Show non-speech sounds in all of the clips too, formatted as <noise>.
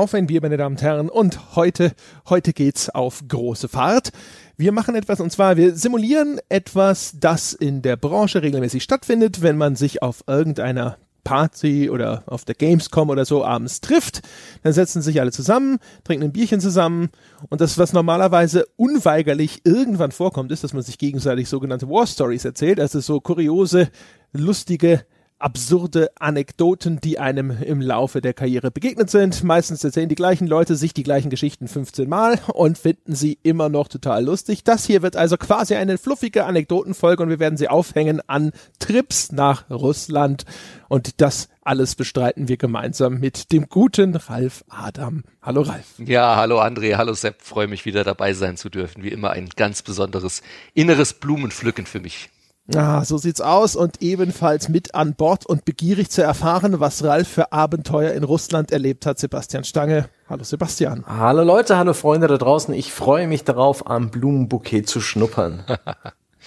auf ein Bier, meine Damen und Herren. Und heute, heute geht's auf große Fahrt. Wir machen etwas, und zwar, wir simulieren etwas, das in der Branche regelmäßig stattfindet, wenn man sich auf irgendeiner Party oder auf der Gamescom oder so abends trifft, dann setzen sich alle zusammen, trinken ein Bierchen zusammen und das, was normalerweise unweigerlich irgendwann vorkommt, ist, dass man sich gegenseitig sogenannte War Stories erzählt, also so kuriose, lustige absurde Anekdoten, die einem im Laufe der Karriere begegnet sind. Meistens erzählen die gleichen Leute sich die gleichen Geschichten 15 Mal und finden sie immer noch total lustig. Das hier wird also quasi eine fluffige Anekdotenfolge und wir werden sie aufhängen an Trips nach Russland und das alles bestreiten wir gemeinsam mit dem guten Ralf Adam. Hallo Ralf. Ja, hallo André, hallo Sepp, freue mich wieder dabei sein zu dürfen. Wie immer ein ganz besonderes inneres Blumenpflücken für mich. Ah, so sieht's aus und ebenfalls mit an Bord und begierig zu erfahren, was Ralf für Abenteuer in Russland erlebt hat, Sebastian Stange. Hallo Sebastian. Hallo Leute, hallo Freunde da draußen. Ich freue mich darauf, am Blumenbouquet zu schnuppern. <laughs>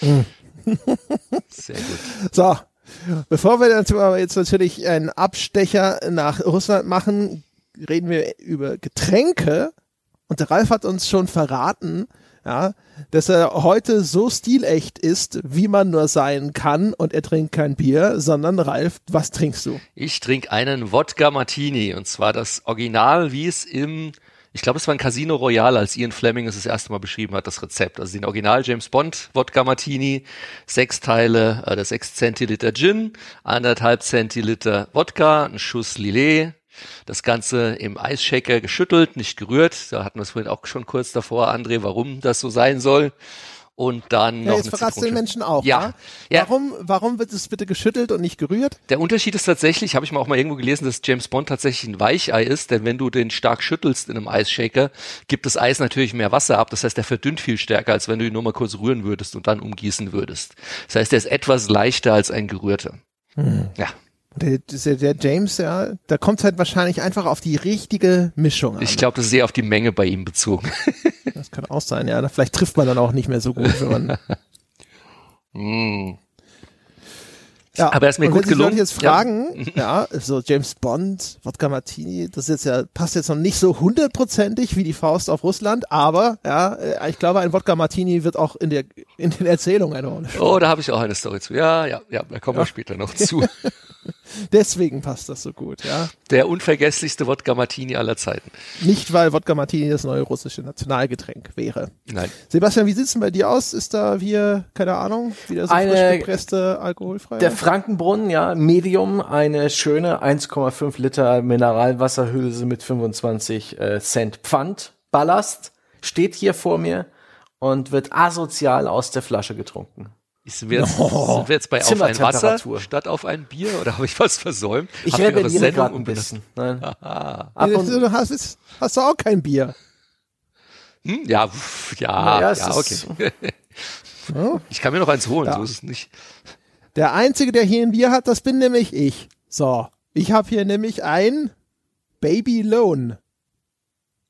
Sehr gut. So, bevor wir jetzt natürlich einen Abstecher nach Russland machen, reden wir über Getränke. Und der Ralf hat uns schon verraten, ja, dass er heute so stilecht ist, wie man nur sein kann und er trinkt kein Bier, sondern Ralf, was trinkst du? Ich trinke einen Wodka Martini und zwar das Original, wie es im ich glaube, es war ein Casino Royale, als Ian Fleming es das erste Mal beschrieben hat, das Rezept. Also den Original James Bond Wodka Martini, sechs Teile, äh, sechs Zentiliter Gin, anderthalb Zentiliter Wodka, ein Schuss Lillet, das Ganze im Eisshaker geschüttelt, nicht gerührt. Da hatten wir es vorhin auch schon kurz davor, André, warum das so sein soll. Und dann ja, noch jetzt eine verratst du den Menschen auch. Ja. ja. Warum, warum wird es bitte geschüttelt und nicht gerührt? Der Unterschied ist tatsächlich, habe ich mal auch mal irgendwo gelesen, dass James Bond tatsächlich ein Weichei ist, denn wenn du den stark schüttelst in einem Eisshaker, gibt das Eis natürlich mehr Wasser ab. Das heißt, der verdünnt viel stärker, als wenn du ihn nur mal kurz rühren würdest und dann umgießen würdest. Das heißt, der ist etwas leichter als ein gerührter. Hm. Ja. Der, der, James, ja, da kommt halt wahrscheinlich einfach auf die richtige Mischung an. Ich glaube, das ist sehr auf die Menge bei ihm bezogen. das kann auch sein, ja. Vielleicht trifft man dann auch nicht mehr so gut, wenn man. <laughs> mm. Ja, aber er ist mir gut gelungen. Wenn Sie jetzt fragen, ja. ja, so James Bond, Wodka Martini, das ist jetzt ja, passt jetzt noch nicht so hundertprozentig wie die Faust auf Russland, aber ja, äh, ich glaube, ein Wodka Martini wird auch in der, in den Erzählungen eine Rolle spielen. Oh, da habe ich auch eine Story zu. Ja, ja, ja, da kommen ja. wir später noch <laughs> zu. Deswegen passt das so gut, ja. Der unvergesslichste Wodka Martini aller Zeiten. Nicht, weil Wodka Martini das neue russische Nationalgetränk wäre. Nein. Sebastian, wie sieht's denn bei dir aus? Ist da wie, keine Ahnung, wieder so eine, frisch gepresste alkoholfreie? Der Frankenbrunnen, ja, Medium, eine schöne 1,5 Liter Mineralwasserhülse mit 25 äh, Cent Pfand, Ballast, steht hier vor mir und wird asozial aus der Flasche getrunken. Sind wir, jetzt, oh, sind wir jetzt bei auf ein Wasser statt auf ein Bier oder habe ich was versäumt? Ich werde eure Sendung ein bisschen. Nein. du hast, hast du auch kein Bier. Hm? Ja, ja, ja, ja okay. <laughs> Ich kann mir noch eins holen, ja. so ist es nicht. Der Einzige, der hier ein Bier hat, das bin nämlich ich. So, ich habe hier nämlich ein Baby Loan.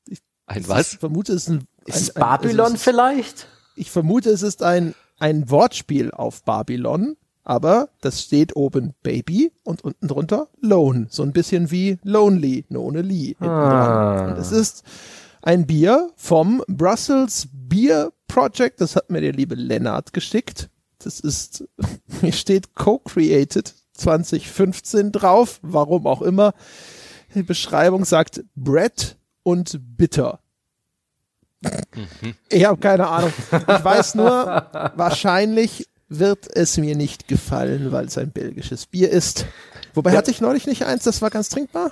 Ich, ein was? Ich vermute, es ist ein, ist ein, ein Babylon ist, vielleicht? Ich vermute, es ist ein ein Wortspiel auf Babylon, aber das steht oben Baby und unten drunter Lone. So ein bisschen wie Lonely, ohne Lee. Ah. Und es ist ein Bier vom Brussels Beer Project. Das hat mir der liebe Lennart geschickt. Das ist, <laughs> hier steht Co-Created 2015 drauf. Warum auch immer. Die Beschreibung sagt Bread und Bitter. Ich habe keine Ahnung. Ich weiß nur, wahrscheinlich wird es mir nicht gefallen, weil es ein belgisches Bier ist. Wobei ja. hatte ich neulich nicht eins, das war ganz trinkbar.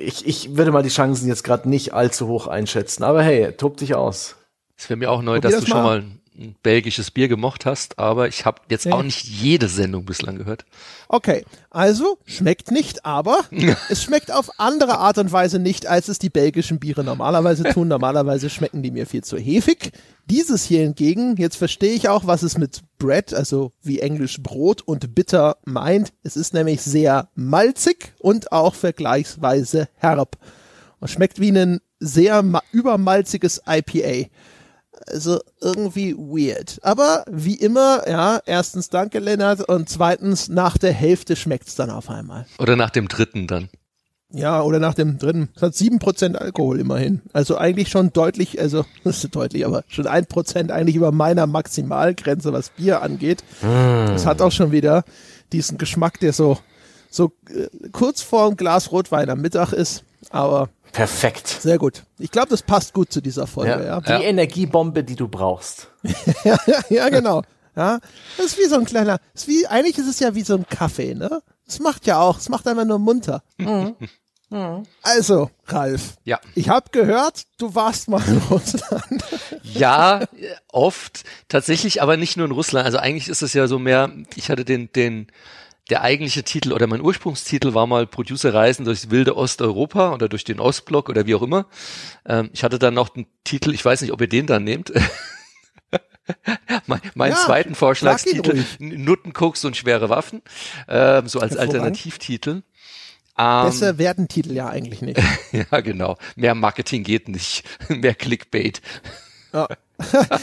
Ich, ich würde mal die Chancen jetzt gerade nicht allzu hoch einschätzen, aber hey, tob dich aus. Es wäre mir auch neu, Probier dass das du mal. schon mal ein belgisches Bier gemocht hast, aber ich habe jetzt ja. auch nicht jede Sendung bislang gehört. Okay, also schmeckt nicht, aber <laughs> es schmeckt auf andere Art und Weise nicht, als es die belgischen Biere normalerweise tun. Normalerweise schmecken die mir viel zu hefig. Dieses hier hingegen, jetzt verstehe ich auch, was es mit Bread, also wie Englisch Brot und bitter meint. Es ist nämlich sehr malzig und auch vergleichsweise herb. Und schmeckt wie ein sehr übermalziges IPA. Also irgendwie weird. Aber wie immer, ja, erstens danke Lennart und zweitens nach der Hälfte schmeckt's dann auf einmal. Oder nach dem dritten dann. Ja, oder nach dem dritten. Es hat sieben Prozent Alkohol immerhin. Also eigentlich schon deutlich, also <laughs> das ist deutlich, aber schon ein Prozent eigentlich über meiner Maximalgrenze, was Bier angeht. Mm. Das hat auch schon wieder diesen Geschmack, der so, so äh, kurz vorm Glas Rotwein am Mittag ist. Aber Perfekt. Sehr gut. Ich glaube, das passt gut zu dieser Folge. Ja. ja. Die ja. Energiebombe, die du brauchst. <laughs> ja, ja, genau. Ja, das ist wie so ein kleiner, ist wie, eigentlich ist es ja wie so ein Kaffee, ne? Es macht ja auch, es macht einfach nur munter. Mhm. Mhm. Also, Ralf. Ja. Ich habe gehört, du warst mal in Russland. <laughs> Ja, oft. Tatsächlich, aber nicht nur in Russland. Also eigentlich ist es ja so mehr, ich hatte den, den, der eigentliche Titel oder mein Ursprungstitel war mal Producer-Reisen durchs wilde Osteuropa oder durch den Ostblock oder wie auch immer. Ähm, ich hatte dann noch den Titel, ich weiß nicht, ob ihr den dann nehmt. <laughs> mein, meinen ja, zweiten Vorschlagstitel, Nuttenkoks und schwere Waffen, ähm, so als Alternativtitel. Ähm, Besser werden Titel ja eigentlich nicht. <laughs> ja, genau. Mehr Marketing geht nicht. <laughs> Mehr Clickbait. Ja.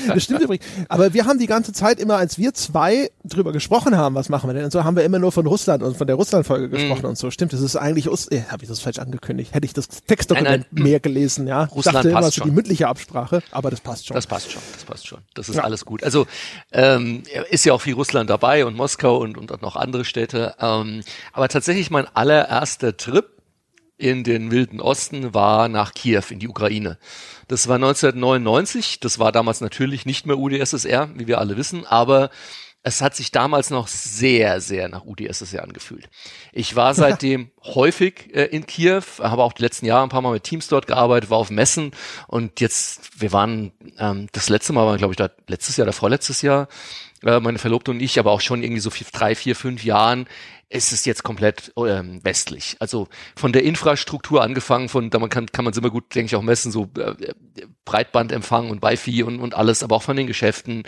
Das stimmt übrigens. Aber wir haben die ganze Zeit immer, als wir zwei drüber gesprochen haben, was machen wir denn und so, haben wir immer nur von Russland und von der Russland-Folge gesprochen mm. und so. Stimmt, das ist eigentlich, äh, habe ich das falsch angekündigt? Hätte ich das Textdokument nein, nein. mehr gelesen, ja. Russland ich dachte immer passt so die mündliche Absprache, aber das passt schon. Das passt schon, das passt schon. Das ist ja. alles gut. Also ähm, ist ja auch viel Russland dabei und Moskau und, und noch andere Städte. Ähm, aber tatsächlich mein allererster Trip in den wilden Osten war nach Kiew in die Ukraine. Das war 1999. Das war damals natürlich nicht mehr UdSSR, wie wir alle wissen, aber es hat sich damals noch sehr, sehr nach UdSSR angefühlt. Ich war <laughs> seitdem häufig äh, in Kiew, habe auch die letzten Jahre ein paar Mal mit Teams dort gearbeitet, war auf Messen und jetzt, wir waren, ähm, das letzte Mal war, glaube ich, da letztes Jahr oder vorletztes Jahr, äh, meine Verlobte und ich, aber auch schon irgendwie so vier, drei, vier, fünf Jahren ist es jetzt komplett ähm, westlich. Also von der Infrastruktur angefangen, von da man kann, kann man es immer gut, denke ich, auch messen, so äh, Breitbandempfang und Wi-Fi und, und alles, aber auch von den Geschäften.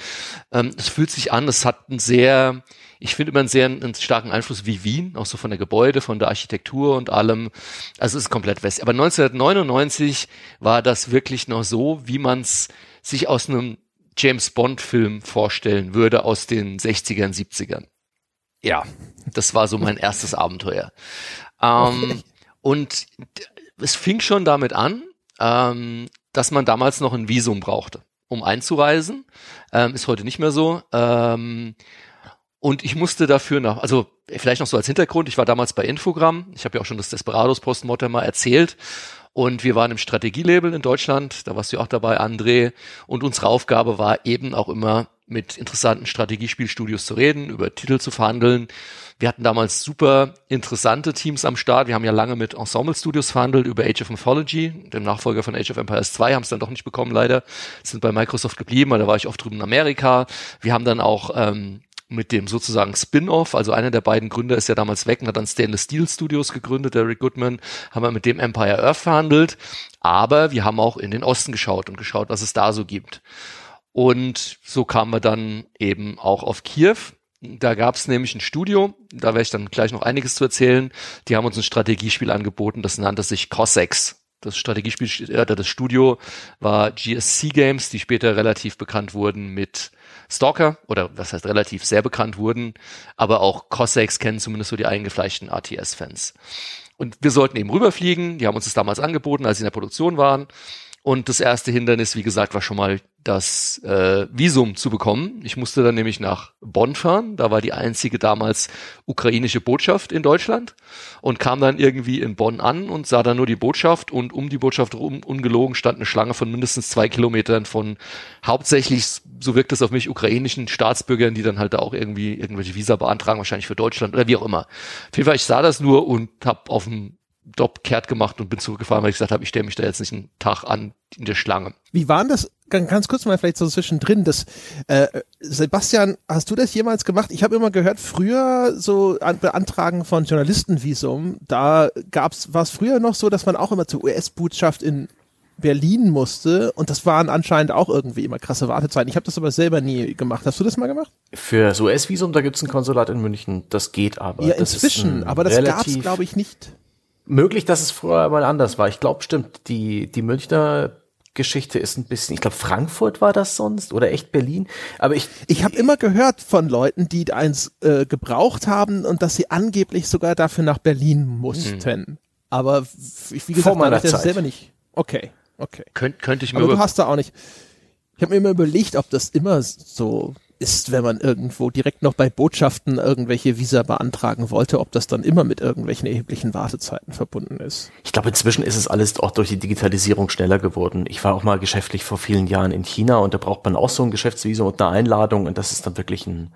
Ähm, es fühlt sich an, es hat einen sehr, ich finde immer einen sehr einen starken Einfluss wie Wien, auch so von der Gebäude, von der Architektur und allem. Also es ist komplett west. Aber 1999 war das wirklich noch so, wie man es sich aus einem James Bond Film vorstellen würde aus den 60ern, 70ern ja, das war so mein erstes Abenteuer. Ähm. Und es fing schon damit an, ähm, dass man damals noch ein Visum brauchte, um einzureisen. Ähm, ist heute nicht mehr so. Ähm, und ich musste dafür nach, also vielleicht noch so als Hintergrund, ich war damals bei Infogramm, ich habe ja auch schon das Desperados Postmortem mal erzählt und wir waren im Strategielabel in Deutschland, da warst du auch dabei, André. Und unsere Aufgabe war eben auch immer mit interessanten Strategiespielstudios zu reden, über Titel zu verhandeln. Wir hatten damals super interessante Teams am Start. Wir haben ja lange mit Ensemble Studios verhandelt über Age of Mythology, dem Nachfolger von Age of Empires 2, haben es dann doch nicht bekommen leider, sind bei Microsoft geblieben, weil da war ich oft drüben in Amerika. Wir haben dann auch ähm, mit dem sozusagen Spin-off, also einer der beiden Gründer ist ja damals weg und hat dann Stainless Steel Studios gegründet, der Rick Goodman, haben wir mit dem Empire Earth verhandelt, aber wir haben auch in den Osten geschaut und geschaut, was es da so gibt. Und so kamen wir dann eben auch auf Kiew. Da gab es nämlich ein Studio, da werde ich dann gleich noch einiges zu erzählen. Die haben uns ein Strategiespiel angeboten, das nannte sich Cossacks. Das Strategiespiel, äh, das Studio war GSC Games, die später relativ bekannt wurden mit Stalker oder was heißt relativ sehr bekannt wurden, aber auch Cossacks kennen zumindest so die eingefleischten RTS-Fans. Und wir sollten eben rüberfliegen. Die haben uns das damals angeboten, als sie in der Produktion waren. Und das erste Hindernis, wie gesagt, war schon mal das äh, Visum zu bekommen. Ich musste dann nämlich nach Bonn fahren. Da war die einzige damals ukrainische Botschaft in Deutschland und kam dann irgendwie in Bonn an und sah dann nur die Botschaft und um die Botschaft rum, ungelogen, stand eine Schlange von mindestens zwei Kilometern von hauptsächlich, so wirkt es auf mich, ukrainischen Staatsbürgern, die dann halt da auch irgendwie irgendwelche Visa beantragen, wahrscheinlich für Deutschland oder wie auch immer. Auf jeden Fall, ich sah das nur und habe auf dem Job kehrt gemacht und bin zurückgefahren, weil ich gesagt habe, ich stelle mich da jetzt nicht einen Tag an in der Schlange. Wie waren das? Ganz kurz mal vielleicht so zwischendrin. Das äh, Sebastian, hast du das jemals gemacht? Ich habe immer gehört, früher so an Beantragen von Journalistenvisum, da gab's war es früher noch so, dass man auch immer zur US-Botschaft in Berlin musste und das waren anscheinend auch irgendwie immer krasse Wartezeiten. Ich habe das aber selber nie gemacht. Hast du das mal gemacht? Für das US-Visum, da gibt's ein Konsulat in München. Das geht aber. Ja, inzwischen, aber das gab's glaube ich nicht. Möglich, dass es früher mal anders war. Ich glaube, stimmt. Die, die Münchner Geschichte ist ein bisschen, ich glaube, Frankfurt war das sonst oder echt Berlin. Aber ich, ich habe immer gehört von Leuten, die eins äh, gebraucht haben und dass sie angeblich sogar dafür nach Berlin mussten. Hm. Aber wie gesagt, Vor meiner das Zeit. selber nicht. Okay, okay. Könnt, könnte ich mir Aber du hast da auch nicht. Ich habe mir immer überlegt, ob das immer so ist, wenn man irgendwo direkt noch bei Botschaften irgendwelche Visa beantragen wollte, ob das dann immer mit irgendwelchen erheblichen Wartezeiten verbunden ist. Ich glaube, inzwischen ist es alles auch durch die Digitalisierung schneller geworden. Ich war auch mal geschäftlich vor vielen Jahren in China und da braucht man auch so ein Geschäftsvisum und eine Einladung und das ist dann wirklich ein,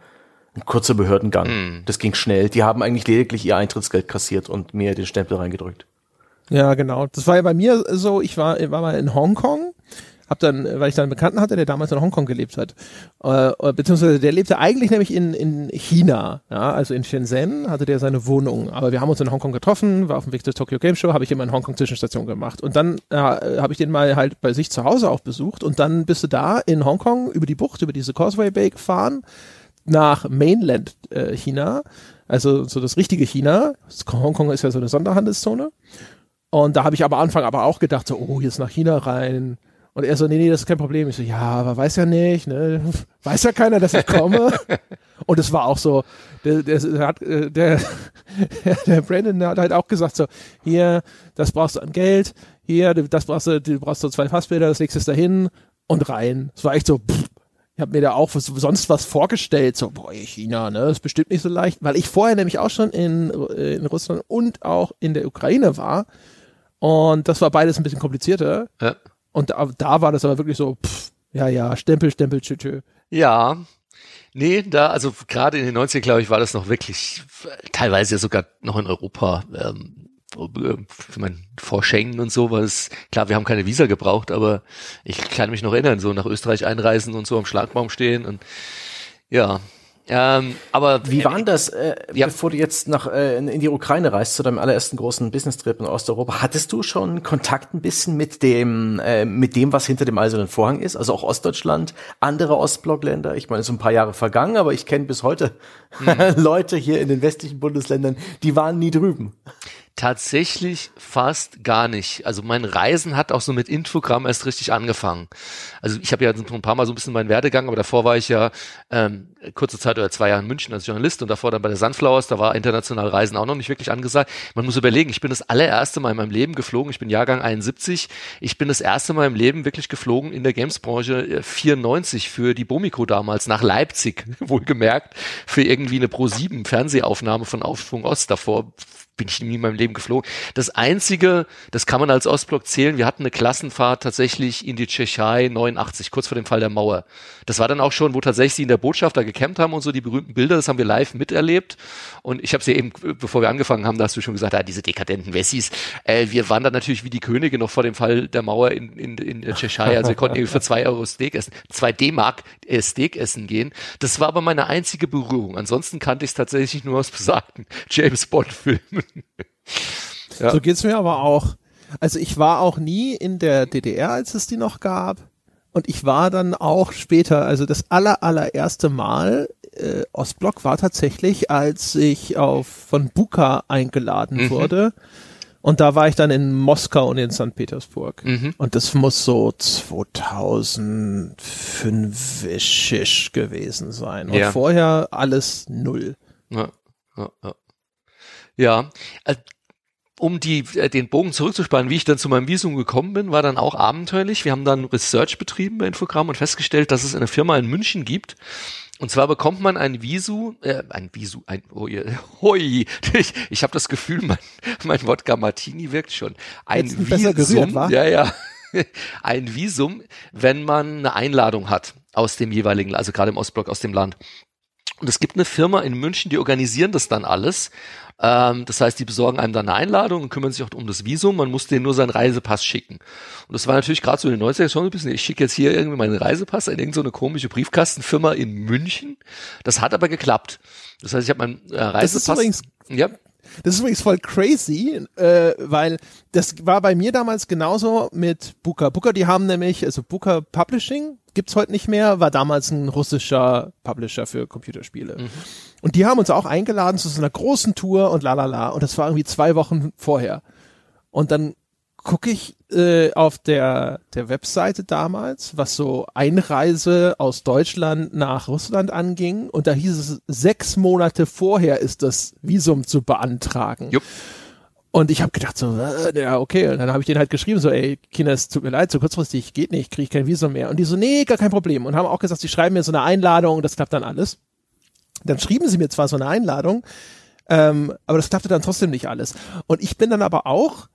ein kurzer Behördengang. Das ging schnell. Die haben eigentlich lediglich ihr Eintrittsgeld kassiert und mir den Stempel reingedrückt. Ja, genau. Das war ja bei mir so, ich war, war mal in Hongkong, hab dann, weil ich dann einen Bekannten hatte, der damals in Hongkong gelebt hat, äh, äh, beziehungsweise der lebte eigentlich nämlich in, in China, ja, also in Shenzhen hatte der seine Wohnung, aber wir haben uns in Hongkong getroffen, war auf dem Weg zur Tokyo Game Show, habe ich immer in Hongkong Zwischenstation gemacht und dann äh, habe ich den mal halt bei sich zu Hause auch besucht und dann bist du da in Hongkong über die Bucht, über diese Causeway Bay gefahren nach Mainland äh, China, also so das richtige China. Hongkong ist ja so eine Sonderhandelszone. Und da habe ich am Anfang aber auch gedacht, so, oh, jetzt nach China rein. Und er so, nee, nee, das ist kein Problem. Ich so, ja, aber weiß ja nicht, ne? <laughs> Weiß ja keiner, dass ich komme. <laughs> Und es war auch so, der, der, der hat, äh, der, <laughs> Brandon hat halt auch gesagt, so, hier, das brauchst du an Geld, hier, das brauchst du, du brauchst so zwei Fassbilder, das legst du dahin und rein. Es war echt so, pff, ich habe mir da auch was, sonst was vorgestellt, so, boah, China, ne, ist bestimmt nicht so leicht, weil ich vorher nämlich auch schon in, in Russland und auch in der Ukraine war. Und das war beides ein bisschen komplizierter. Ja. Und da, da war das aber wirklich so, pff, ja, ja, Stempel, Stempel, tschö, tschö. Ja. Nee, da, also gerade in den 90ern, glaube ich, war das noch wirklich, teilweise ja sogar noch in Europa, ähm, ich mein, vor Schengen und so war es, klar, wir haben keine Visa gebraucht, aber ich kann mich noch erinnern, so nach Österreich einreisen und so am Schlagbaum stehen und ja. Ähm, aber Wie war denn das, äh, Ja. bevor du jetzt nach, äh, in die Ukraine reist, zu deinem allerersten großen Business-Trip in Osteuropa? Hattest du schon Kontakt ein bisschen mit dem, äh, mit dem, was hinter dem Eisernen Vorhang ist? Also auch Ostdeutschland, andere Ostblockländer? Ich meine, es ist ein paar Jahre vergangen, aber ich kenne bis heute <laughs> Leute hier in den westlichen Bundesländern, die waren nie drüben. Tatsächlich fast gar nicht. Also mein Reisen hat auch so mit Infogramm erst richtig angefangen. Also ich habe ja ein paar Mal so ein bisschen meinen Werdegang, aber davor war ich ja ähm, kurze Zeit oder zwei Jahre in München als Journalist und davor dann bei der Sunflowers, da war international Reisen auch noch nicht wirklich angesagt. Man muss überlegen, ich bin das allererste Mal in meinem Leben geflogen, ich bin Jahrgang 71, ich bin das erste Mal im Leben wirklich geflogen in der Gamesbranche äh, 94 für die Bomico damals nach Leipzig, <laughs> wohlgemerkt, für irgendwie eine Pro7 Fernsehaufnahme von Aufschwung Ost davor bin ich nie in meinem Leben geflogen. Das einzige, das kann man als Ostblock zählen, wir hatten eine Klassenfahrt tatsächlich in die Tschechei 89, kurz vor dem Fall der Mauer. Das war dann auch schon, wo tatsächlich in der Botschaft da gecampt haben und so die berühmten Bilder, das haben wir live miterlebt. Und ich habe sie eben, bevor wir angefangen haben, da hast du schon gesagt, ah, diese dekadenten Wessis. Äh, wir waren dann natürlich wie die Könige noch vor dem Fall der Mauer in, in, in der Tschechei. Also wir konnten irgendwie für zwei Euro Steak essen, zwei D-Mark äh, Steak essen gehen. Das war aber meine einzige Berührung. Ansonsten kannte ich es tatsächlich nur aus besagten James Bond-Filmen. Ja. So geht's mir aber auch. Also ich war auch nie in der DDR, als es die noch gab. Und ich war dann auch später, also das aller, allererste Mal äh, Ostblock war tatsächlich, als ich auf von Buka eingeladen Mhm. wurde. Und da war ich dann in Moskau und in St. Petersburg. Mhm. Und das muss so 2005 gewesen sein. Und Ja. vorher alles null. Ja, ja, ja. Ja äh, um die, äh, den Bogen zurückzuspannen, wie ich dann zu meinem Visum gekommen bin, war dann auch abenteuerlich. Wir haben dann Research betrieben bei Infogramm und festgestellt, dass es eine Firma in München gibt. Und zwar bekommt man ein Visu, äh, ein Visu, ein, oh, <laughs> hui, ich, ich habe das Gefühl, mein, mein Wodka Martini wirkt schon. Ein du besser gerührt, ja, ja, <laughs> ein Visum, wenn man eine Einladung hat aus dem jeweiligen, also gerade im Ostblock aus dem Land. Und es gibt eine Firma in München, die organisieren das dann alles. Ähm, das heißt, die besorgen einem dann eine Einladung und kümmern sich auch um das Visum. Man muss denen nur seinen Reisepass schicken. Und das war natürlich gerade so in den 90ern schon so ein bisschen, ich schicke jetzt hier irgendwie meinen Reisepass in irgendeine so komische Briefkastenfirma in München. Das hat aber geklappt. Das heißt, ich habe meinen äh, Das ist Reisepass. übrigens ja, Das ist übrigens voll crazy, äh, weil das war bei mir damals genauso mit Booker. Booker, die haben nämlich, also Booker Publishing gibt's heute nicht mehr, war damals ein russischer Publisher für Computerspiele. Und die haben uns auch eingeladen zu so einer großen Tour und la la la. Und das war irgendwie zwei Wochen vorher. Und dann gucke ich äh, auf der, der Webseite damals, was so Einreise aus Deutschland nach Russland anging. Und da hieß es, sechs Monate vorher ist das Visum zu beantragen. Jupp. Und ich habe gedacht so, äh, ja, okay. Und dann habe ich denen halt geschrieben, so, ey, Kinder, es tut mir leid, so kurzfristig geht nicht, kriege ich kein Visum mehr. Und die so, nee, gar kein Problem. Und haben auch gesagt, sie schreiben mir so eine Einladung, das klappt dann alles. Dann schrieben sie mir zwar so eine Einladung, ähm, aber das klappte dann trotzdem nicht alles. Und ich bin dann aber auch,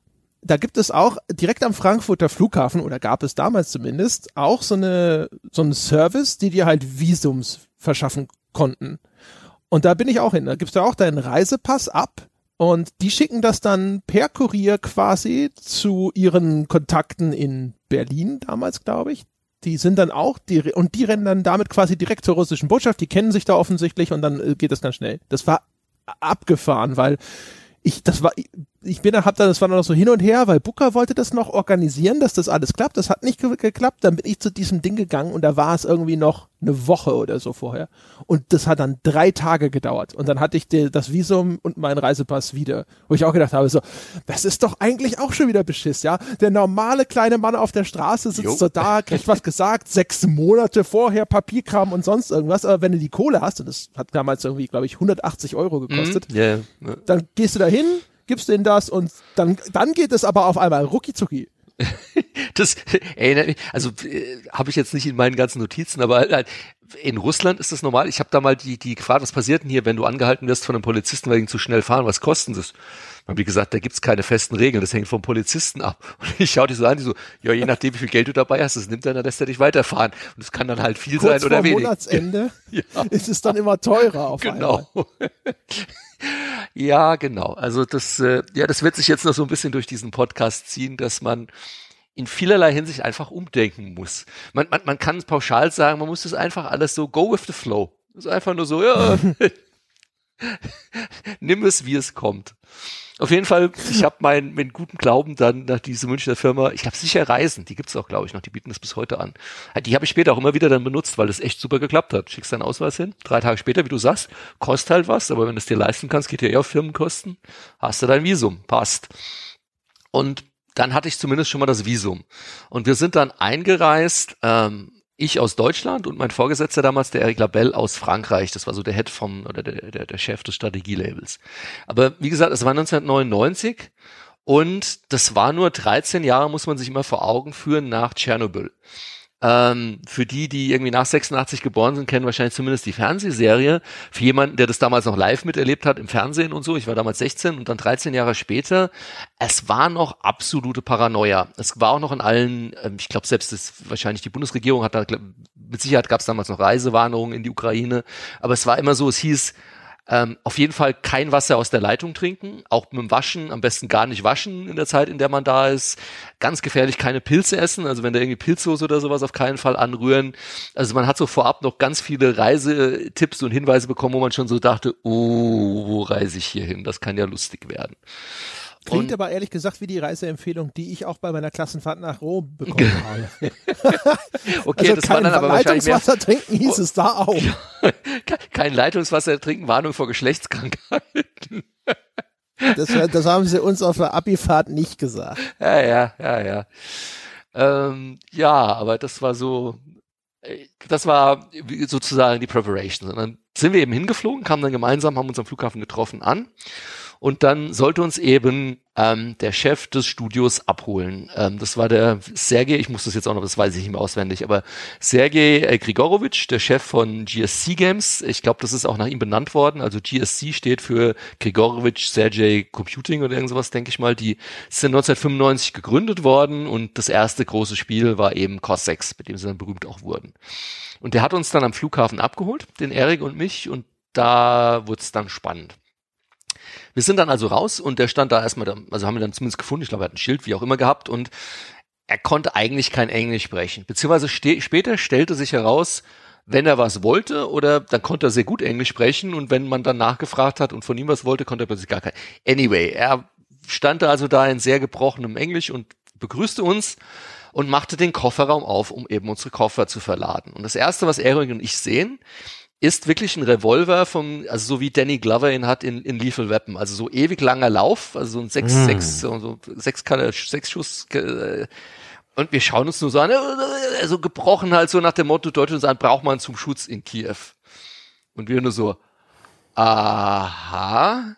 da gibt es auch direkt am Frankfurter Flughafen, oder gab es damals zumindest, auch so eine, so einen Service, die dir halt Visums verschaffen konnten. Und da bin ich auch hin. Da gibst du auch deinen Reisepass ab und die schicken das dann per Kurier quasi zu ihren Kontakten in Berlin damals, glaube ich. Die sind dann auch, die, und die rennen dann damit quasi direkt zur russischen Botschaft. Die kennen sich da offensichtlich und dann äh, geht das ganz schnell. Das war abgefahren, weil ich, das war, ich bin da, hab da, das war noch so hin und her, weil Booker wollte das noch organisieren, dass das alles klappt. Das hat nicht ge geklappt. Dann bin ich zu diesem Ding gegangen und da war es irgendwie noch eine Woche oder so vorher. Und das hat dann drei Tage gedauert. Und dann hatte ich die, das Visum und meinen Reisepass wieder. Wo ich auch gedacht habe, so, das ist doch eigentlich auch schon wieder Beschiss, ja? Der normale kleine Mann auf der Straße sitzt jo. so da, kriegt was gesagt, sechs Monate vorher Papierkram und sonst irgendwas. Aber wenn du die Kohle hast, und das hat damals irgendwie, glaube ich, 180 Euro gekostet, mm, yeah. dann gehst du da hin, gibst denen das und dann, dann geht es aber auf einmal rucki zucki. <laughs> das erinnert mich, also äh, habe ich jetzt nicht in meinen ganzen Notizen, aber halt, in Russland ist das normal. Ich habe da mal die, die gefragt, was passiert denn hier, wenn du angehalten wirst von einem Polizisten wegen zu schnell fahren, was kosten das? Und wie gesagt, da gibt's keine festen Regeln, das hängt vom Polizisten ab. <laughs> Und ich schaue die so an, die so, ja, je nachdem, wie viel Geld du dabei hast, das nimmt er, dann lässt er dich weiterfahren. Und es kann dann halt viel Kurz sein oder vor wenig. Monatsende <laughs> ja. ist es dann immer teurer auf genau. einmal. Ja, genau. Also das, äh, ja, das wird sich jetzt noch so ein bisschen durch diesen Podcast ziehen, dass man in vielerlei Hinsicht einfach umdenken muss. Man, man, man kann pauschal sagen, man muss das einfach alles so go with the flow. Das ist einfach nur so, ja, <laughs> nimm es, wie es kommt. Auf jeden Fall, ich habe meinen mit guten Glauben dann nach dieser Münchner Firma, ich habe sicher Reisen, die gibt's auch, glaube ich, noch, die bieten das bis heute an. Die habe ich später auch immer wieder dann benutzt, weil das echt super geklappt hat. Schickst deinen Ausweis hin, drei Tage später, wie du sagst, kostet halt was, aber wenn du es dir leisten kannst, geht ja eher auf Firmenkosten, hast du dein Visum, passt. Und dann hatte ich zumindest schon mal das Visum. Und wir sind dann eingereist, ähm, ich aus Deutschland und mein Vorgesetzter damals, der Eric Labelle aus Frankreich. Das war so der Head vom, oder der, der, der Chef des Strategielabels. Aber wie gesagt, es war 1999 und das war nur 13 Jahre, muss man sich immer vor Augen führen, nach Tschernobyl. Ähm, für die, die irgendwie nach 86 geboren sind, kennen wahrscheinlich zumindest die Fernsehserie. Für jemanden, der das damals noch live miterlebt hat im Fernsehen und so, ich war damals 16 und dann 13 Jahre später, es war noch absolute Paranoia. Es war auch noch in allen, ähm, ich glaube selbst das, wahrscheinlich die Bundesregierung hat da, mit Sicherheit gab es damals noch Reisewarnungen in die Ukraine, aber es war immer so, es hieß, ähm, auf jeden Fall kein Wasser aus der Leitung trinken, auch mit dem Waschen, am besten gar nicht waschen in der Zeit, in der man da ist. Ganz gefährlich, keine Pilze essen, also wenn da irgendwie Pilzsoße oder sowas auf keinen Fall anrühren. Also man hat so vorab noch ganz viele Reisetipps und Hinweise bekommen, wo man schon so dachte, oh, wo reise ich hier hin? Das kann ja lustig werden. Klingt aber ehrlich gesagt wie die Reiseempfehlung, die ich auch bei meiner Klassenfahrt nach Rom bekommen habe. <laughs> okay, also das kein war dann aber wahrscheinlich mehr, Leitungswasser trinken hieß es da auch. <laughs> kein Leitungswasser trinken, Warnung vor Geschlechtskrankheiten. <laughs> Das, das haben sie uns auf der Abifahrt nicht gesagt. Ja, ja, ja, ja. Ähm, ja, aber das war so, das war sozusagen die Preparation. Und dann sind wir eben hingeflogen, kamen dann gemeinsam, haben uns am Flughafen getroffen an und dann sollte uns eben ähm, der Chef des Studios abholen. Ähm, das war der Sergei, ich muss das jetzt auch noch, das weiß ich nicht mehr auswendig, aber Sergei äh, Grigorowitsch, der Chef von GSC Games. Ich glaube, das ist auch nach ihm benannt worden. Also GSC steht für Grigorowitsch Sergei Computing oder irgend sowas, denke ich mal. Die sind 1995 gegründet worden und das erste große Spiel war eben Cossacks, mit dem sie dann berühmt auch wurden. Und der hat uns dann am Flughafen abgeholt, den Erik und mich, und da wurde es dann spannend. Wir sind dann also raus und der stand da erstmal, da, also haben wir dann zumindest gefunden, ich glaube, er hat ein Schild, wie auch immer gehabt und er konnte eigentlich kein Englisch sprechen. Beziehungsweise später stellte sich heraus, wenn er was wollte oder dann konnte er sehr gut Englisch sprechen und wenn man dann nachgefragt hat und von ihm was wollte, konnte er plötzlich gar kein. Anyway, er stand da also da in sehr gebrochenem Englisch und begrüßte uns und machte den Kofferraum auf, um eben unsere Koffer zu verladen. Und das erste, was Eric und ich sehen, ist wirklich ein Revolver vom, also so wie Danny Glover ihn hat in, in Lethal Weapon, also so ewig langer Lauf, also so ein sechs, mm. sechs, so, so sechs, sechs Schuss, äh, und wir schauen uns nur so an, äh, so gebrochen halt so nach dem Motto, Deutschland sagen, braucht man zum Schutz in Kiew. Und wir nur so, aha,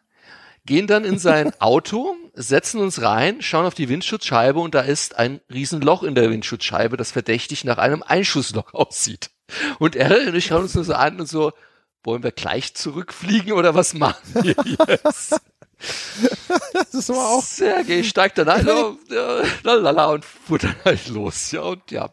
gehen dann in sein <laughs> Auto, setzen uns rein, schauen auf die Windschutzscheibe und da ist ein Riesenloch in der Windschutzscheibe, das verdächtig nach einem Einschussloch <laughs> aussieht. Und er und ich schauen uns nur so an und so, wollen wir gleich zurückfliegen oder was machen wir <laughs> jetzt? das ist aber auch. Sergej steigt dann ein, oh, lalala, und fuhr dann halt los, ja, und ja.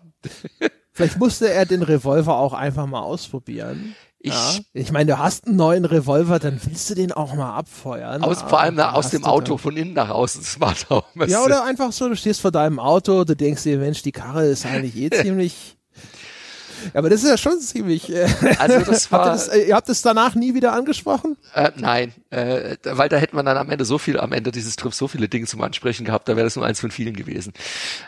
Vielleicht musste er den Revolver auch einfach mal ausprobieren. Ich, ja. ich meine, du hast einen neuen Revolver, dann willst du den auch mal abfeuern. Aus, vor allem na, aus dem Auto, von innen nach außen. Das macht auch Ja, oder einfach so, du stehst vor deinem Auto, du denkst dir, Mensch, die Karre ist eigentlich eh <laughs> ziemlich aber das ist ja schon ziemlich. Äh, also das war. <laughs> habt ihr, das, äh, ihr habt es danach nie wieder angesprochen? Äh, nein, äh, weil da hätte man dann am Ende so viel, am Ende dieses Trips so viele Dinge zum Ansprechen gehabt, da wäre das nur eins von vielen gewesen.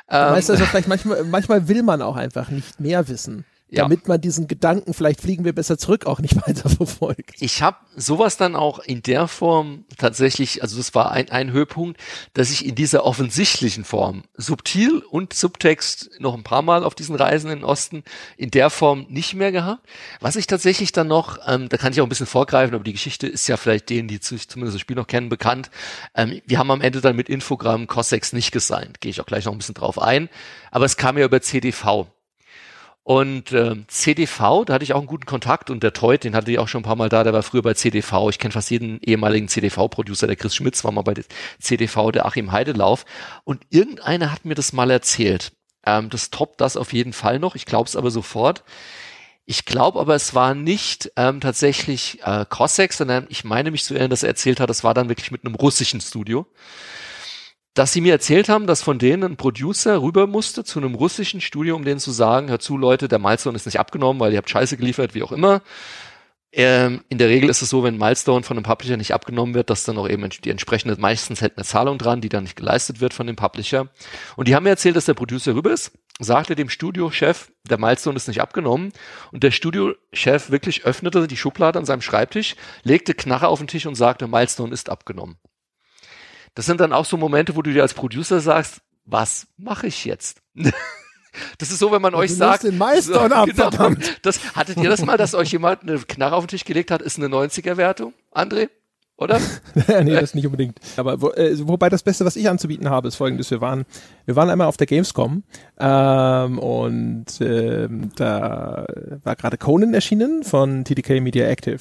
Ähm, weißt also vielleicht manchmal, manchmal will man auch einfach nicht mehr wissen ja. damit man diesen Gedanken, vielleicht fliegen wir besser zurück, auch nicht <laughs> weiter verfolgt. Ich habe sowas dann auch in der Form tatsächlich, also das war ein, ein Höhepunkt, dass ich in dieser offensichtlichen Form, subtil und Subtext noch ein paar Mal auf diesen Reisen in den Osten, in der Form nicht mehr gehabt. Was ich tatsächlich dann noch, ähm, da kann ich auch ein bisschen vorgreifen, aber die Geschichte ist ja vielleicht denen, die zumindest das Spiel noch kennen, bekannt. Ähm, wir haben am Ende dann mit Infogramm Cossacks nicht gesigned, gehe ich auch gleich noch ein bisschen drauf ein. Aber es kam ja über CDV. Und äh, CDV, da hatte ich auch einen guten Kontakt und der Teut, den hatte ich auch schon ein paar Mal da, der war früher bei CDV. Ich kenne fast jeden ehemaligen CDV-Producer, der Chris Schmitz war mal bei CDV, der Achim Heidelauf. Und irgendeiner hat mir das mal erzählt. Ähm, das toppt das auf jeden Fall noch, ich glaube es aber sofort. Ich glaube aber, es war nicht ähm, tatsächlich äh, Cossacks, sondern ich meine mich zu erinnern, dass er erzählt hat, es war dann wirklich mit einem russischen Studio dass sie mir erzählt haben, dass von denen ein Producer rüber musste zu einem russischen Studio, um denen zu sagen, hör zu Leute, der Milestone ist nicht abgenommen, weil ihr habt Scheiße geliefert, wie auch immer. Ähm, in der Regel ist es so, wenn Milestone von einem Publisher nicht abgenommen wird, dass dann auch eben die entsprechende, meistens hält eine Zahlung dran, die dann nicht geleistet wird von dem Publisher. Und die haben mir erzählt, dass der Producer rüber ist, sagte dem Studiochef, der Milestone ist nicht abgenommen. Und der Studiochef wirklich öffnete die Schublade an seinem Schreibtisch, legte Knarre auf den Tisch und sagte, Milestone ist abgenommen das sind dann auch so Momente, wo du dir als Producer sagst, was mache ich jetzt? <laughs> Das ist so, wenn man du euch sagt. Den Meister so, ab, <laughs> genau, das, hattet ihr das mal, dass euch jemand eine Knarre auf den Tisch gelegt hat, ist eine 90er-Wertung, André? Oder? <laughs> nee, das nicht unbedingt. Aber wo, äh, wobei das Beste, was ich anzubieten habe, ist folgendes. Wir waren, wir waren einmal auf der Gamescom ähm, und ähm, da war gerade Conan erschienen von TDK Media Active.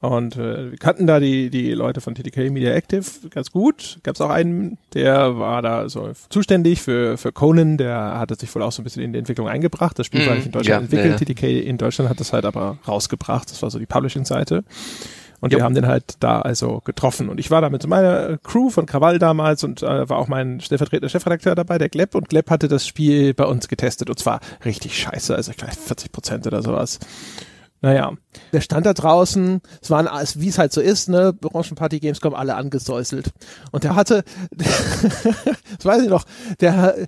Und äh, wir kannten da die, die Leute von TTK Media Active ganz gut. Gab es auch einen, der war da so zuständig für, für Conan, der hatte sich wohl auch so ein bisschen in die Entwicklung eingebracht. Das Spiel mm, war nicht in Deutschland ja, entwickelt. Ja. TTK in Deutschland hat das halt aber rausgebracht. Das war so die Publishing-Seite. Und jo. wir haben den halt da also getroffen. Und ich war da mit meiner Crew von Krawall damals und äh, war auch mein stellvertretender Chefredakteur dabei, der Glepp. Und Glepp hatte das Spiel bei uns getestet. Und zwar richtig scheiße, also ich glaube 40 Prozent oder sowas. Naja, der stand da draußen, es waren, wie es halt so ist, ne, Branchenparty Gamescom alle angesäuselt. Und der hatte, <laughs> das weiß ich noch, der, äh,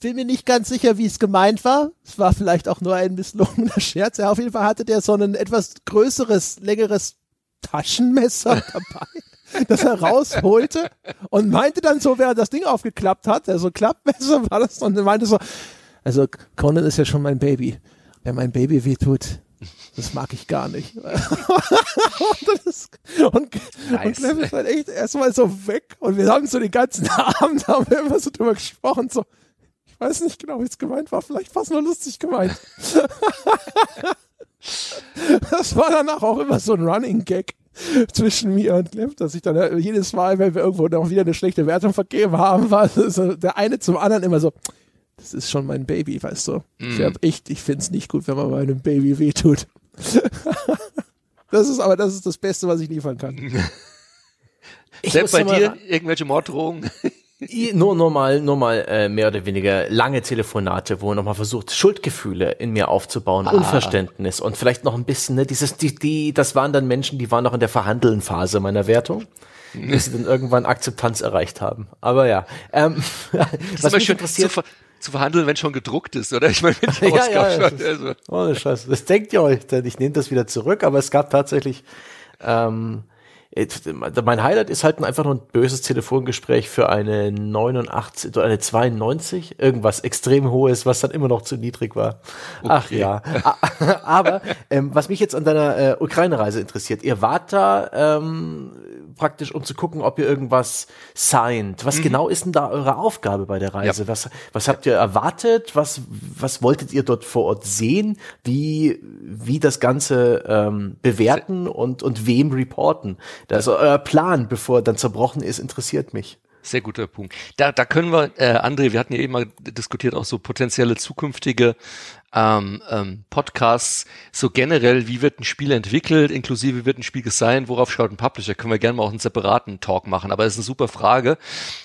bin mir nicht ganz sicher, wie es gemeint war. Es war vielleicht auch nur ein misslungener <laughs> Scherz. Ja, auf jeden Fall hatte der so ein etwas größeres, längeres Taschenmesser <laughs> dabei, das er rausholte und meinte dann so, während das Ding aufgeklappt hat, also Klappmesser war das und meinte so, also Conan ist ja schon mein Baby. Wer mein Baby wehtut, das mag ich gar nicht. <laughs> und, das, und, nice. und Clem ist halt echt erstmal so weg und wir haben so den ganzen <laughs> Abend haben wir immer so drüber gesprochen, so, ich weiß nicht genau, wie es gemeint war, vielleicht war es nur lustig gemeint. <laughs> das war danach auch immer so ein Running Gag zwischen mir und Clem, dass ich dann jedes Mal, wenn wir irgendwo noch wieder eine schlechte Wertung vergeben haben, war so der eine zum anderen immer so, das ist schon mein Baby, weißt du. Mm. Ich, hab echt, ich finde es nicht gut, wenn man meinem Baby wehtut. <laughs> das ist aber das ist das Beste, was ich liefern kann. Ich Selbst bei dir irgendwelche Morddrohungen? <laughs> nur, nur mal, nur mal äh, mehr oder weniger lange Telefonate, wo man nochmal versucht, Schuldgefühle in mir aufzubauen, ah. Unverständnis und vielleicht noch ein bisschen, ne, dieses, die, die, das waren dann Menschen, die waren noch in der verhandeln Phase meiner Wertung <laughs> bis sie dann irgendwann Akzeptanz erreicht haben. Aber ja, ähm, was mich interessiert, zu, zu, verhandeln, wenn schon gedruckt ist, oder? Ich meine, wenn <laughs> die ja, ja, schon, das, also. oh, Scheiße. das denkt ihr euch, denn ich nehme das wieder zurück, aber es gab tatsächlich ähm, mein Highlight ist halt einfach nur ein böses Telefongespräch für eine 89 oder eine 92, irgendwas extrem hohes, was dann immer noch zu niedrig war. Okay. Ach ja. <laughs> Aber ähm, was mich jetzt an deiner äh, Ukraine-Reise interessiert, ihr wart da ähm, praktisch, um zu gucken, ob ihr irgendwas signed. Was mhm. genau ist denn da eure Aufgabe bei der Reise? Ja. Was, was habt ihr erwartet? Was, was wolltet ihr dort vor Ort sehen? Wie, wie das Ganze ähm, bewerten und, und wem reporten? Also euer Plan, bevor er dann zerbrochen ist, interessiert mich. Sehr guter Punkt. Da, da können wir, äh, André, wir hatten ja eben mal diskutiert, auch so potenzielle zukünftige ähm, ähm, Podcasts, so generell, wie wird ein Spiel entwickelt, inklusive wie wird ein Spiel designt, worauf schaut ein Publisher, können wir gerne mal auch einen separaten Talk machen, aber das ist eine super Frage.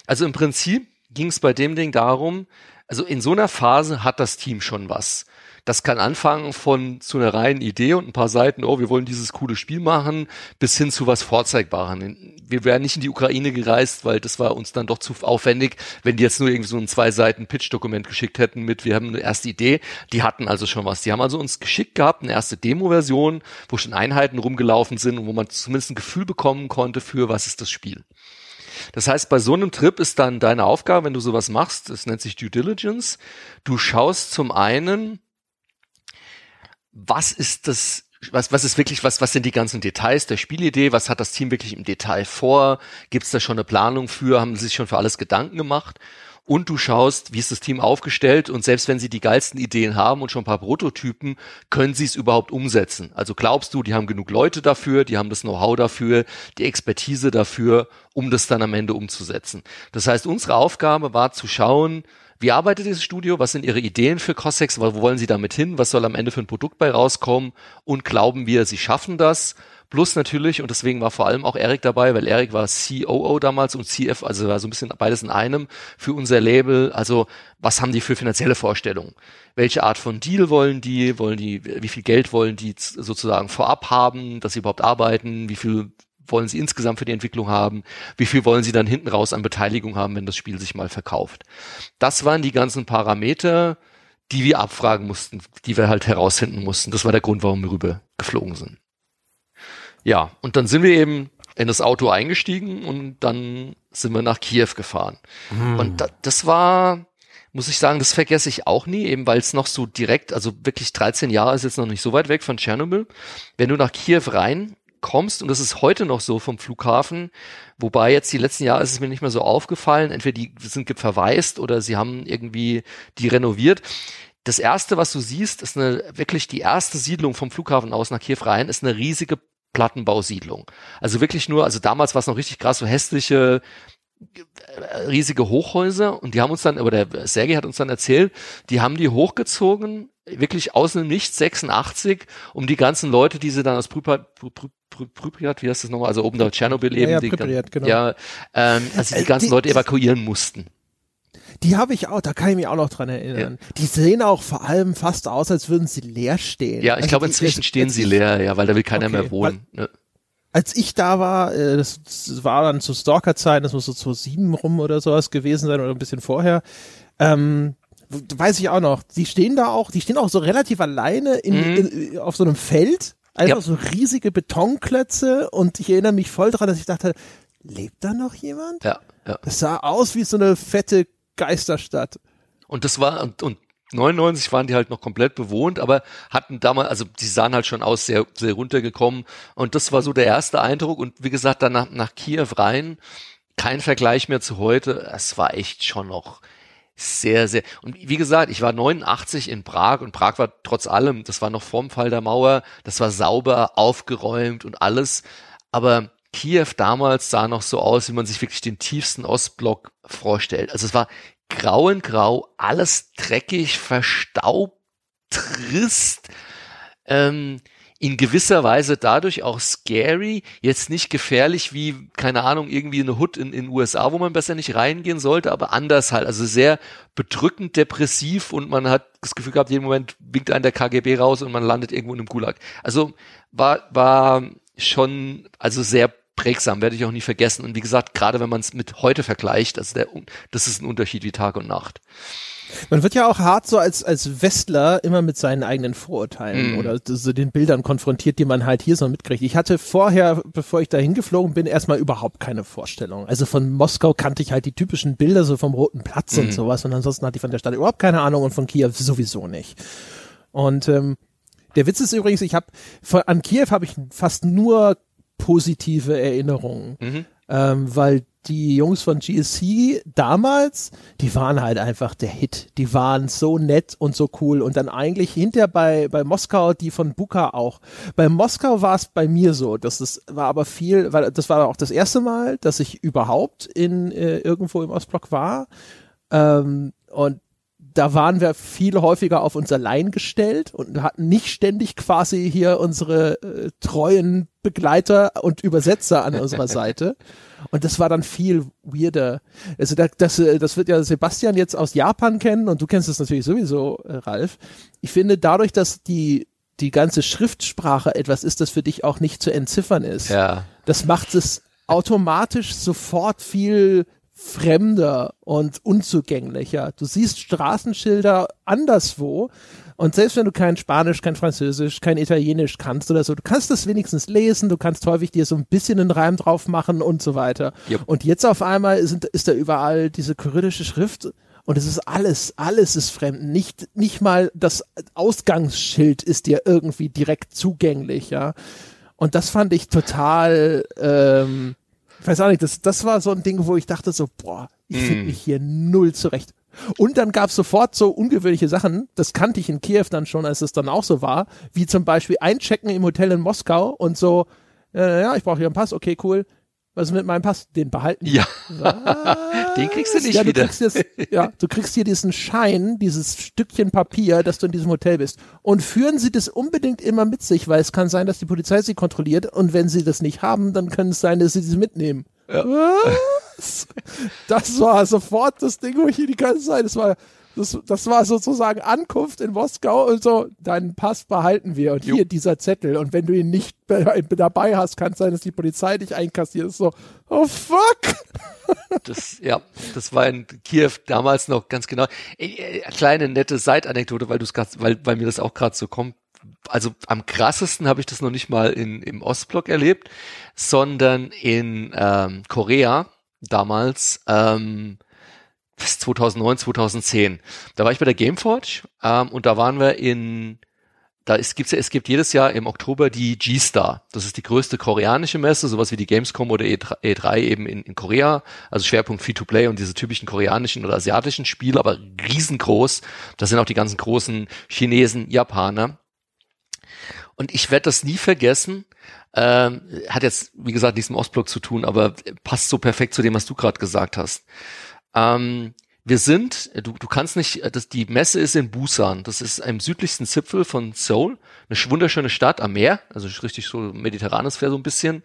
Also im Prinzip ging es bei dem Ding darum, also in so einer Phase hat das Team schon was. Das kann anfangen von zu einer reinen Idee und ein paar Seiten, oh, wir wollen dieses coole Spiel machen, bis hin zu was Vorzeigbaren. Wir wären nicht in die Ukraine gereist, weil das war uns dann doch zu aufwendig, wenn die jetzt nur irgendwie so ein zwei Seiten Pitch-Dokument geschickt hätten mit, wir haben eine erste Idee. Die hatten also schon was. Die haben also uns geschickt gehabt, eine erste Demo-Version, wo schon Einheiten rumgelaufen sind und wo man zumindest ein Gefühl bekommen konnte für, was ist das Spiel. Das heißt, bei so einem Trip ist dann deine Aufgabe, wenn du sowas machst, das nennt sich Due Diligence. Du schaust zum einen, was ist das was, was ist wirklich, was, was sind die ganzen Details der Spielidee? Was hat das Team wirklich im Detail vor? Gibt es da schon eine Planung für? Haben sie sich schon für alles Gedanken gemacht? Und du schaust, wie ist das Team aufgestellt und selbst wenn sie die geilsten Ideen haben und schon ein paar Prototypen, können sie es überhaupt umsetzen? Also glaubst du, die haben genug Leute dafür, die haben das Know-how dafür, die Expertise dafür, um das dann am Ende umzusetzen? Das heißt, unsere Aufgabe war zu schauen, wie arbeitet dieses Studio? Was sind Ihre Ideen für Cossacks? Wo wollen Sie damit hin? Was soll am Ende für ein Produkt bei rauskommen? Und glauben wir, Sie schaffen das? Plus natürlich, und deswegen war vor allem auch Erik dabei, weil Erik war COO damals und CF, also war so ein bisschen beides in einem für unser Label. Also was haben die für finanzielle Vorstellungen? Welche Art von Deal wollen die? Wollen die, wie viel Geld wollen die sozusagen vorab haben, dass sie überhaupt arbeiten? Wie viel wollen sie insgesamt für die Entwicklung haben, wie viel wollen sie dann hinten raus an Beteiligung haben, wenn das Spiel sich mal verkauft. Das waren die ganzen Parameter, die wir abfragen mussten, die wir halt herausfinden mussten. Das war der Grund, warum wir rüber geflogen sind. Ja, und dann sind wir eben in das Auto eingestiegen und dann sind wir nach Kiew gefahren. Mhm. Und da, das war, muss ich sagen, das vergesse ich auch nie, eben weil es noch so direkt, also wirklich 13 Jahre ist jetzt noch nicht so weit weg von Tschernobyl. Wenn du nach Kiew rein kommst, und das ist heute noch so vom Flughafen, wobei jetzt die letzten Jahre ist es mir nicht mehr so aufgefallen, entweder die sind verwaist oder sie haben irgendwie die renoviert. Das erste, was du siehst, ist eine, wirklich die erste Siedlung vom Flughafen aus nach Kiew rein, ist eine riesige Plattenbausiedlung. Also wirklich nur, also damals war es noch richtig krass, so hässliche, äh, riesige Hochhäuser und die haben uns dann, oder der Sergei hat uns dann erzählt, die haben die hochgezogen, wirklich aus dem Nichts 86, um die ganzen Leute, die sie dann aus Prüper, Pripyat, wie heißt das nochmal, also oben da Tschernobyl eben, ja, ja, Pripyat, genau. ja ähm, also die äh, ganzen die, Leute evakuieren mussten. Die habe ich auch, da kann ich mich auch noch dran erinnern. Ja. Die sehen auch vor allem fast aus, als würden sie leer stehen. Ja, ich also glaube inzwischen die, stehen sie leer, ja, weil da will keiner okay, mehr wohnen. Weil, ne? Als ich da war, äh, das, das war dann zu Stalker-Zeiten, das muss so 2007 rum oder sowas gewesen sein oder ein bisschen vorher. Ähm, weiß ich auch noch, die stehen da auch, die stehen auch so relativ alleine in, mhm. in, auf so einem Feld Einfach ja. so riesige Betonklötze und ich erinnere mich voll daran, dass ich dachte, lebt da noch jemand? Ja, ja. Das sah aus wie so eine fette Geisterstadt. Und das war, und, und 99 waren die halt noch komplett bewohnt, aber hatten damals, also die sahen halt schon aus sehr, sehr runtergekommen. Und das war so der erste Eindruck. Und wie gesagt, dann nach, nach Kiew rein, kein Vergleich mehr zu heute. Es war echt schon noch sehr, sehr. Und wie gesagt, ich war 89 in Prag und Prag war trotz allem, das war noch vorm Fall der Mauer, das war sauber, aufgeräumt und alles. Aber Kiew damals sah noch so aus, wie man sich wirklich den tiefsten Ostblock vorstellt. Also es war grau in grau, alles dreckig, verstaubt, trist. Ähm, in gewisser Weise dadurch auch scary, jetzt nicht gefährlich wie, keine Ahnung, irgendwie eine Hut in den USA, wo man besser nicht reingehen sollte, aber anders halt, also sehr bedrückend depressiv und man hat das Gefühl gehabt, jeden Moment winkt einen der KGB raus und man landet irgendwo in einem Gulag. Also war, war schon, also sehr prägsam, werde ich auch nie vergessen. Und wie gesagt, gerade wenn man es mit heute vergleicht, also der, das ist ein Unterschied wie Tag und Nacht. Man wird ja auch hart so als, als Westler immer mit seinen eigenen Vorurteilen mm. oder so den Bildern konfrontiert, die man halt hier so mitkriegt. Ich hatte vorher, bevor ich da hingeflogen bin, erstmal überhaupt keine Vorstellung. Also von Moskau kannte ich halt die typischen Bilder so vom Roten Platz mm. und mhm. sowas und ansonsten hatte ich von der Stadt überhaupt keine Ahnung und von Kiew sowieso nicht. Und ähm, der Witz ist übrigens, ich habe an Kiew habe ich fast nur positive Erinnerungen. Mhm. Ähm, weil die Jungs von GSC damals, die waren halt einfach der Hit. Die waren so nett und so cool. Und dann eigentlich hinterher bei, bei Moskau, die von Buka auch. Bei Moskau war es bei mir so, dass es war aber viel, weil das war auch das erste Mal, dass ich überhaupt in äh, irgendwo im Ostblock war. Ähm, und da waren wir viel häufiger auf uns allein gestellt und hatten nicht ständig quasi hier unsere äh, treuen Begleiter und Übersetzer an unserer <laughs> Seite. Und das war dann viel weirder. Also das, das, das wird ja Sebastian jetzt aus Japan kennen und du kennst es natürlich sowieso, äh, Ralf. Ich finde dadurch, dass die die ganze Schriftsprache etwas ist, das für dich auch nicht zu entziffern ist. Ja. Das macht es automatisch sofort viel fremder und unzugänglicher. Du siehst Straßenschilder anderswo und selbst wenn du kein Spanisch, kein Französisch, kein Italienisch kannst oder so, du kannst das wenigstens lesen, du kannst häufig dir so ein bisschen einen Reim drauf machen und so weiter. Yep. Und jetzt auf einmal sind, ist da überall diese kyrillische Schrift und es ist alles, alles ist fremd. Nicht, nicht mal das Ausgangsschild ist dir irgendwie direkt zugänglich, ja. Und das fand ich total, ähm, ich weiß auch nicht, das, das war so ein Ding, wo ich dachte so, boah, ich finde mm. mich hier null zurecht. Und dann gab es sofort so ungewöhnliche Sachen, das kannte ich in Kiew dann schon, als es dann auch so war, wie zum Beispiel einchecken im Hotel in Moskau und so, äh, ja, ich brauche hier einen Pass, okay, cool. Was ist mit meinem Pass? Den behalten. Ja. Den kriegst du nicht ja, wieder. Du kriegst jetzt, ja, du kriegst hier diesen Schein, dieses Stückchen Papier, dass du in diesem Hotel bist. Und führen Sie das unbedingt immer mit sich, weil es kann sein, dass die Polizei sie kontrolliert und wenn sie das nicht haben, dann können es sein, dass sie sie mitnehmen. Ja. Was? Das war sofort das Ding, wo ich hier die ganze Zeit, das war das, das war sozusagen Ankunft in Moskau und so, deinen Pass behalten wir und jo. hier dieser Zettel und wenn du ihn nicht dabei hast, kann es sein, dass die Polizei dich einkassiert. Das ist so, oh fuck! Das, ja, das war in Kiew damals noch ganz genau. Äh, kleine nette Seitanekdote, weil du es weil, weil mir das auch gerade so kommt. Also am krassesten habe ich das noch nicht mal in, im Ostblock erlebt, sondern in ähm, Korea damals. Ähm, 2009, 2010. Da war ich bei der Gameforge ähm, und da waren wir in, da ist, gibt's ja, es gibt jedes Jahr im Oktober die G-Star. Das ist die größte koreanische Messe, sowas wie die Gamescom oder E3, E3 eben in, in Korea. Also Schwerpunkt Free-to-Play und diese typischen koreanischen oder asiatischen Spiele, aber riesengroß. Da sind auch die ganzen großen Chinesen, Japaner. Und ich werde das nie vergessen. Ähm, hat jetzt, wie gesagt, nichts mit Ostblock zu tun, aber passt so perfekt zu dem, was du gerade gesagt hast. Ähm, wir sind, du, du kannst nicht, das, die Messe ist in Busan. Das ist im südlichsten Zipfel von Seoul. Eine wunderschöne Stadt am Meer, also richtig so mediterranes Fair so ein bisschen.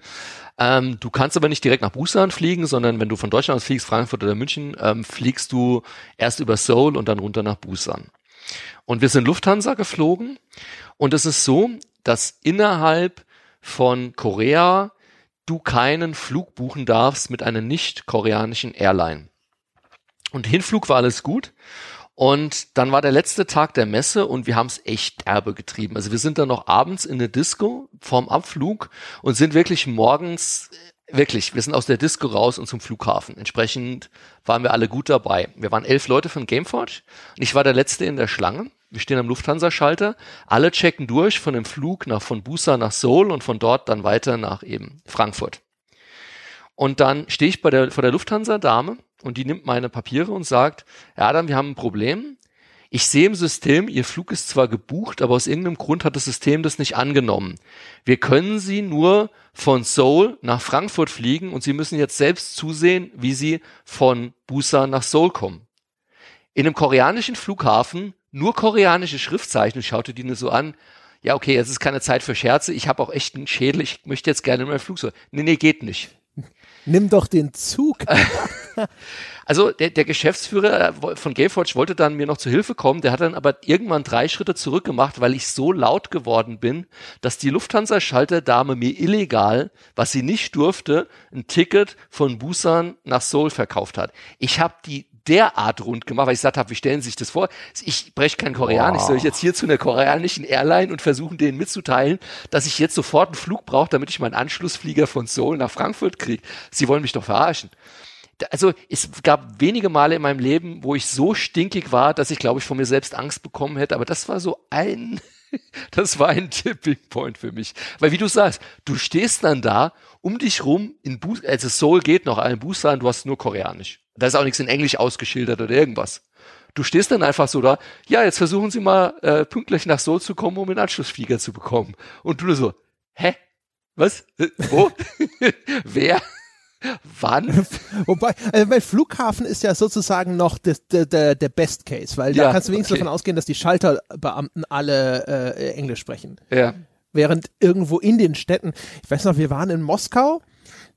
Ähm, du kannst aber nicht direkt nach Busan fliegen, sondern wenn du von Deutschland aus fliegst, Frankfurt oder München, ähm, fliegst du erst über Seoul und dann runter nach Busan. Und wir sind Lufthansa geflogen und es ist so, dass innerhalb von Korea du keinen Flug buchen darfst mit einer nicht koreanischen Airline. Und Hinflug war alles gut. Und dann war der letzte Tag der Messe und wir haben es echt derbe getrieben. Also wir sind dann noch abends in der Disco vorm Abflug und sind wirklich morgens, wirklich, wir sind aus der Disco raus und zum Flughafen. Entsprechend waren wir alle gut dabei. Wir waren elf Leute von Gameforge und ich war der Letzte in der Schlange. Wir stehen am Lufthansa-Schalter. Alle checken durch von dem Flug nach, von Busan nach Seoul und von dort dann weiter nach eben Frankfurt. Und dann stehe ich bei der, vor der Lufthansa-Dame und die nimmt meine Papiere und sagt, ja, Adam, wir haben ein Problem. Ich sehe im System, Ihr Flug ist zwar gebucht, aber aus irgendeinem Grund hat das System das nicht angenommen. Wir können Sie nur von Seoul nach Frankfurt fliegen und Sie müssen jetzt selbst zusehen, wie Sie von Busan nach Seoul kommen. In einem koreanischen Flughafen nur koreanische Schriftzeichen, schaute die nur so an, ja, okay, jetzt ist keine Zeit für Scherze, ich habe auch echt einen Schädel, ich möchte jetzt gerne in mein Flugzeug. Nee, nee, geht nicht. Nimm doch den Zug. <laughs> also der, der Geschäftsführer von Gameforge wollte dann mir noch zu Hilfe kommen, der hat dann aber irgendwann drei Schritte zurück gemacht, weil ich so laut geworden bin, dass die Lufthansa-Schalterdame mir illegal, was sie nicht durfte, ein Ticket von Busan nach Seoul verkauft hat. Ich habe die derart rund gemacht, weil ich gesagt habe, wie stellen Sie sich das vor? Ich spreche kein Koreanisch, soll ich jetzt hier zu einer koreanischen Airline und versuchen, denen mitzuteilen, dass ich jetzt sofort einen Flug brauche, damit ich meinen Anschlussflieger von Seoul nach Frankfurt kriege? Sie wollen mich doch verarschen. Also es gab wenige Male in meinem Leben, wo ich so stinkig war, dass ich, glaube ich, von mir selbst Angst bekommen hätte, aber das war so ein <laughs> Das war ein Tipping Point für mich. Weil wie du sagst, du stehst dann da, um dich rum, in Boost, also Soul geht noch, ein Booster, du hast nur Koreanisch. Da ist auch nichts in Englisch ausgeschildert oder irgendwas. Du stehst dann einfach so da, ja, jetzt versuchen sie mal äh, pünktlich nach Seoul zu kommen, um einen Anschlussflieger zu bekommen. Und du so, hä? Was? Äh, wo? <laughs> Wer? Wann? <laughs> Wobei, also mein Flughafen ist ja sozusagen noch der, der, der Best Case, weil da Ja, kannst du wenigstens okay. davon ausgehen, dass die Schalterbeamten alle äh, Englisch sprechen. Ja. Während irgendwo in den Städten, ich weiß noch, wir waren in Moskau,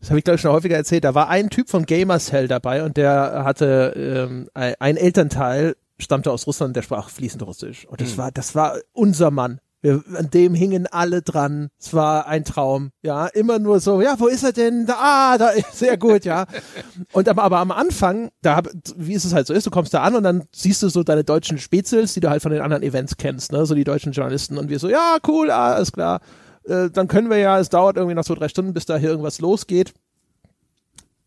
das habe ich glaube ich schon häufiger erzählt, da war ein Typ von Gamercell dabei und der hatte ähm, ein, Elternteil, stammte aus Russland, der sprach fließend Russisch. Und das Hm. war, das war unser Mann. Wir, an dem hingen alle dran. Es war ein Traum. Ja, immer nur so, ja, wo ist er denn? Da, ah, da ist <laughs> sehr gut, ja. Und aber, aber am Anfang, da hab, wie es es halt so ist, du kommst da an und dann siehst du so deine deutschen Spezels, die du halt von den anderen Events kennst, ne, so die deutschen Journalisten und wir so, ja, cool, ah, alles klar. Äh, dann können wir ja, es dauert irgendwie noch so drei Stunden, bis da hier irgendwas losgeht.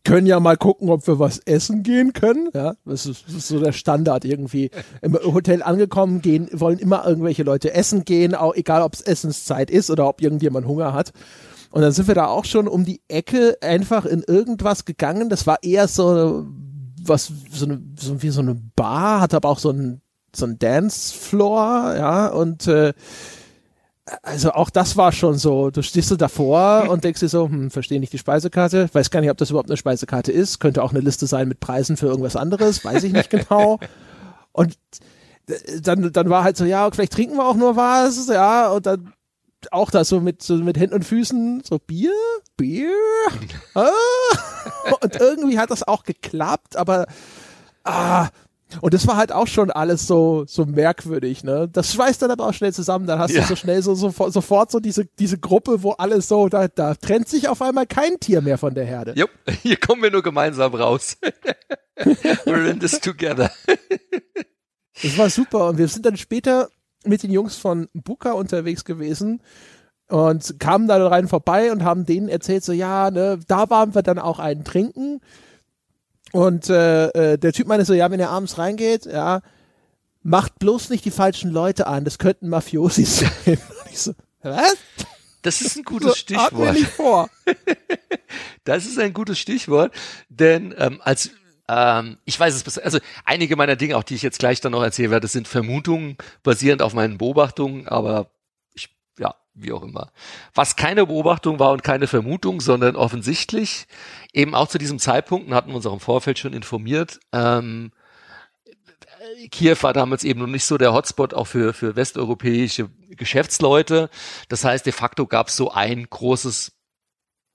Können ja mal gucken, ob wir was essen gehen können. Ja, das ist, das ist so der Standard irgendwie. Im Hotel angekommen, gehen, wollen immer irgendwelche Leute essen gehen, auch egal ob es Essenszeit ist oder ob irgendjemand Hunger hat. Und dann sind wir da auch schon um die Ecke einfach in irgendwas gegangen. Das war eher so was, so, eine, so wie so eine Bar, hat aber auch so ein, so ein Dancefloor, ja, und äh, also auch das war schon so, du stehst so davor <laughs> und denkst dir so, hm, verstehe nicht die Speisekarte, weiß gar nicht, ob das überhaupt eine Speisekarte ist, könnte auch eine Liste sein mit Preisen für irgendwas anderes, weiß ich nicht <laughs> genau. Und äh, dann, dann war halt so, ja, vielleicht trinken wir auch nur was, ja, und dann auch da so mit, so mit Händen und Füßen, so Bier, Bier, <laughs> ah. und irgendwie hat das auch geklappt, aber ah, und das war halt auch schon alles so, so merkwürdig, ne? Das schweißt dann aber auch schnell zusammen. Dann hast Ja. du so schnell so, so sofort so diese, diese Gruppe, wo alles so, da, da trennt sich auf einmal kein Tier mehr von der Herde. Jupp, <laughs> hier kommen wir nur gemeinsam raus. <laughs> We're in this together. Das war super. Und wir sind dann später mit den Jungs von Buka unterwegs gewesen und kamen da rein vorbei und haben denen erzählt, so ja, ne, da waren wir dann auch einen trinken. Und äh, äh, der Typ meinte so, ja, wenn ihr abends reingeht, ja, macht bloß nicht die falschen Leute an, das könnten Mafiosi <laughs> sein. Und ich so, was? Das ist ein <laughs> So, gutes wir Stichwort. nicht vor. <laughs> Das ist ein gutes Stichwort, denn ähm, als ähm, ich weiß es besser, also einige meiner Dinge, auch die ich jetzt gleich dann noch erzählen werde, sind Vermutungen basierend auf meinen Beobachtungen, aber wie auch immer. Was keine Beobachtung war und keine Vermutung, sondern offensichtlich eben auch zu diesem Zeitpunkt, hatten wir uns auch im Vorfeld schon informiert, ähm, Kiew war damals eben noch nicht so der Hotspot auch für, für westeuropäische Geschäftsleute. Das heißt, de facto gab es so ein großes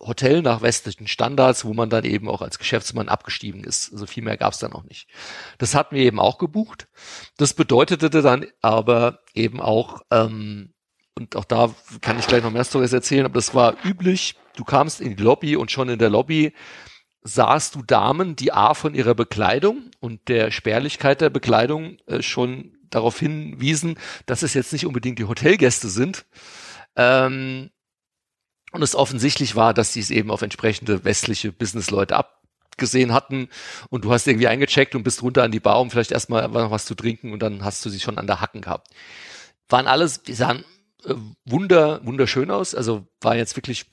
Hotel nach westlichen Standards, wo man dann eben auch als Geschäftsmann abgestiegen ist. Also viel mehr gab es da noch nicht. Das hatten wir eben auch gebucht. Das bedeutete dann aber eben auch, ähm, und auch da kann ich gleich noch mehr Storys erzählen, aber das war üblich, du kamst in die Lobby und schon in der Lobby sahst du Damen, die A von ihrer Bekleidung und der Spärlichkeit der Bekleidung äh, schon darauf hinwiesen, dass es jetzt nicht unbedingt die Hotelgäste sind. Ähm, und es offensichtlich war, dass sie es eben auf entsprechende westliche Businessleute abgesehen hatten und du hast irgendwie eingecheckt und bist runter an die Bar, um vielleicht erstmal noch was zu trinken und dann hast du sie schon an der Hacken gehabt. Waren alles, die sahen wunder, wunderschön aus, also war jetzt wirklich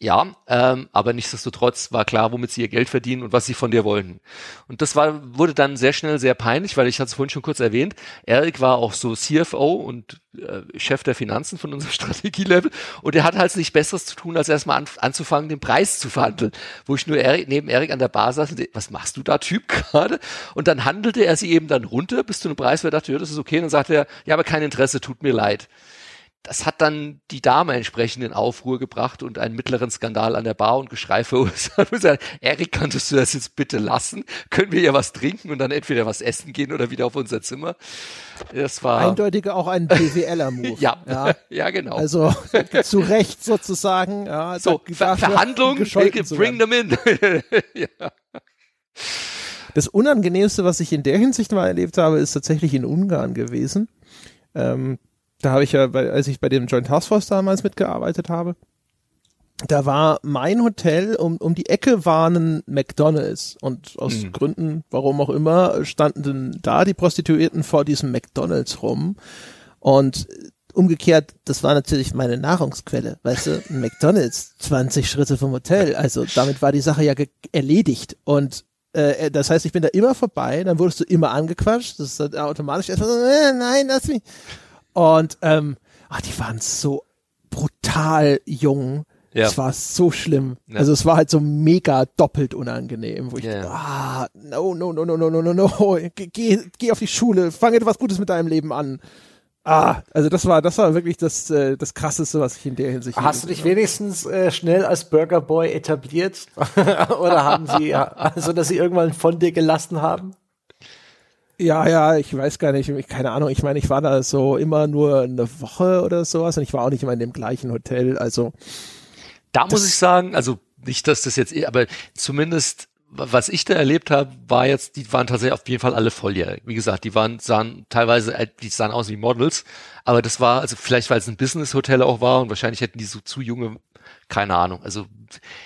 ja, ähm, aber nichtsdestotrotz war klar, womit sie ihr Geld verdienen und was sie von dir wollten. Und das war, wurde dann sehr schnell sehr peinlich, weil ich hatte es vorhin schon kurz erwähnt, Eric war auch so CFO und äh, Chef der Finanzen von unserem <laughs> Strategielevel und er hat halt nichts Besseres zu tun, als erstmal an, anzufangen, den Preis zu verhandeln. Wo ich nur Eric, neben Eric an der Bar saß und was machst du da, Typ, <laughs> gerade? Und dann handelte er sie eben dann runter bis zu einem Preis, wo er dachte, ja, das ist okay. Und dann sagte er, ja, aber kein Interesse, tut mir leid das hat dann die Dame entsprechend in Aufruhr gebracht und einen mittleren Skandal an der Bar und Geschrei verursacht. <laughs> Erik, könntest du das jetzt bitte lassen? Können wir ja was trinken und dann entweder was essen gehen oder wieder auf unser Zimmer? Das war Eindeutig auch ein BWLer-Move. <laughs> ja, ja. <laughs> ja, genau. Also zu Recht sozusagen. Ja, so Ver Verhandlung, bring them in. ja. Das Unangenehmste, was ich in der Hinsicht mal erlebt habe, ist tatsächlich in Ungarn gewesen. Ähm, da habe ich ja, bei, als ich bei dem Joint Task Force damals mitgearbeitet habe, da war mein Hotel, um, um die Ecke war ein McDonalds. Und aus Mhm. Gründen, warum auch immer, standen da die Prostituierten vor diesem McDonalds rum. Und umgekehrt, das war natürlich meine Nahrungsquelle, weißt du, McDonalds, <laughs> 20 Schritte vom Hotel, also damit war die Sache ja erledigt. Und äh, das heißt, ich bin da immer vorbei, dann wurdest du immer angequatscht, das ist dann automatisch erstmal so, äh, nein, lass mich. Und ähm, ach, die waren so brutal jung. Ja. Es war so schlimm. Ja. Also es war halt so mega doppelt unangenehm, wo ich ja. dachte, ah, no, no, no, no, no, no, no, no, <laughs> geh, geh auf die Schule, fang etwas Gutes mit deinem Leben an. Ah, also das war, das war wirklich das, äh, das krasseste, was ich in der Hinsicht. Hast du dich wenigstens äh, schnell als Burger Boy etabliert? <laughs> Oder haben sie, <laughs> also dass sie irgendwann von dir gelassen haben? Ja, ja, ich weiß gar nicht, keine Ahnung. Ich meine, ich war da so immer nur eine Woche oder sowas und ich war auch nicht immer in dem gleichen Hotel. Also da muss ich sagen, also nicht, dass das jetzt, aber zumindest was ich da erlebt habe, war jetzt, die waren tatsächlich auf jeden Fall alle volljährig. Wie gesagt, die waren, sahen teilweise, die sahen aus wie Models, aber das war, also vielleicht, weil es ein Business-Hotel auch war und wahrscheinlich hätten die so zu junge, keine Ahnung. Also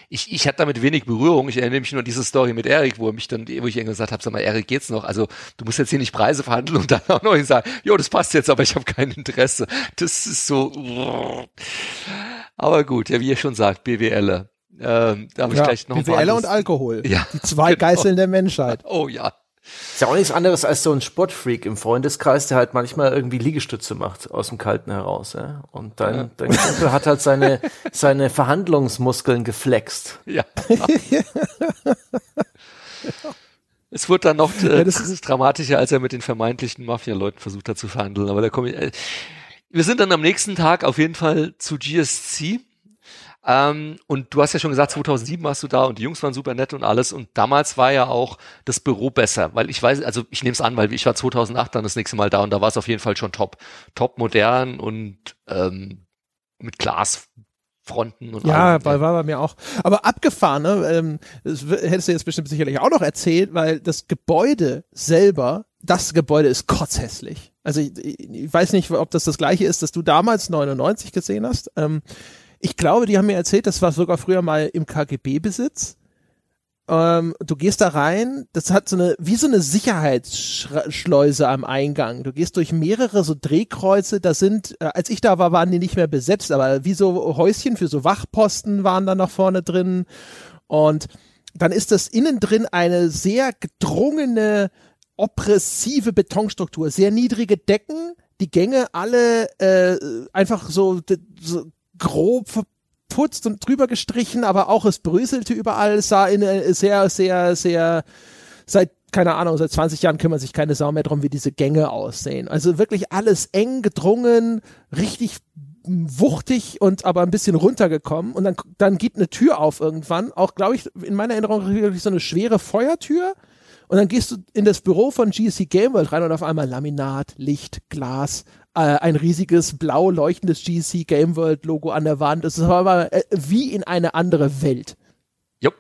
ich, ich hatte damit wenig Berührung. Ich erinnere mich nur an diese Story mit Erik, wo er mich dann, wo ich irgendwann gesagt habe, sag mal, Erik, geht's noch? Also du musst jetzt hier nicht Preise verhandeln und dann auch noch sagen, jo, das passt jetzt, aber ich habe kein Interesse. Das ist so. Aber gut, ja, wie ihr schon sagt, BWLer. Ähm, da habe ich ja, gleich noch ein BWLer und Alkohol. Ja, die zwei <laughs> genau. Geißeln der Menschheit. Oh ja. Ist ja auch nichts anderes als so ein Sportfreak im Freundeskreis, der halt manchmal irgendwie Liegestütze macht aus dem Kalten heraus. Ja? Und dein, ja. dein Kumpel hat halt seine, <laughs> seine Verhandlungsmuskeln geflext. Ja. Es wurde dann noch äh, ja, das ist dramatischer, als er mit den vermeintlichen Mafia-Leuten versucht hat zu verhandeln. Aber da komme ich. Äh, wir sind dann am nächsten Tag auf jeden Fall zu GSC ähm, und du hast ja schon gesagt, 2007 warst du da und die Jungs waren super nett und alles. Und damals war ja auch das Büro besser, weil ich weiß, also ich nehme es an, weil ich war 2008 dann das nächste Mal da und da war es auf jeden Fall schon top, top modern und ähm, mit Glasfronten und ja, allem. war, war bei mir auch. Aber abgefahren, ne? Ähm, das hättest du jetzt bestimmt sicherlich auch noch erzählt, weil das Gebäude selber, das Gebäude ist kotzhässlich. Also ich, ich weiß nicht, ob das das gleiche ist, das du damals 99 gesehen hast. Ähm, ich glaube, die haben mir erzählt, das war sogar früher mal im KGB-Besitz. Ähm, du gehst da rein, das hat so eine, wie so eine Sicherheitsschleuse am Eingang. Du gehst durch mehrere so Drehkreuze, da sind, äh, als ich da war, waren die nicht mehr besetzt, aber wie so Häuschen für so Wachposten waren da nach vorne drin. Und dann ist das innen drin eine sehr gedrungene, oppressive Betonstruktur, sehr niedrige Decken, die Gänge alle äh, einfach so, so grob verputzt und drüber gestrichen, aber auch es bröselte überall, sah in äh, sehr, sehr, sehr, seit keine Ahnung, seit 20 Jahren kümmert sich keine Sau mehr drum, wie diese Gänge aussehen. Also wirklich alles eng gedrungen, richtig wuchtig und aber ein bisschen runtergekommen. Und dann, dann geht eine Tür auf irgendwann, auch glaube ich in meiner Erinnerung wirklich so eine schwere Feuertür. Und dann gehst du in das Büro von GSC Game World rein und auf einmal Laminat, Licht, Glas, äh, ein riesiges blau leuchtendes GC Game World Logo an der Wand. Es war aber äh, wie in eine andere Welt. Jupp.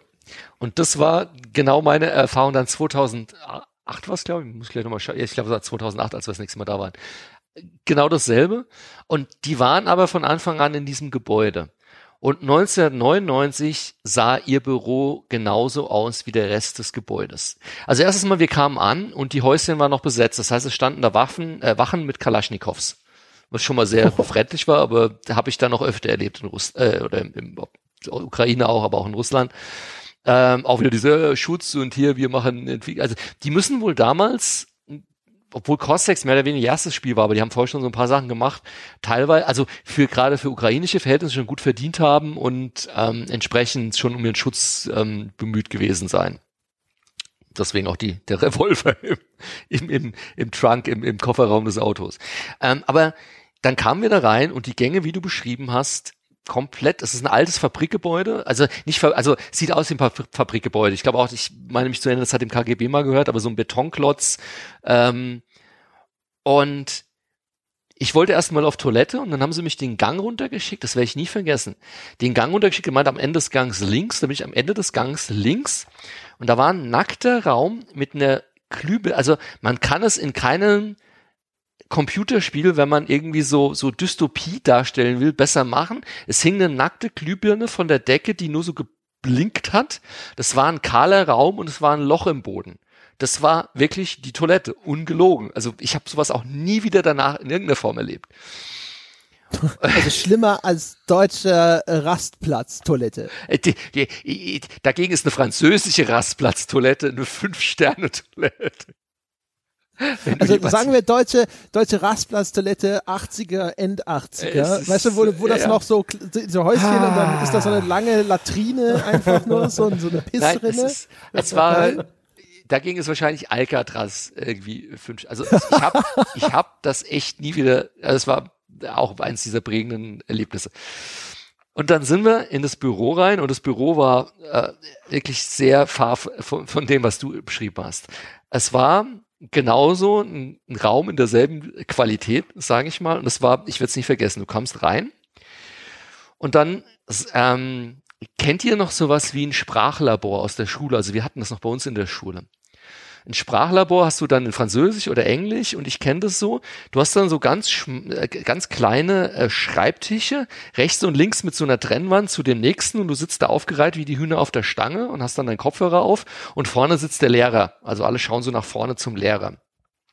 Und das war genau meine Erfahrung dann 2008 war es, glaube ich. Muss ich gleich nochmal schauen. Ich glaube, es war 2008, als wir das nächste Mal da waren. Genau dasselbe. Und die waren aber von Anfang an in diesem Gebäude. Und 1999 sah ihr Büro genauso aus wie der Rest des Gebäudes. Also erstes Mal, wir kamen an und die Häuschen waren noch besetzt. Das heißt, es standen da Waffen, äh, Wachen mit Kalaschnikows. Was schon mal sehr <laughs> befremdlich war, aber habe ich da noch öfter erlebt in Russ äh, oder in, in Ukraine auch, aber auch in Russland. Ähm, auch wieder diese Schutz und hier, wir machen, also die müssen wohl damals obwohl Costex mehr oder weniger erstes Spiel war, aber die haben vorher schon so ein paar Sachen gemacht, teilweise, also für gerade für ukrainische Verhältnisse schon gut verdient haben und ähm, entsprechend schon um ihren Schutz ähm, bemüht gewesen sein. Deswegen auch die, der Revolver <laughs> im, im, im, im Trunk, im, im Kofferraum des Autos. Ähm, aber dann kamen wir da rein und die Gänge, wie du beschrieben hast, komplett, es ist ein altes Fabrikgebäude, also nicht, also sieht aus wie ein Fabrikgebäude. Ich glaube auch, ich meine mich zu erinnern, das hat im KGB mal gehört, aber so ein Betonklotz. Ähm, und ich wollte erstmal auf Toilette und dann haben sie mich den Gang runtergeschickt, das werde ich nie vergessen. Den Gang runtergeschickt, gemeint am Ende des Gangs links, da bin ich am Ende des Gangs links und da war ein nackter Raum mit einer Klübe, also man kann es in keinem Computerspiel, wenn man irgendwie so, so Dystopie darstellen will, besser machen. Es hing eine nackte Glühbirne von der Decke, die nur so geblinkt hat. Das war ein kahler Raum und es war ein Loch im Boden. Das war wirklich die Toilette, ungelogen. Also ich habe sowas auch nie wieder danach in irgendeiner Form erlebt. Also schlimmer als deutsche Rastplatz-Toilette. Äh, die, die, dagegen ist eine französische Rastplatz-Toilette eine Fünf-Sterne-Toilette. Also sagen wir deutsche, deutsche Rastplatz-Toilette 80er, End 80er. Weißt du, wo, wo das ja, noch so, so Häuschen ah. und dann ist das so eine lange Latrine einfach nur, so, so eine Pissrinne. <laughs> Nein, es, ist, es war, da ging es wahrscheinlich Alcatraz irgendwie fünf. Also ich habe ich hab das echt nie wieder. Also es war auch eins dieser prägenden Erlebnisse. Und dann sind wir in das Büro rein und das Büro war äh, wirklich sehr far von, von dem, was du beschrieben hast. Es war genauso ein, ein Raum in derselben Qualität, sage ich mal. Und es war, ich werde es nicht vergessen, du kamst rein und dann ähm, kennt ihr noch sowas wie ein Sprachlabor aus der Schule? Also wir hatten das noch bei uns in der Schule ein Sprachlabor hast du dann in Französisch oder Englisch und ich kenne das so. Du hast dann so ganz, äh, ganz kleine äh, Schreibtische, rechts und links mit so einer Trennwand zu dem nächsten und du sitzt da aufgereiht wie die Hühner auf der Stange und hast dann deinen Kopfhörer auf und vorne sitzt der Lehrer. Also alle schauen so nach vorne zum Lehrer.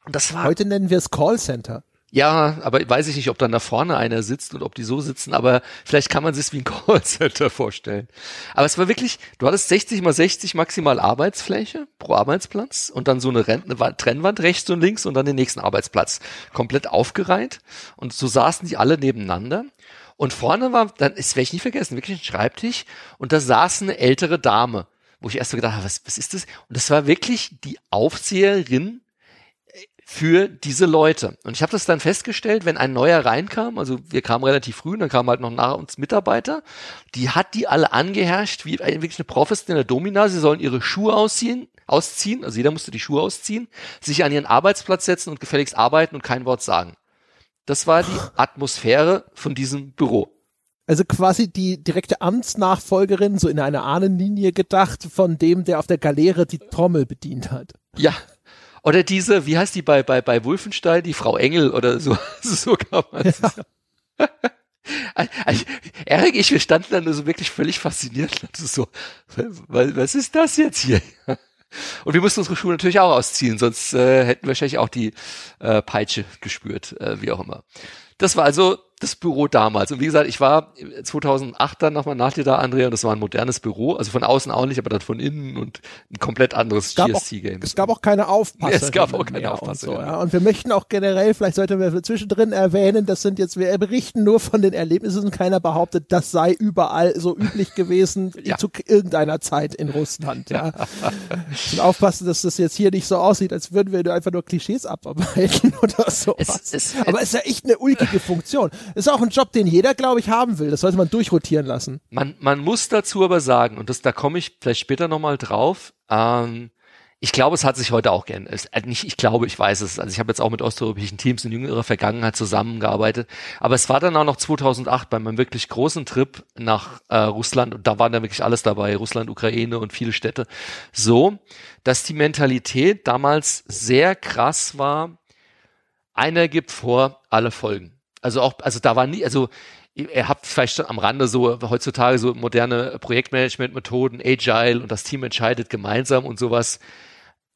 Und das war Heute nennen wir es Callcenter. Ja, aber weiß ich nicht, ob dann da vorne einer sitzt und ob die so sitzen, aber vielleicht kann man sich wie ein <laughs> Callcenter vorstellen. Aber es war wirklich, du hattest 60 mal 60 maximal Arbeitsfläche pro Arbeitsplatz und dann so eine, eine Trennwand rechts und links und dann den nächsten Arbeitsplatz. Komplett aufgereiht und so saßen die alle nebeneinander. Und vorne war, dann, das werde ich nie vergessen, wirklich ein Schreibtisch und da saß eine ältere Dame, wo ich erst so gedacht habe, was, was ist das? Und das war wirklich die Aufseherin für diese Leute. Und ich habe das dann festgestellt, wenn ein neuer reinkam, also wir kamen relativ früh, dann kamen halt noch nach uns Mitarbeiter, die hat die alle angeherrscht, wie wirklich eine professionelle Domina. Sie sollen ihre Schuhe ausziehen, ausziehen, also jeder musste die Schuhe ausziehen, sich an ihren Arbeitsplatz setzen und gefälligst arbeiten und kein Wort sagen. Das war die Atmosphäre von diesem Büro. Also quasi die direkte Amtsnachfolgerin, so in einer Ahnenlinie gedacht, von dem, der auf der Galeere die Trommel bedient hat. Ja, oder diese, wie heißt die bei, bei, bei Wolfenstein, die Frau Engel oder so, <laughs> so kann man ja. Also, Erik, ich, wir standen da nur so wirklich völlig fasziniert. So, was ist das jetzt hier? Und wir mussten unsere Schuhe natürlich auch ausziehen, sonst äh, hätten wir wahrscheinlich auch die äh, Peitsche gespürt, äh, wie auch immer. Das war also das Büro damals. Und wie gesagt, ich war 2008 dann nochmal nach dir da, Andrea, und das war ein modernes Büro. Also von außen auch nicht, aber dann von innen und ein komplett anderes GSC-Game. Es gab auch keine Aufpasser. es gab auch keine Aufpasser. Und, so, ja. und wir möchten auch generell, vielleicht sollten wir zwischendrin erwähnen, das sind jetzt, wir berichten nur von den Erlebnissen. Keiner behauptet, das sei überall so üblich gewesen <laughs> ja. zu irgendeiner Zeit in Russland. Ja. und aufpassen, dass das jetzt hier nicht so aussieht, als würden wir einfach nur Klischees abarbeiten <laughs> oder so. aber es ist ja echt eine ulkige Funktion. Ist auch ein Job, den jeder, glaube ich, haben will. Das sollte man durchrotieren lassen. Man, man muss dazu aber sagen, und das, da komme ich vielleicht später nochmal drauf, ähm, ich glaube, es hat sich heute auch geändert. Äh, nicht, ich glaube, ich weiß es. Also ich habe jetzt auch mit osteuropäischen Teams in jüngerer Vergangenheit zusammengearbeitet. Aber es war dann auch noch 2008 bei meinem wirklich großen Trip nach äh, Russland und da waren dann wirklich alles dabei, Russland, Ukraine und viele Städte. So, dass die Mentalität damals sehr krass war. Einer gibt vor, alle folgen. Also auch, also da war nie, also ihr habt vielleicht am Rande so heutzutage so moderne Projektmanagement-Methoden, Agile und das Team entscheidet gemeinsam und sowas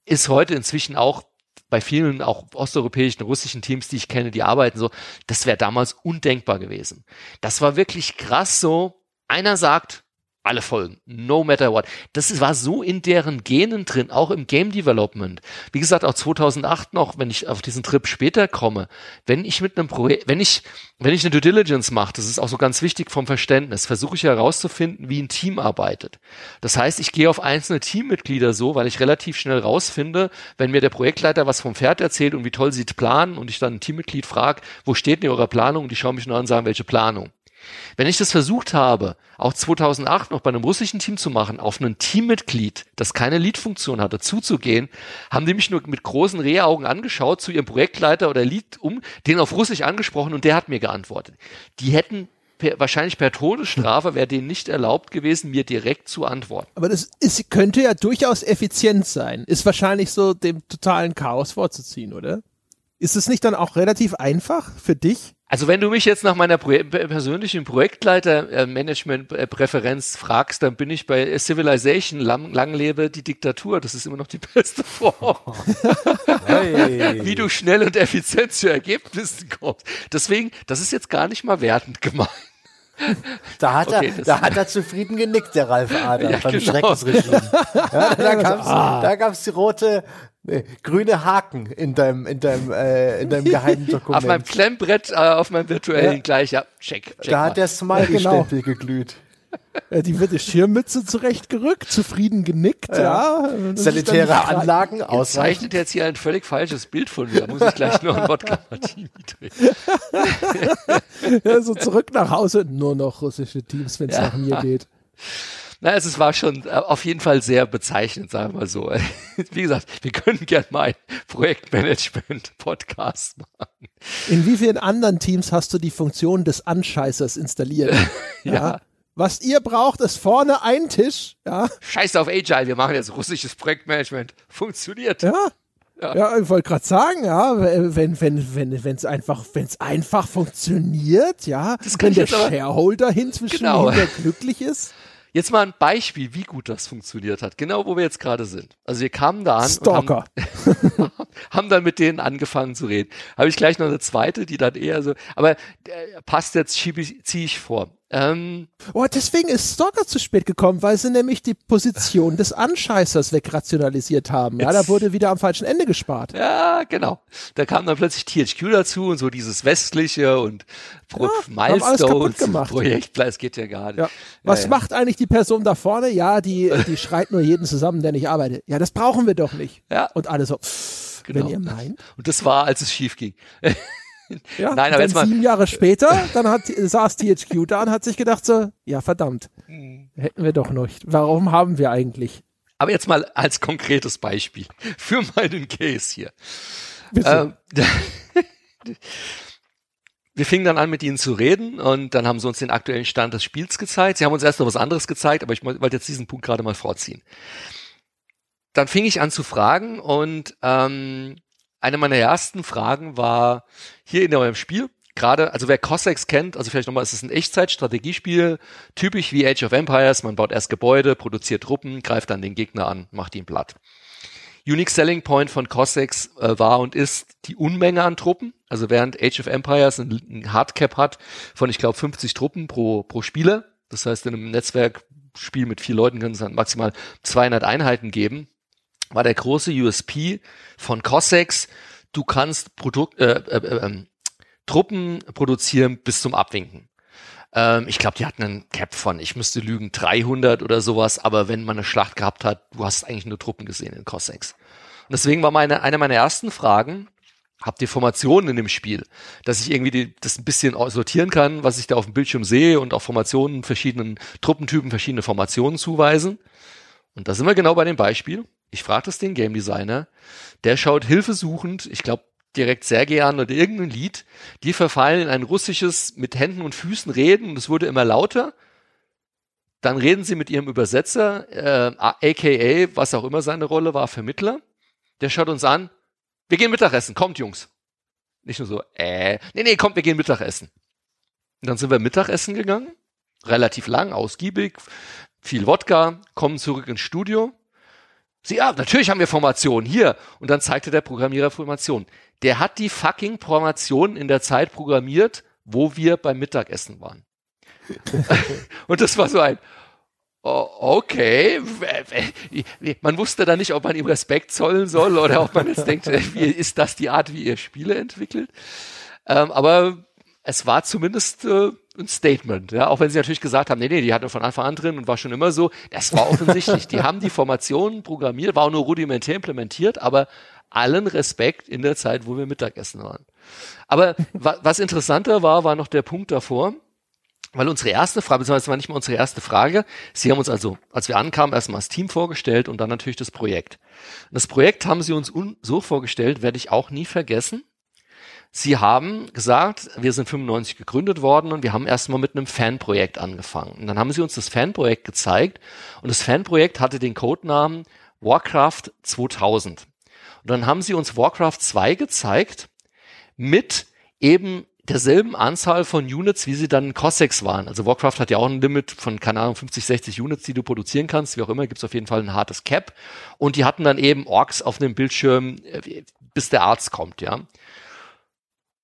ist heute inzwischen auch bei vielen auch osteuropäischen, russischen Teams, die ich kenne, die arbeiten so, das wäre damals undenkbar gewesen. Das war wirklich krass so. Einer sagt, alle Folgen, no matter what. Das war so in deren Genen drin, auch im Game Development. Wie gesagt, auch 2008 noch, wenn ich auf diesen Trip später komme, wenn ich mit einem Projekt, wenn ich, wenn ich eine Due Diligence mache, das ist auch so ganz wichtig vom Verständnis, versuche ich herauszufinden, wie ein Team arbeitet. Das heißt, ich gehe auf einzelne Teammitglieder so, weil ich relativ schnell rausfinde, wenn mir der Projektleiter was vom Pferd erzählt und wie toll sie planen und ich dann ein Teammitglied frage, wo steht denn eure Planung? Und die schauen mich nur an und sagen, welche Planung. Wenn ich das versucht habe, auch 2008 noch bei einem russischen Team zu machen, auf ein Teammitglied, das keine Lead-Funktion hatte, zuzugehen, haben die mich nur mit großen Rehaugen angeschaut zu ihrem Projektleiter oder Lead um, den auf Russisch angesprochen und der hat mir geantwortet. Die hätten Per, wahrscheinlich per Todesstrafe wäre denen nicht erlaubt gewesen, mir direkt zu antworten. Aber das ist, könnte ja durchaus effizient sein. Ist wahrscheinlich so dem totalen Chaos vorzuziehen, oder? Ist es nicht dann auch relativ einfach für dich? Also wenn du mich jetzt nach meiner Pro persönlichen Projektleiter-Management-Präferenz fragst, dann bin ich bei Civilization, lang, lang lebe die Diktatur. Das ist immer noch die <laughs> beste Form. hey. Wie du schnell und effizient zu Ergebnissen kommst. Deswegen, das ist jetzt gar nicht mal wertend gemeint. Da hat, okay, er, da hat er zufrieden genickt, der Ralf Adam, ja, beim genau. Schreckensregime. Ja, da gab's, ah. da gab's die rote, nee, grüne Haken in deinem, in deinem, äh, in deinem geheimen Dokument. <laughs> auf meinem Klemmbrett, äh, auf meinem virtuellen ja. gleich, ja, check, check Da mal. hat der Smiley-Stempel genau. geglüht. <laughs> Die wird die Schirmmütze zurechtgerückt, zufrieden genickt, ja. ja. Sanitäre Anlagen aus. Zeichnet jetzt hier ein völlig falsches Bild von mir. Da muss ich gleich noch ein Wodka Martini trinken. <laughs> ja, so zurück nach Hause, nur noch russische Teams, wenn es ja. nach mir geht. Na, also es war schon äh, auf jeden Fall sehr bezeichnend, sagen wir mal so. <laughs> Wie gesagt, wir können gerne mal einen Projektmanagement-Podcast machen. In wie vielen anderen Teams hast du die Funktion des Anscheißers installiert? ja. ja. Was ihr braucht, ist vorne ein Tisch. Ja. Scheiß auf Agile, wir machen jetzt russisches Projektmanagement. Funktioniert. Ja. Ja. ja, ich wollte gerade sagen, ja, wenn wenn wenn wenn es einfach wenn es einfach funktioniert, ja, wenn der Shareholder hinzwischen genau. glücklich ist. Jetzt mal ein Beispiel, wie gut das funktioniert hat. Genau, wo wir jetzt gerade sind. Also wir kamen da an Stalker. und haben, <laughs> haben dann mit denen angefangen zu reden. Habe ich gleich noch eine zweite, die dann eher so, aber äh, passt jetzt, ziehe ich vor. Ähm, oh, deswegen ist Stalker zu spät gekommen, weil sie nämlich die Position des Anscheißers wegrationalisiert haben. Ja, da wurde wieder am falschen Ende gespart. Ja, genau. Da kam dann plötzlich THQ dazu und so dieses westliche und ja, Milestones Projekt, es geht ja gar nicht. Ja. Was ja, macht eigentlich die Person da vorne? Ja, die, <laughs> die schreit nur jeden zusammen, der nicht arbeitet. Ja, das brauchen wir doch nicht. Ja. Und alle so, pff, genau. wenn ihr meint. Und das war, als es schief ging. <laughs> Ja, Nein, aber jetzt mal. sieben Jahre später, dann hat, saß THQ da und hat sich gedacht so, ja verdammt, hm. hätten wir doch nicht. Warum haben wir eigentlich? Aber jetzt mal als konkretes Beispiel für meinen Case hier. Bitte. Ähm, <laughs> wir fingen dann an, mit ihnen zu reden und dann haben sie uns den aktuellen Stand des Spiels gezeigt. Sie haben uns erst noch was anderes gezeigt, aber ich wollte jetzt diesen Punkt gerade mal vorziehen. Dann fing ich an zu fragen und ähm, eine meiner ersten Fragen war hier in eurem Spiel, gerade, also wer Cossacks kennt, also vielleicht nochmal, es ist ein Echtzeit-Strategiespiel, typisch wie Age of Empires, man baut erst Gebäude, produziert Truppen, greift dann den Gegner an, macht ihn platt. Unique Selling Point von Cossacks äh, war und ist die Unmenge an Truppen. Also während Age of Empires ein, ein Hardcap hat von, ich glaube, 50 Truppen pro, pro Spieler. Das heißt, in einem Netzwerkspiel mit vier Leuten können es dann maximal 200 Einheiten geben war der große USP von Cossacks, du kannst Produkt, äh, äh, äh, ähm, Truppen produzieren bis zum Abwinken. Ähm, ich glaube, die hatten einen Cap von, ich müsste lügen, 300 oder sowas, aber wenn man eine Schlacht gehabt hat, du hast eigentlich nur Truppen gesehen in Cossacks. Und deswegen war meine, eine meiner ersten Fragen, habt ihr Formationen in dem Spiel, dass ich irgendwie die, das ein bisschen sortieren kann, was ich da auf dem Bildschirm sehe und auch Formationen, verschiedenen Truppentypen, verschiedene Formationen zuweisen. Und da sind wir genau bei dem Beispiel ich frage das den Game Designer, der schaut hilfesuchend, ich glaube direkt sehr gern oder irgendein Lied, die verfallen in ein russisches mit Händen und Füßen reden und es wurde immer lauter. Dann reden sie mit ihrem Übersetzer, äh, aka, was auch immer seine Rolle war, Vermittler. Der schaut uns an, wir gehen Mittagessen, kommt Jungs. Nicht nur so, äh, nee, nee, kommt, wir gehen Mittagessen. Und dann sind wir Mittagessen gegangen, relativ lang, ausgiebig, viel Wodka, kommen zurück ins Studio Sie, ja, natürlich haben wir Formationen hier. Und dann zeigte der Programmierer Formationen. Der hat die fucking Formationen in der Zeit programmiert, wo wir beim Mittagessen waren. <laughs> und das war so ein, oh, okay, man wusste da nicht, ob man ihm Respekt zollen soll oder ob man jetzt denkt, <laughs> wie ist das die Art, wie ihr Spiele entwickelt. Ähm, aber es war zumindest äh, ein Statement, ja, auch wenn sie natürlich gesagt haben, nee, nee, die hatten von Anfang an drin und war schon immer so. Das war offensichtlich. die haben die Formationen programmiert, war auch nur rudimentär implementiert, aber allen Respekt in der Zeit, wo wir Mittagessen waren. Aber wa was interessanter war, war noch der Punkt davor, weil unsere erste Frage, beziehungsweise war nicht mal unsere erste Frage, sie haben uns also, als wir ankamen, erstmal das Team vorgestellt und dann natürlich das Projekt. Das Projekt haben sie uns so vorgestellt, werde ich auch nie vergessen. Sie haben gesagt, wir sind 95 gegründet worden und wir haben erstmal mit einem Fanprojekt angefangen. Und dann haben sie uns das Fanprojekt gezeigt und das Fanprojekt hatte den Codenamen Warcraft 2000. Und dann haben sie uns Warcraft 2 gezeigt mit eben derselben Anzahl von Units, wie sie dann in Cossacks waren. Also Warcraft hat ja auch ein Limit von, keine Ahnung, 50, 60 Units, die du produzieren kannst, wie auch immer, gibt's auf jeden Fall ein hartes Cap. Und die hatten dann eben Orks auf dem Bildschirm, äh, bis der Arzt kommt, ja.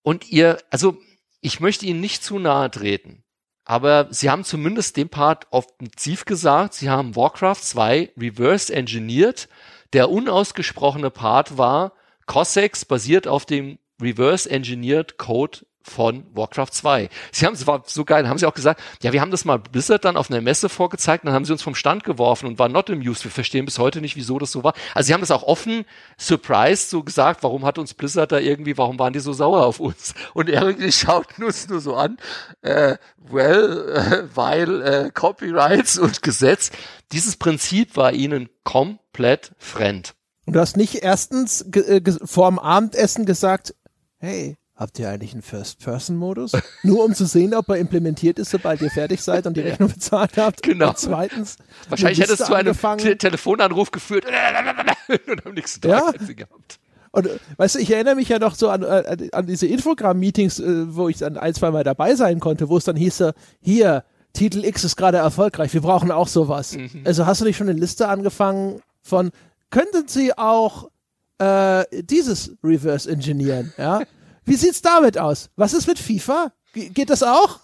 Und ihr, also ich möchte ihnen nicht zu nahe treten, aber sie haben zumindest den Part offensiv gesagt, sie haben Warcraft 2 reverse engineert. Der unausgesprochene Part war, Cossacks basiert auf dem reverse engineered Code von Warcraft 2. Sie haben, es war so geil, haben sie auch gesagt, ja, wir haben das mal Blizzard dann auf einer Messe vorgezeigt, dann haben sie uns vom Stand geworfen und waren not amused. Wir verstehen bis heute nicht, wieso das so war. Also sie haben das auch offen, surprised, so gesagt, warum hat uns Blizzard da irgendwie, warum waren die so sauer auf uns? Und irgendwie schaut <laughs> uns nur so an, äh, well, äh, weil äh, Copyrights und Gesetz, dieses Prinzip war ihnen komplett fremd. Und du hast nicht erstens äh, vor dem Abendessen gesagt, hey, Habt ihr eigentlich einen First-Person-Modus? <laughs> Nur um zu sehen, ob er implementiert ist, sobald ihr fertig seid und die <laughs> Rechnung bezahlt habt. Genau. Und zweitens. <laughs> Wahrscheinlich hättest du einen Te Telefonanruf geführt und am nächsten Tag ja? gehabt. Und weißt du, ich erinnere mich ja noch so an, an, an diese Infogramm-Meetings, äh, wo ich dann ein, zwei Mal dabei sein konnte, wo es dann hieß, hier, Titel X ist gerade erfolgreich, wir brauchen auch sowas. Mhm. Also hast du nicht schon eine Liste angefangen von, könnten Sie auch äh, dieses Reverse engineeren, ja? Wie sieht's damit aus? Was ist mit FIFA? Ge geht das auch?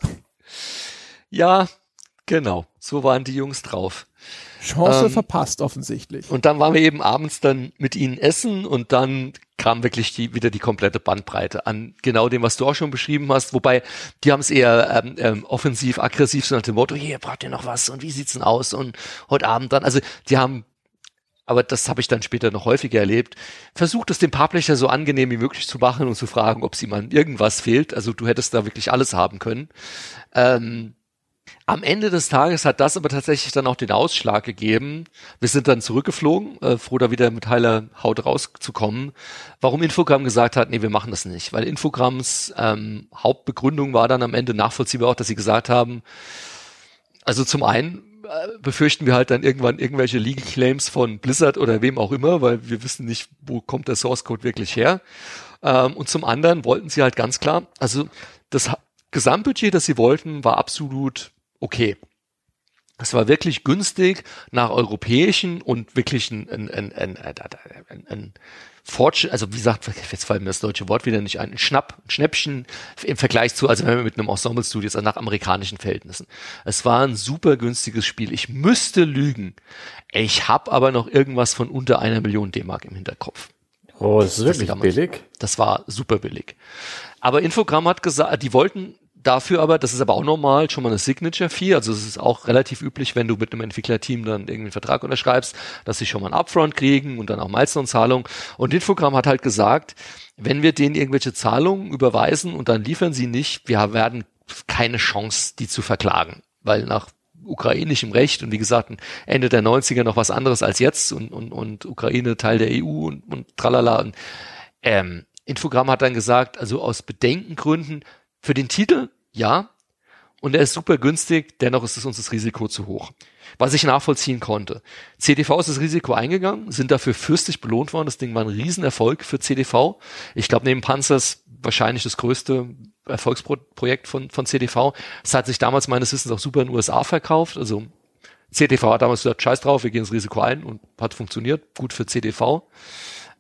Ja, genau. So waren die Jungs drauf. Chance ähm, verpasst offensichtlich. Und dann waren wir eben abends dann mit ihnen essen und dann kam wirklich die, wieder die komplette Bandbreite an genau dem, was du auch schon beschrieben hast. Wobei die haben es eher ähm, ähm, offensiv, aggressiv so nach dem Motto, hier braucht ihr noch was und wie sieht's denn aus und heute Abend dann. Also die haben aber das habe ich dann später noch häufiger erlebt, versucht es dem Publisher so angenehm wie möglich zu machen und zu fragen, ob sie mal irgendwas fehlt. Also du hättest da wirklich alles haben können. Ähm, am Ende des Tages hat das aber tatsächlich dann auch den Ausschlag gegeben. Wir sind dann zurückgeflogen, äh, froh da wieder mit heiler Haut rauszukommen. Warum Infogramm gesagt hat, nee, wir machen das nicht. Weil Infogramms ähm, Hauptbegründung war dann am Ende nachvollziehbar auch, dass sie gesagt haben, also zum einen befürchten wir halt dann irgendwann irgendwelche Legal Claims von Blizzard oder wem auch immer, weil wir wissen nicht, wo kommt der Source Code wirklich her. Ähm, und zum anderen wollten sie halt ganz klar, also das Gesamtbudget, das sie wollten, war absolut okay. Es war wirklich günstig nach europäischen und wirklich ein, ein, ein, ein, ein, ein Fortschritt, also wie gesagt, jetzt fällt mir das deutsche Wort wieder nicht ein, ein Schnapp, ein Schnäppchen im Vergleich zu, also wenn wir mit einem Ensemble-Studio also nach amerikanischen Verhältnissen. Es war ein super günstiges Spiel. Ich müsste lügen. Ich habe aber noch irgendwas von unter einer Million D-Mark im Hinterkopf. Oh, das ist wirklich das billig. Das war super billig. Aber Infogramm hat gesagt, die wollten Dafür aber, das ist aber auch normal, schon mal eine Signature-Fee. Also es ist auch relativ üblich, wenn du mit einem Entwicklerteam dann irgendwie einen Vertrag unterschreibst, dass sie schon mal ein Upfront kriegen und dann auch Milestone-Zahlung. Und Infogramm hat halt gesagt, wenn wir denen irgendwelche Zahlungen überweisen und dann liefern sie nicht, wir werden keine Chance, die zu verklagen. Weil nach ukrainischem Recht und wie gesagt Ende der 90er noch was anderes als jetzt und, und, und Ukraine Teil der EU und, und tralala. Und, ähm, Infogramm hat dann gesagt, also aus Bedenkengründen für den Titel, ja. Und er ist super günstig, dennoch ist es uns das Risiko zu hoch. Was ich nachvollziehen konnte. CDV ist das Risiko eingegangen, sind dafür fürstlich belohnt worden. Das Ding war ein Riesenerfolg für CDV. Ich glaube, neben Panzers wahrscheinlich das größte Erfolgsprojekt von, von CDV. Es hat sich damals meines Wissens auch super in den USA verkauft. Also CDV hat damals gesagt, scheiß drauf, wir gehen das Risiko ein und hat funktioniert. Gut für CDV.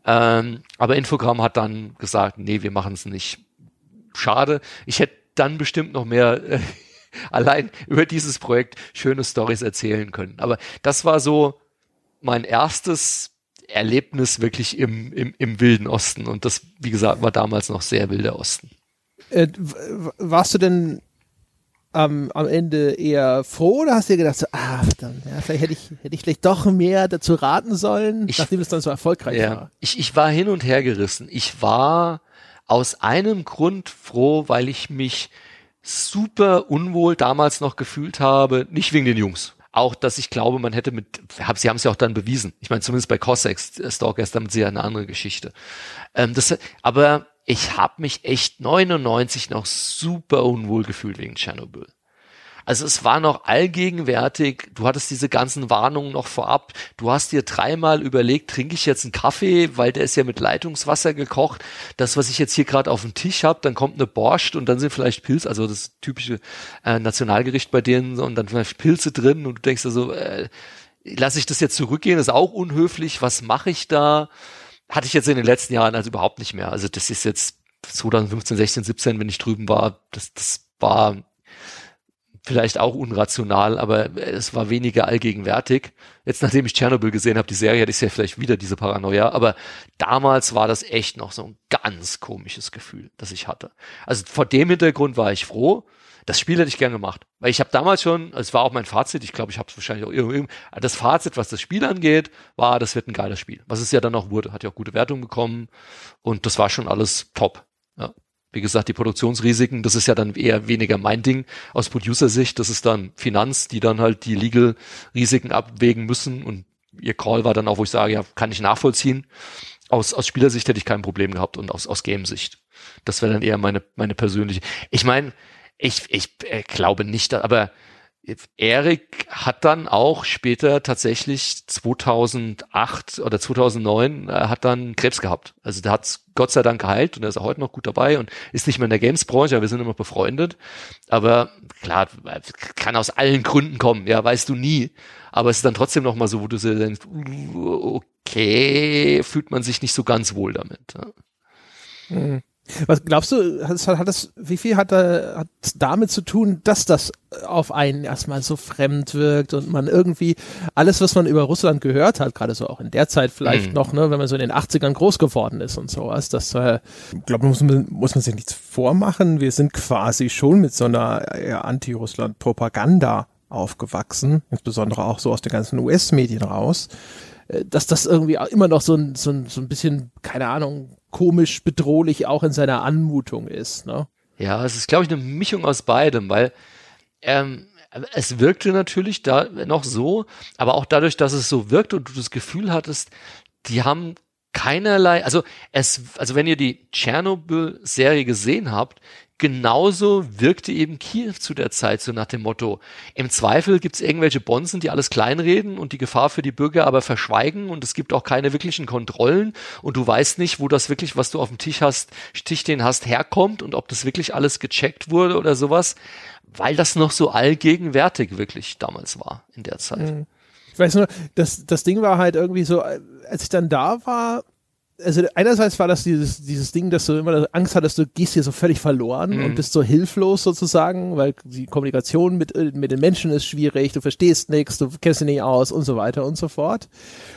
Ähm, aber Infogramm hat dann gesagt, nee, wir machen es nicht schade. Ich hätte dann bestimmt noch mehr äh, <laughs> allein über dieses Projekt schöne Stories erzählen können. Aber das war so mein erstes Erlebnis wirklich im, im, im wilden Osten. Und das, wie gesagt, war damals noch sehr wilder Osten. Äh, warst du denn am, am Ende eher froh oder hast du dir gedacht, so, ah, verdammt, ja, vielleicht hätte ich, hätte ich vielleicht doch mehr dazu raten sollen, ich, nachdem es dann so erfolgreich ja, war? Ich, ich war hin und her gerissen. Ich war aus einem Grund froh, weil ich mich super unwohl damals noch gefühlt habe, nicht wegen den Jungs. Auch, dass ich glaube, man hätte mit, sie haben es ja auch dann bewiesen. Ich meine, zumindest bei Cossacks, äh, Stalkers, damit ja eine andere Geschichte. Ähm, das, aber ich habe mich echt 99 noch super unwohl gefühlt wegen Tschernobyl. Also es war noch allgegenwärtig, du hattest diese ganzen Warnungen noch vorab, du hast dir dreimal überlegt, trinke ich jetzt einen Kaffee, weil der ist ja mit Leitungswasser gekocht, das, was ich jetzt hier gerade auf dem Tisch habe, dann kommt eine Borscht und dann sind vielleicht Pilze, also das typische äh, Nationalgericht bei denen und dann vielleicht Pilze drin und du denkst also, äh, lasse ich das jetzt zurückgehen, ist auch unhöflich, was mache ich da? Hatte ich jetzt in den letzten Jahren also überhaupt nicht mehr. Also das ist jetzt 2015, 16, 17, wenn ich drüben war, das, das war vielleicht auch unrational, aber es war weniger allgegenwärtig. Jetzt, nachdem ich Tschernobyl gesehen habe, die Serie, hatte ich ja vielleicht wieder diese Paranoia, aber damals war das echt noch so ein ganz komisches Gefühl, das ich hatte. Also vor dem Hintergrund war ich froh. Das Spiel hätte ich gern gemacht, weil ich habe damals schon, es war auch mein Fazit, ich glaube, ich habe es wahrscheinlich auch irgendwie, das Fazit, was das Spiel angeht, war, das wird ein geiles Spiel. Was es ja dann auch wurde, hat ja auch gute Wertungen bekommen und das war schon alles top. Ja. Wie gesagt, die Produktionsrisiken, das ist ja dann eher weniger mein Ding aus Producer-Sicht. Das ist dann Finanz, die dann halt die Legal-Risiken abwägen müssen. Und ihr Call war dann auch, wo ich sage, ja, kann ich nachvollziehen. Aus, aus Spielersicht hätte ich kein Problem gehabt und aus, aus Game-Sicht. Das wäre dann eher meine, meine persönliche. Ich meine, ich, ich äh, glaube nicht, aber Erik hat dann auch später tatsächlich 2008 oder 2009 äh, hat dann Krebs gehabt. Also der hat Gott sei Dank geheilt und er ist auch heute noch gut dabei und ist nicht mehr in der Games-Branche, aber wir sind immer befreundet. Aber klar, kann aus allen Gründen kommen, ja, weißt du nie. Aber es ist dann trotzdem noch mal so, wo du so denkst, okay, fühlt man sich nicht so ganz wohl damit. Ja. Mhm. Was glaubst du, hat, hat das, wie viel hat, da, hat damit zu tun, dass das auf einen erstmal so fremd wirkt und man irgendwie alles, was man über Russland gehört hat, gerade so auch in der Zeit vielleicht mhm. noch, ne, wenn man so in den 80ern groß geworden ist und sowas, das, äh, glaube muss man, muss man sich nichts vormachen. Wir sind quasi schon mit so einer Anti-Russland-Propaganda aufgewachsen, insbesondere auch so aus den ganzen US-Medien raus äh, dass das irgendwie immer noch so ein, so ein, so ein bisschen, keine Ahnung, komisch bedrohlich auch in seiner Anmutung ist. Ne? Ja, es ist, glaube ich, eine Mischung aus beidem, weil ähm, es wirkte natürlich da noch so, aber auch dadurch, dass es so wirkt und du das Gefühl hattest, die haben keinerlei, also es, also wenn ihr die Tschernobyl-Serie gesehen habt, genauso wirkte eben Kiew zu der Zeit so nach dem Motto, im Zweifel gibt es irgendwelche Bonzen, die alles kleinreden und die Gefahr für die Bürger aber verschweigen und es gibt auch keine wirklichen Kontrollen und du weißt nicht, wo das wirklich, was du auf dem Tisch hast, Tisch stehen hast, herkommt und ob das wirklich alles gecheckt wurde oder sowas, weil das noch so allgegenwärtig wirklich damals war in der Zeit. Mhm. Ich weiß nur, das, das Ding war halt irgendwie so, als ich dann da war, also einerseits war das dieses, dieses Ding, dass du immer Angst hattest, du gehst hier so völlig verloren mhm. und bist so hilflos sozusagen, weil die Kommunikation mit, mit den Menschen ist schwierig, du verstehst nichts, du kennst dich nicht aus und so weiter und so fort.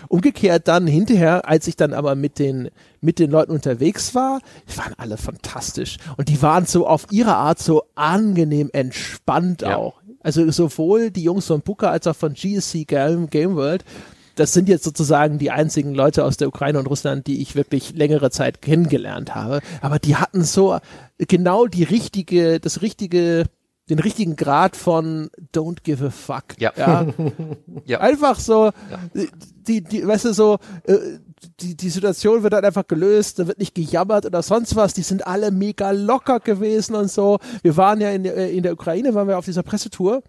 Umgekehrt dann hinterher, als ich dann aber mit den, mit den Leuten unterwegs war, die waren alle fantastisch und die waren so auf ihre Art so angenehm entspannt ja. auch. Also sowohl die Jungs von Booker als auch von GSC Game, Game World das sind jetzt sozusagen die einzigen Leute aus der Ukraine und Russland, die ich wirklich längere Zeit kennengelernt habe. Aber die hatten so genau die richtige, das richtige, den richtigen Grad von don't give a fuck. Ja. ja. <laughs> ja. Einfach so, ja. die, die, weißt du, so, äh, die, die Situation wird dann einfach gelöst, da wird nicht gejammert oder sonst was, die sind alle mega locker gewesen und so. Wir waren ja in der, in der Ukraine, waren wir auf dieser Pressetour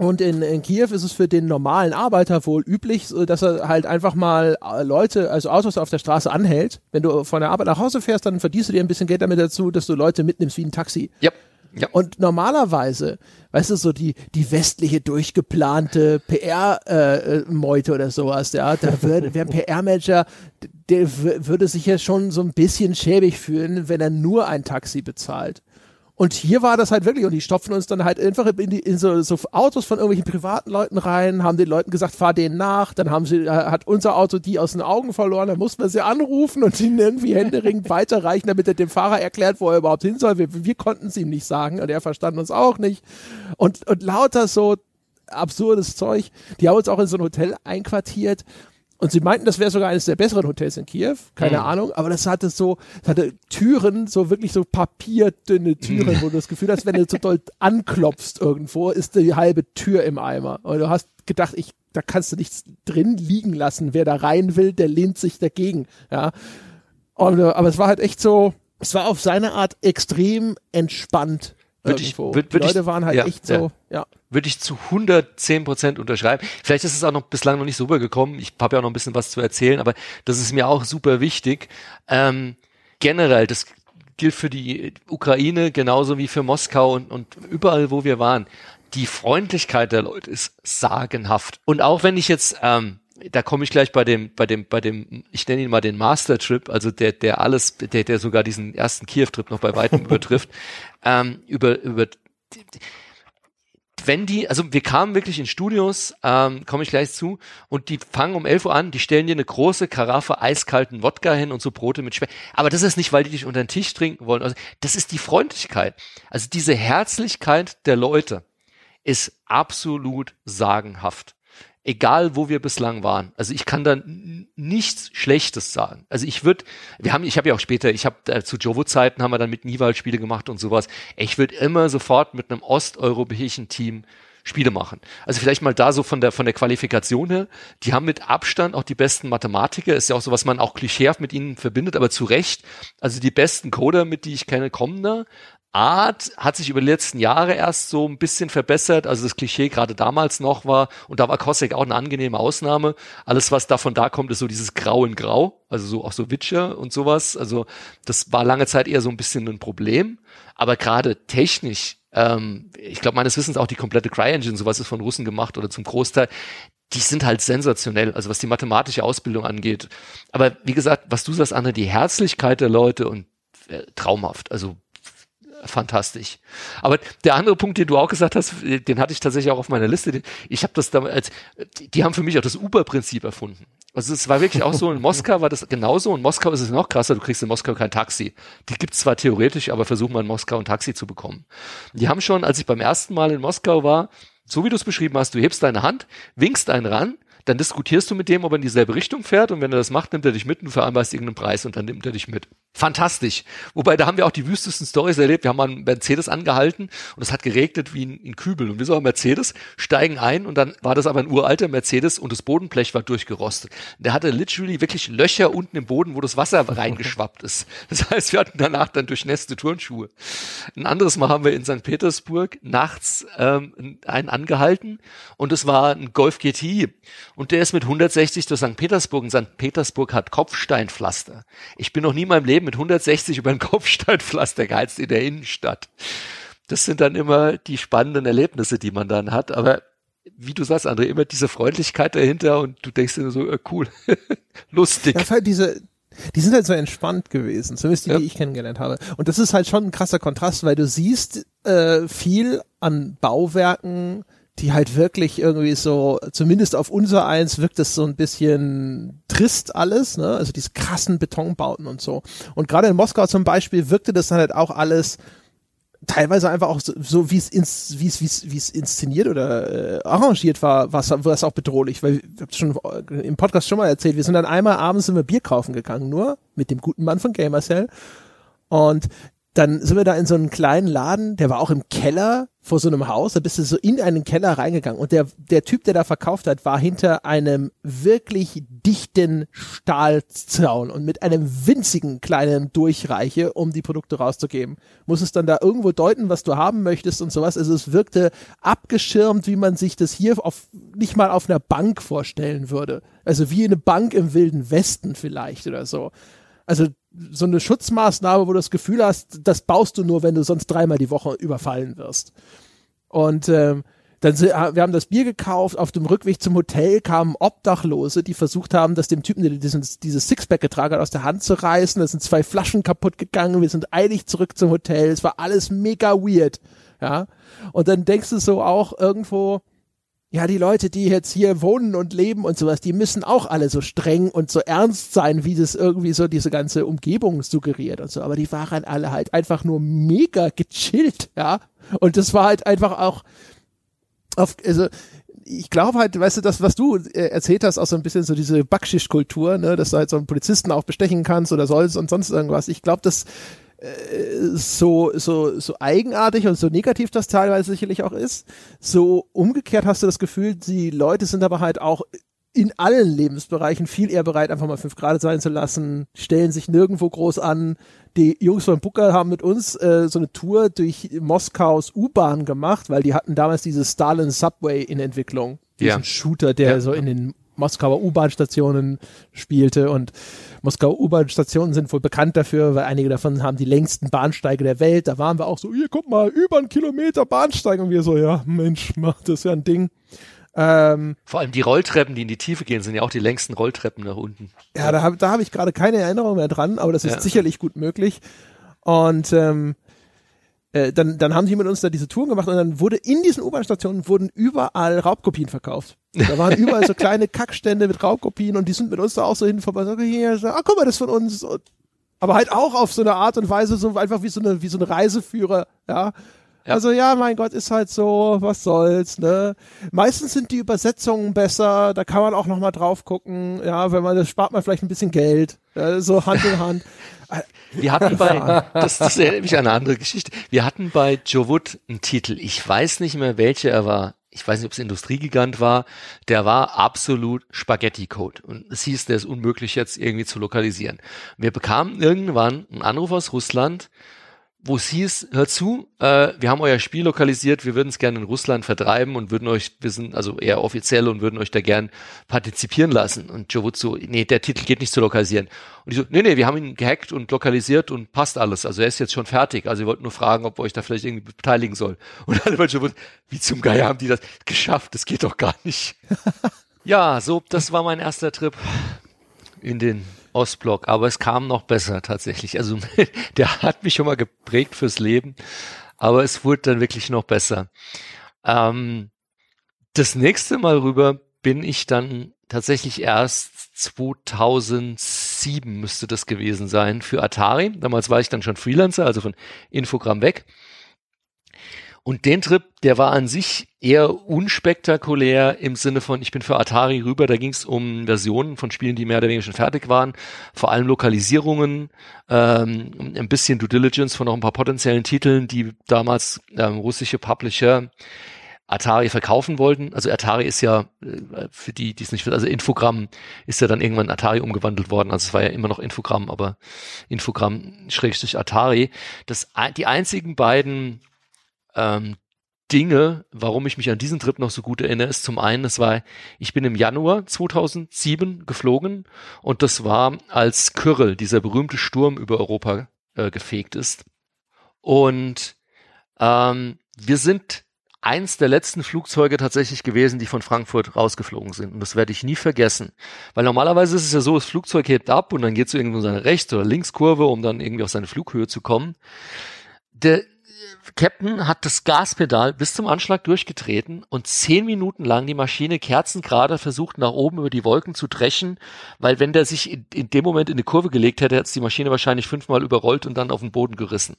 und in, in Kiew ist es für den normalen Arbeiter wohl üblich, dass er halt einfach mal äh, Leute, also Autos auf der Straße anhält. Wenn du von der Arbeit nach Hause fährst, dann verdienst du dir ein bisschen Geld damit dazu, dass du Leute mitnimmst wie ein Taxi. Ja. Ja. Und normalerweise, weißt du, so die, die westliche durchgeplante PR-Meute äh, oder sowas, ja, da würde, wäre ein PR-Manager, der würde sich ja schon so ein bisschen schäbig fühlen, wenn er nur ein Taxi bezahlt. Und hier war das halt wirklich, und die stopfen uns dann halt einfach in, die, in so, so Autos von irgendwelchen privaten Leuten rein, haben den Leuten gesagt, fahr denen nach, dann haben sie, äh, hat unser Auto die aus den Augen verloren, dann mussten wir sie anrufen und ihnen irgendwie händeringend <laughs> weiterreichen, damit er dem Fahrer erklärt, wo er überhaupt hin soll. Wir, wir konnten es ihm nicht sagen und er verstand uns auch nicht. Und, und lauter so absurdes Zeug. Die haben uns auch in so ein Hotel einquartiert und sie meinten, das wäre sogar eines der besseren Hotels in Kiew, keine mhm. Ahnung, aber das hatte so, das hatte Türen, so wirklich so papierdünne Türen, mhm. wo du das Gefühl hast, wenn du so doll anklopfst irgendwo, ist die halbe Tür im Eimer. Und du hast gedacht, ich, da kannst du nichts drin liegen lassen. Wer da rein will, der lehnt sich dagegen, ja. Und, aber es war halt echt so, es war auf seine Art extrem entspannt Würde ich, würd, würd Leute ich, waren halt ja, echt so, ja. Würde ich zu 110 Prozent unterschreiben. Vielleicht ist es auch noch bislang noch nicht so rübergekommen. Ich habe ja auch noch ein bisschen was zu erzählen, aber das ist mir auch super wichtig. Ähm, generell, das gilt für die Ukraine genauso wie für Moskau und, und überall, wo wir waren. Die Freundlichkeit der Leute ist sagenhaft. Und auch wenn ich jetzt ähm, da komme ich gleich bei dem, bei dem, bei dem, ich nenne ihn mal den Master Trip, also der, der alles, der, der sogar diesen ersten Kiew-Trip noch bei weitem <laughs> übertrifft, ähm, über, über, wenn die, also wir kamen wirklich in Studios, ähm, komme ich gleich zu, und die fangen um 11 Uhr an, die stellen dir eine große Karaffe eiskalten Wodka hin und so Brote mit Speck. Aber das ist nicht, weil die dich unter den Tisch trinken wollen. Also das ist die Freundlichkeit. Also diese Herzlichkeit der Leute ist absolut sagenhaft egal wo wir bislang waren. Also ich kann da nichts Schlechtes sagen. Also ich würde, wir haben, ich habe ja auch später, ich habe äh, zu Jovo-Zeiten haben wir dann mit Niwald Spiele gemacht und sowas. Ich würde immer sofort mit einem osteuropäischen Team Spiele machen. Also vielleicht mal da so von der von der Qualifikation her, die haben mit Abstand auch die besten Mathematiker, ist ja auch so, was man auch klischeehaft mit ihnen verbindet, aber zu Recht. Also die besten Coder, mit die ich kenne, kommen da. Art hat sich über die letzten Jahre erst so ein bisschen verbessert. Also das Klischee gerade damals noch war, und da war Cossack auch eine angenehme Ausnahme. Alles, was davon da kommt, ist so dieses Grau in Grau, also so auch so Witcher und sowas. Also das war lange Zeit eher so ein bisschen ein Problem. Aber gerade technisch, ähm, ich glaube meines Wissens auch die komplette CryEngine, sowas ist von Russen gemacht oder zum Großteil, die sind halt sensationell, also was die mathematische Ausbildung angeht. Aber wie gesagt, was du sagst, Anne, die Herzlichkeit der Leute und äh, traumhaft. Also fantastisch. Aber der andere Punkt, den du auch gesagt hast, den hatte ich tatsächlich auch auf meiner Liste. Ich habe das damals, die haben für mich auch das Uber-Prinzip erfunden. Also es war wirklich auch so, in Moskau war das genauso, in Moskau ist es noch krasser, du kriegst in Moskau kein Taxi. Die gibt's zwar theoretisch, aber versuch mal in Moskau ein Taxi zu bekommen. Die haben schon, als ich beim ersten Mal in Moskau war, so wie du es beschrieben hast, du hebst deine Hand, winkst einen ran, dann diskutierst du mit dem, ob er in dieselbe Richtung fährt und wenn er das macht, nimmt er dich mit und du vereinbarst irgendeinen Preis und dann nimmt er dich mit. Fantastisch. Wobei, da haben wir auch die wüstesten Stories erlebt. Wir haben mal einen Mercedes angehalten und es hat geregnet wie in, in Kübel. Und wir so ein Mercedes, steigen ein und dann war das aber ein uralter Mercedes und das Bodenblech war durchgerostet. Der hatte literally wirklich Löcher unten im Boden, wo das Wasser <laughs> reingeschwappt ist. Das heißt, wir hatten danach dann durchnässte Turnschuhe. Ein anderes Mal haben wir in St. Petersburg nachts ähm, einen angehalten und es war ein Golf GT und der ist mit 160 durch St. Petersburg und St. Petersburg hat Kopfsteinpflaster. Ich bin noch nie in meinem Leben mit 160 über ein Kopfsteinpflaster geheizt in der Innenstadt. Das sind dann immer die spannenden Erlebnisse, die man dann hat. Aber wie du sagst, André, immer diese Freundlichkeit dahinter und du denkst dir so, äh, cool, <laughs> lustig. Ja, halt diese, die sind halt so entspannt gewesen, zumindest die, ja. die ich kennengelernt habe. Und das ist halt schon ein krasser Kontrast, weil du siehst äh, viel an Bauwerken, die halt wirklich irgendwie so, zumindest auf unser eins wirkt es so ein bisschen trist alles, ne? Also diese krassen Betonbauten und so. Und gerade in Moskau zum Beispiel wirkte das dann halt auch alles teilweise einfach auch so, so wie es ins, wie es wie es inszeniert oder äh, arrangiert war, war es auch bedrohlich, weil ich habe schon im Podcast schon mal erzählt, wir sind dann einmal abends sind wir Bier kaufen gegangen, nur mit dem guten Mann von Gamercell und dann sind wir da in so einen kleinen Laden, der war auch im Keller vor so einem Haus, da bist du so in einen Keller reingegangen und der, der Typ, der da verkauft hat, war hinter einem wirklich dichten Stahlzaun und mit einem winzigen kleinen Durchreiche, um die Produkte rauszugeben. Muss es dann da irgendwo deuten, was du haben möchtest und sowas. Also es wirkte abgeschirmt, wie man sich das hier auf, nicht mal auf einer Bank vorstellen würde. Also wie eine Bank im Wilden Westen vielleicht oder so. Also so eine Schutzmaßnahme, wo du das Gefühl hast, das baust du nur, wenn du sonst dreimal die Woche überfallen wirst. Und ähm, dann wir haben das Bier gekauft, auf dem Rückweg zum Hotel kamen Obdachlose, die versucht haben, das dem Typen, der dieses, dieses Sixpack getragen hat, aus der Hand zu reißen. Da sind zwei Flaschen kaputt gegangen, wir sind eilig zurück zum Hotel. Es war alles mega weird. Ja. Und dann denkst du so auch irgendwo, ja, die Leute, die jetzt hier wohnen und leben und sowas, die müssen auch alle so streng und so ernst sein, wie das irgendwie so diese ganze Umgebung suggeriert und so. Aber die waren alle halt einfach nur mega gechillt, ja. Und das war halt einfach auch auf, also, ich glaube halt, weißt du, das, was du äh, erzählt hast, auch so ein bisschen so diese Backschisch-Kultur, ne, dass du halt so einen Polizisten auch bestechen kannst oder sollst und sonst irgendwas. Ich glaube, das so, so, so eigenartig und so negativ das teilweise sicherlich auch ist, so umgekehrt hast du das Gefühl, die Leute sind aber halt auch in allen Lebensbereichen viel eher bereit, einfach mal fünf Grad sein zu lassen, stellen sich nirgendwo groß an. Die Jungs von Booker haben mit uns äh, so eine Tour durch Moskaus U-Bahn gemacht, weil die hatten damals dieses Stalin Subway in Entwicklung. Diesen Ja. Shooter, der Ja. so in den Moskauer U-Bahn-Stationen spielte und Moskauer U-Bahn-Stationen sind wohl bekannt dafür, weil einige davon haben die längsten Bahnsteige der Welt. Da waren wir auch so, hier, guck mal, über einen Kilometer Bahnsteig und wir so, ja, Mensch, <laughs> mach das ist ja ein Ding. Ähm, Vor allem die Rolltreppen, die in die Tiefe gehen, sind ja auch die längsten Rolltreppen nach unten. Ja, da habe da hab ich gerade keine Erinnerung mehr dran, aber das ist Ja. sicherlich gut möglich. Und ähm, äh, dann, dann haben die mit uns da diese Touren gemacht und dann wurde in diesen U-Bahn-Stationen wurden überall Raubkopien verkauft. Da waren <laughs> überall so kleine Kackstände mit Raubkopien und die sind mit uns da auch so hin vorbei. So, hier, so, ah, guck mal, das ist von uns. Und, aber halt auch auf so eine Art und Weise, so einfach wie so eine, wie so ein Reiseführer, ja. Ja. Also ja, mein Gott, ist halt so, was soll's, ne? Meistens sind die Übersetzungen besser, da kann man auch noch mal drauf gucken, ja, wenn man, das spart man vielleicht ein bisschen Geld, ja, so Hand in Hand. <laughs> Wir hatten bei, das, das erinnert mich an eine andere Geschichte. Wir hatten bei Joe Wood einen Titel. Ich weiß nicht mehr, welcher er war. Ich weiß nicht, ob es Industriegigant war. Der war absolut Spaghetti-Code. Und es hieß, der ist unmöglich jetzt irgendwie zu lokalisieren. Wir bekamen irgendwann einen Anruf aus Russland, wo es hieß, hört zu, äh, wir haben euer Spiel lokalisiert, wir würden es gerne in Russland vertreiben und würden euch, wir sind also eher offiziell und würden euch da gern partizipieren lassen. Und Joe Wood so, nee, der Titel geht nicht zu lokalisieren. Und die so, nee, nee, wir haben ihn gehackt und lokalisiert und passt alles. Also er ist jetzt schon fertig. Also wir wollten nur fragen, ob wir euch da vielleicht irgendwie beteiligen soll. Und alle bei Joe Wood, wie zum Geier haben die das geschafft? Das geht doch gar nicht. <laughs> ja, so, das war mein erster Trip in den Ostblock, aber es kam noch besser tatsächlich. Also <laughs> der hat mich schon mal geprägt fürs Leben, aber es wurde dann wirklich noch besser. Ähm, das nächste Mal rüber bin ich dann tatsächlich erst 2007 müsste das gewesen sein für Atari. Damals war ich dann schon Freelancer, also von Infogramm weg. Und den Trip, der war an sich eher unspektakulär im Sinne von, ich bin für Atari rüber, da ging es um Versionen von Spielen, die mehr oder weniger schon fertig waren, vor allem Lokalisierungen, ähm, ein bisschen Due Diligence von noch ein paar potenziellen Titeln, die damals ähm, russische Publisher Atari verkaufen wollten. Also Atari ist ja, äh, für die, die es nicht wissen, also Infogramm ist ja dann irgendwann Atari umgewandelt worden. Also es war ja immer noch Infogramm, aber Infogramm schrägstrich Atari. Das, die einzigen beiden ähm, Dinge, warum ich mich an diesen Trip noch so gut erinnere, ist zum einen, es war, ich bin im Januar 2007 geflogen und das war, als Kyril, dieser berühmte Sturm über Europa äh, gefegt ist. Und ähm, wir sind eins der letzten Flugzeuge tatsächlich gewesen, die von Frankfurt rausgeflogen sind. Und das werde ich nie vergessen. Weil normalerweise ist es ja so, das Flugzeug hebt ab und dann geht es irgendwo in seine Rechts- oder Linkskurve, um dann irgendwie auf seine Flughöhe zu kommen. Der Captain hat das Gaspedal bis zum Anschlag durchgetreten und zehn Minuten lang die Maschine kerzengerade versucht, nach oben über die Wolken zu dreschen, weil wenn der sich in, in dem Moment in eine Kurve gelegt hätte, hätte es die Maschine wahrscheinlich fünfmal überrollt und dann auf den Boden gerissen.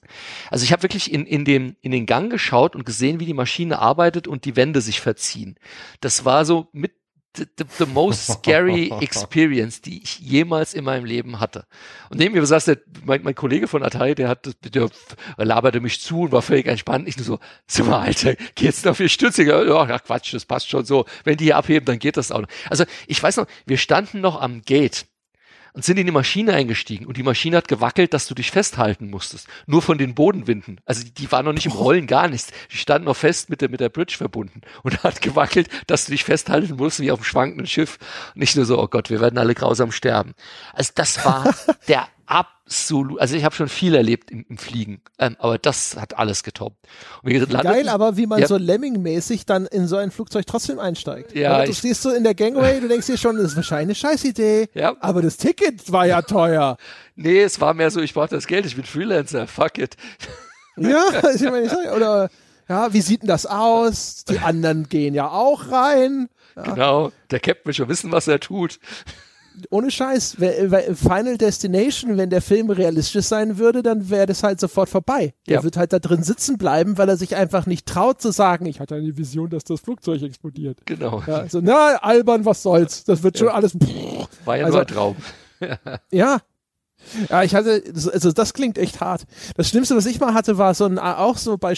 Also ich habe wirklich in, in, dem, in den Gang geschaut und gesehen, wie die Maschine arbeitet und die Wände sich verziehen. Das war so mit the, the, the most scary <laughs> experience, die ich jemals in meinem Leben hatte. Und neben mir saß der, mein, mein Kollege von Atari, der hat, der laberte mich zu und war völlig entspannt. Ich nur so, sag mal, Alter, geht's noch viel stürziger? Ja, ach Quatsch, das passt schon so. Wenn die hier abheben, dann geht das auch noch. Also, ich weiß noch, wir standen noch am Gate und sind in die Maschine eingestiegen und die Maschine hat gewackelt, dass du dich festhalten musstest. Nur von den Bodenwinden. Also die, die waren noch nicht im Rollen, gar nichts. Die standen noch fest mit der, mit der Bridge verbunden und hat gewackelt, dass du dich festhalten musst, wie auf einem schwankenden Schiff. Nicht nur so, oh Gott, wir werden alle grausam sterben. Also das war <laughs> der absolut, also ich habe schon viel erlebt im, im Fliegen, ähm, aber das hat alles getoppt. Landeten, Geil, aber wie man Ja. so Lemming-mäßig dann in so ein Flugzeug trotzdem einsteigt. Ja, Oder du stehst so in der Gangway, du denkst dir schon, das ist wahrscheinlich eine Scheißidee. Ja. Aber das Ticket war ja teuer. <laughs> Nee, es war mehr so, ich brauche das Geld, ich bin Freelancer, fuck it. <laughs> Ja, <laughs> ich meine, oder ja, wie sieht denn das aus? Die anderen gehen ja auch rein. Genau, der Captain will schon wissen, was er tut. Ohne Scheiß, Final Destination, wenn der Film realistisch sein würde, dann wäre das halt sofort vorbei. Der Ja. wird halt da drin sitzen bleiben, weil er sich einfach nicht traut zu sagen, ich hatte eine Vision, dass das Flugzeug explodiert. Genau, Ja, so, na, albern, was soll's? Das wird schon alles. war ja Also- nur ein Traum. <laughs> Ja. Ja, ich hatte, also das klingt echt hart. Das Schlimmste, was ich mal hatte, war so ein, auch so bei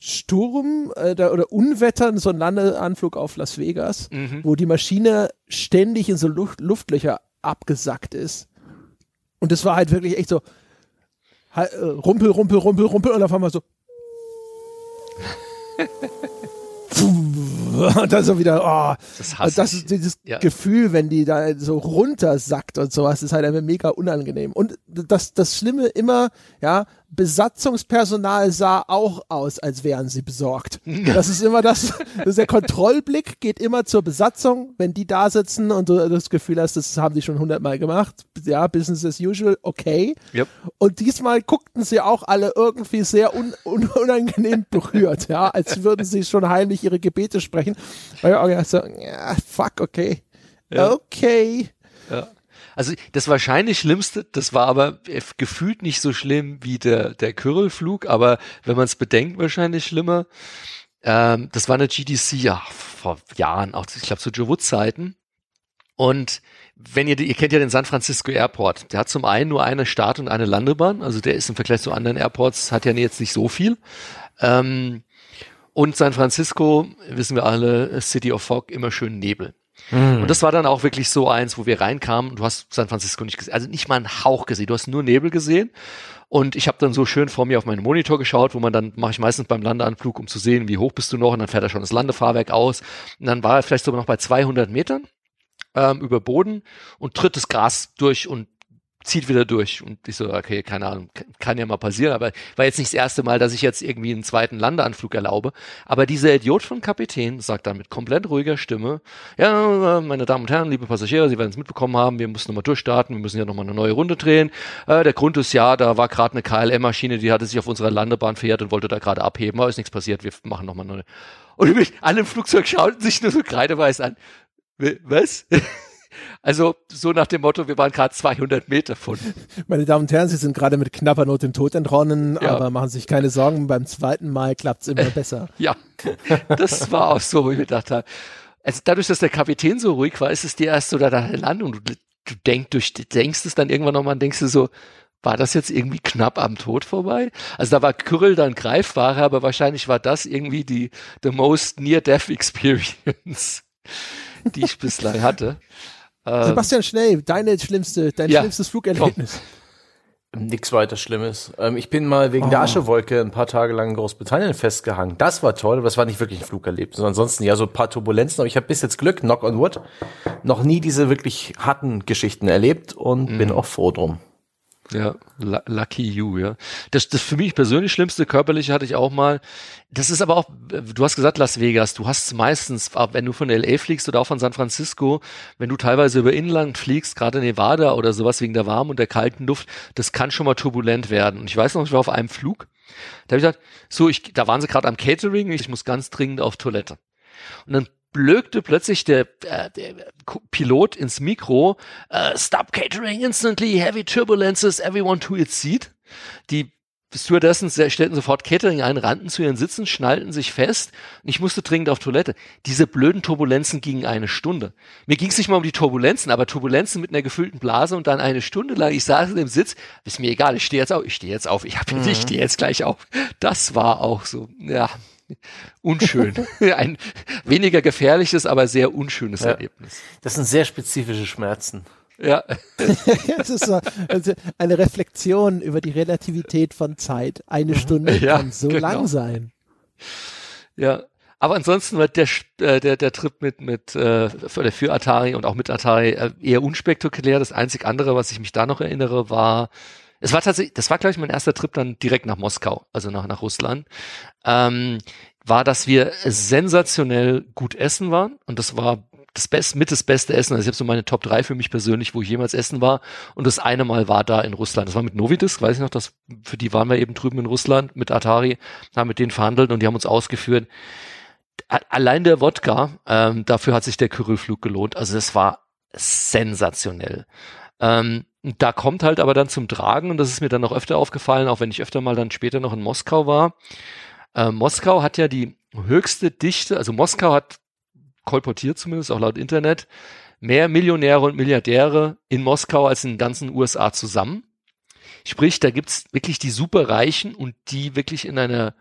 Sturm äh, da, oder Unwettern, so ein Landeanflug auf Las Vegas, Mhm. wo die Maschine ständig in so Luft, Luftlöcher abgesackt ist. Und das war halt wirklich echt so halt, äh, Rumpel, Rumpel, Rumpel, Rumpel und auf einmal so. <laughs> <laughs> und dann so wieder, oh, Das hasse das ist dieses Ja. Gefühl, wenn die da so runtersackt und sowas, ist halt einfach mega unangenehm. Und das, das Schlimme immer, ja, Besatzungspersonal sah auch aus, als wären sie besorgt. <laughs> Das ist immer das, das ist der Kontrollblick geht immer zur Besatzung, wenn die da sitzen und du das Gefühl hast, das haben die schon hundertmal gemacht. Ja, Business as usual, okay. Yep. Und diesmal guckten sie auch alle irgendwie sehr un un unangenehm berührt, ja, als würden sie schon heimlich ihre Gebete sprechen. Weil ich auch gedacht so, ja, fuck, okay. Ja. Okay. Ja. Also das wahrscheinlich Schlimmste, das war aber äh, gefühlt nicht so schlimm wie der, der Kyrillflug, aber wenn man es bedenkt, wahrscheinlich schlimmer. Ähm, das war eine GDC, ja, vor Jahren, auch ich glaube zu Joe Wood-Zeiten. Und wenn ihr, ihr kennt ja den San Francisco Airport, der hat zum einen nur eine Start- und eine Landebahn, also der ist im Vergleich zu anderen Airports, hat ja jetzt nicht so viel. Ähm, und San Francisco, wissen wir alle, City of Fog, immer schön Nebel. Und das war dann auch wirklich so eins, wo wir reinkamen und du hast San Francisco nicht gesehen, also nicht mal einen Hauch gesehen, du hast nur Nebel gesehen. Und ich habe dann so schön vor mir auf meinen Monitor geschaut, wo man dann mache ich meistens beim Landeanflug, um zu sehen, wie hoch bist du noch, und dann fährt er schon das Landefahrwerk aus. Und dann war er vielleicht sogar noch bei 200 Metern ähm, über Boden und tritt das Gras durch und zieht wieder durch. Und ich so, okay, keine Ahnung, kann, ja mal passieren, aber war jetzt nicht das erste Mal, dass ich jetzt irgendwie einen zweiten Landeanflug erlaube. Aber dieser Idiot von Kapitän sagt dann mit komplett ruhiger Stimme, ja, meine Damen und Herren, liebe Passagiere, Sie werden es mitbekommen haben, wir müssen nochmal durchstarten, wir müssen ja nochmal eine neue Runde drehen. Äh, der Grund ist ja, da war gerade eine KLM-Maschine, die hatte sich auf unserer Landebahn verirrt und wollte da gerade abheben, aber ist nichts passiert, wir machen nochmal eine. Und mich, alle im Flugzeug schauten sich nur so kreideweiß an. Was? <laughs> Also so nach dem Motto, wir waren gerade 200 Meter von. <laughs> Meine Damen und Herren, Sie sind gerade mit knapper Not dem Tod entronnen, Ja. aber machen Sie sich keine Sorgen, beim zweiten Mal klappt's immer besser. <laughs> Ja, das war auch so, wo ich mir gedacht habe. Also dadurch, dass der Kapitän so ruhig war, ist es dir erst so da der Landung. Du, du denkst, du denkst es dann irgendwann nochmal und denkst du so, war das jetzt irgendwie knapp am Tod vorbei? Also da war Kyrill dann greifbarer, aber wahrscheinlich war das irgendwie die the most near-death experience, <laughs> die ich bislang hatte. Ähm, Sebastian, schnell, deine schlimmste, dein Ja, schlimmstes Flugerlebnis. Nix weiter Schlimmes. Ähm, ich bin mal wegen der Aschewolke ein paar Tage lang in Großbritannien festgehangen. Das war toll, aber das war nicht wirklich ein Flugerlebnis. sondern Ansonsten ja so ein paar Turbulenzen, aber ich habe bis jetzt Glück, knock on wood, noch nie diese wirklich harten Geschichten erlebt und bin auch froh drum. Ja, lu- lucky you, ja. Das, das für mich persönlich schlimmste körperliche hatte ich auch mal. Das ist aber auch, du hast gesagt Las Vegas, du hast meistens, wenn du von LA fliegst oder auch von San Francisco, wenn du teilweise über Inland fliegst, gerade Nevada oder sowas wegen der warmen und der kalten Luft, das kann schon mal turbulent werden. Und ich weiß noch, ich war auf einem Flug, da habe ich gesagt, so, ich, da waren sie gerade am Catering, ich muss ganz dringend auf Toilette. Und dann blökte plötzlich der, äh, der Pilot ins Mikro, äh, Stop catering instantly, heavy turbulences, everyone to its seat. Die Stewardessen se- stellten sofort Catering ein, rannten zu ihren Sitzen, schnallten sich fest und ich musste dringend auf Toilette. Diese blöden Turbulenzen gingen eine Stunde. Mir ging es nicht mal um die Turbulenzen, aber Turbulenzen mit einer gefüllten Blase und dann eine Stunde lang, ich saß in dem Sitz, ist mir egal, ich stehe jetzt auf, ich stehe jetzt auf, ich, hab, ich stehe jetzt gleich auf. Das war auch so, ja, unschön. <laughs> Ein weniger gefährliches, aber sehr unschönes Ja. Erlebnis. Das sind sehr spezifische Schmerzen. Ja, <laughs> das ist so, also eine Reflexion über die Relativität von Zeit. Eine Stunde <laughs> Ja, kann so genau. lang sein. ja. Aber ansonsten war der, äh, der, der Trip mit, mit äh, für, für Atari und auch mit Atari äh, eher unspektakulär. Das einzig andere, was ich mich da noch erinnere, war, es war tatsächlich, das war, glaube ich, mein erster Trip dann direkt nach Moskau, also nach, nach Russland, ähm, war, dass wir sensationell gut essen waren und das war das Best, mit das beste Essen. Also ich habe so meine Top 3 für mich persönlich, wo ich jemals essen war. Und das eine Mal war da in Russland. Das war mit Novidisk, weiß ich noch, das, für die waren wir eben drüben in Russland mit Atari, haben mit denen verhandelt und die haben uns ausgeführt. Allein der Wodka, ähm, dafür hat sich der Kyrillflug gelohnt. Also das war sensationell. Ähm, und da kommt halt aber dann zum Tragen, und das ist mir dann noch öfter aufgefallen, auch wenn ich öfter mal dann später noch in Moskau war. Äh, Moskau hat ja die höchste Dichte, also Moskau hat kolportiert zumindest, auch laut Internet, mehr Millionäre und Milliardäre in Moskau als in den ganzen USA zusammen. Sprich, da gibt's wirklich die Superreichen und die wirklich in einer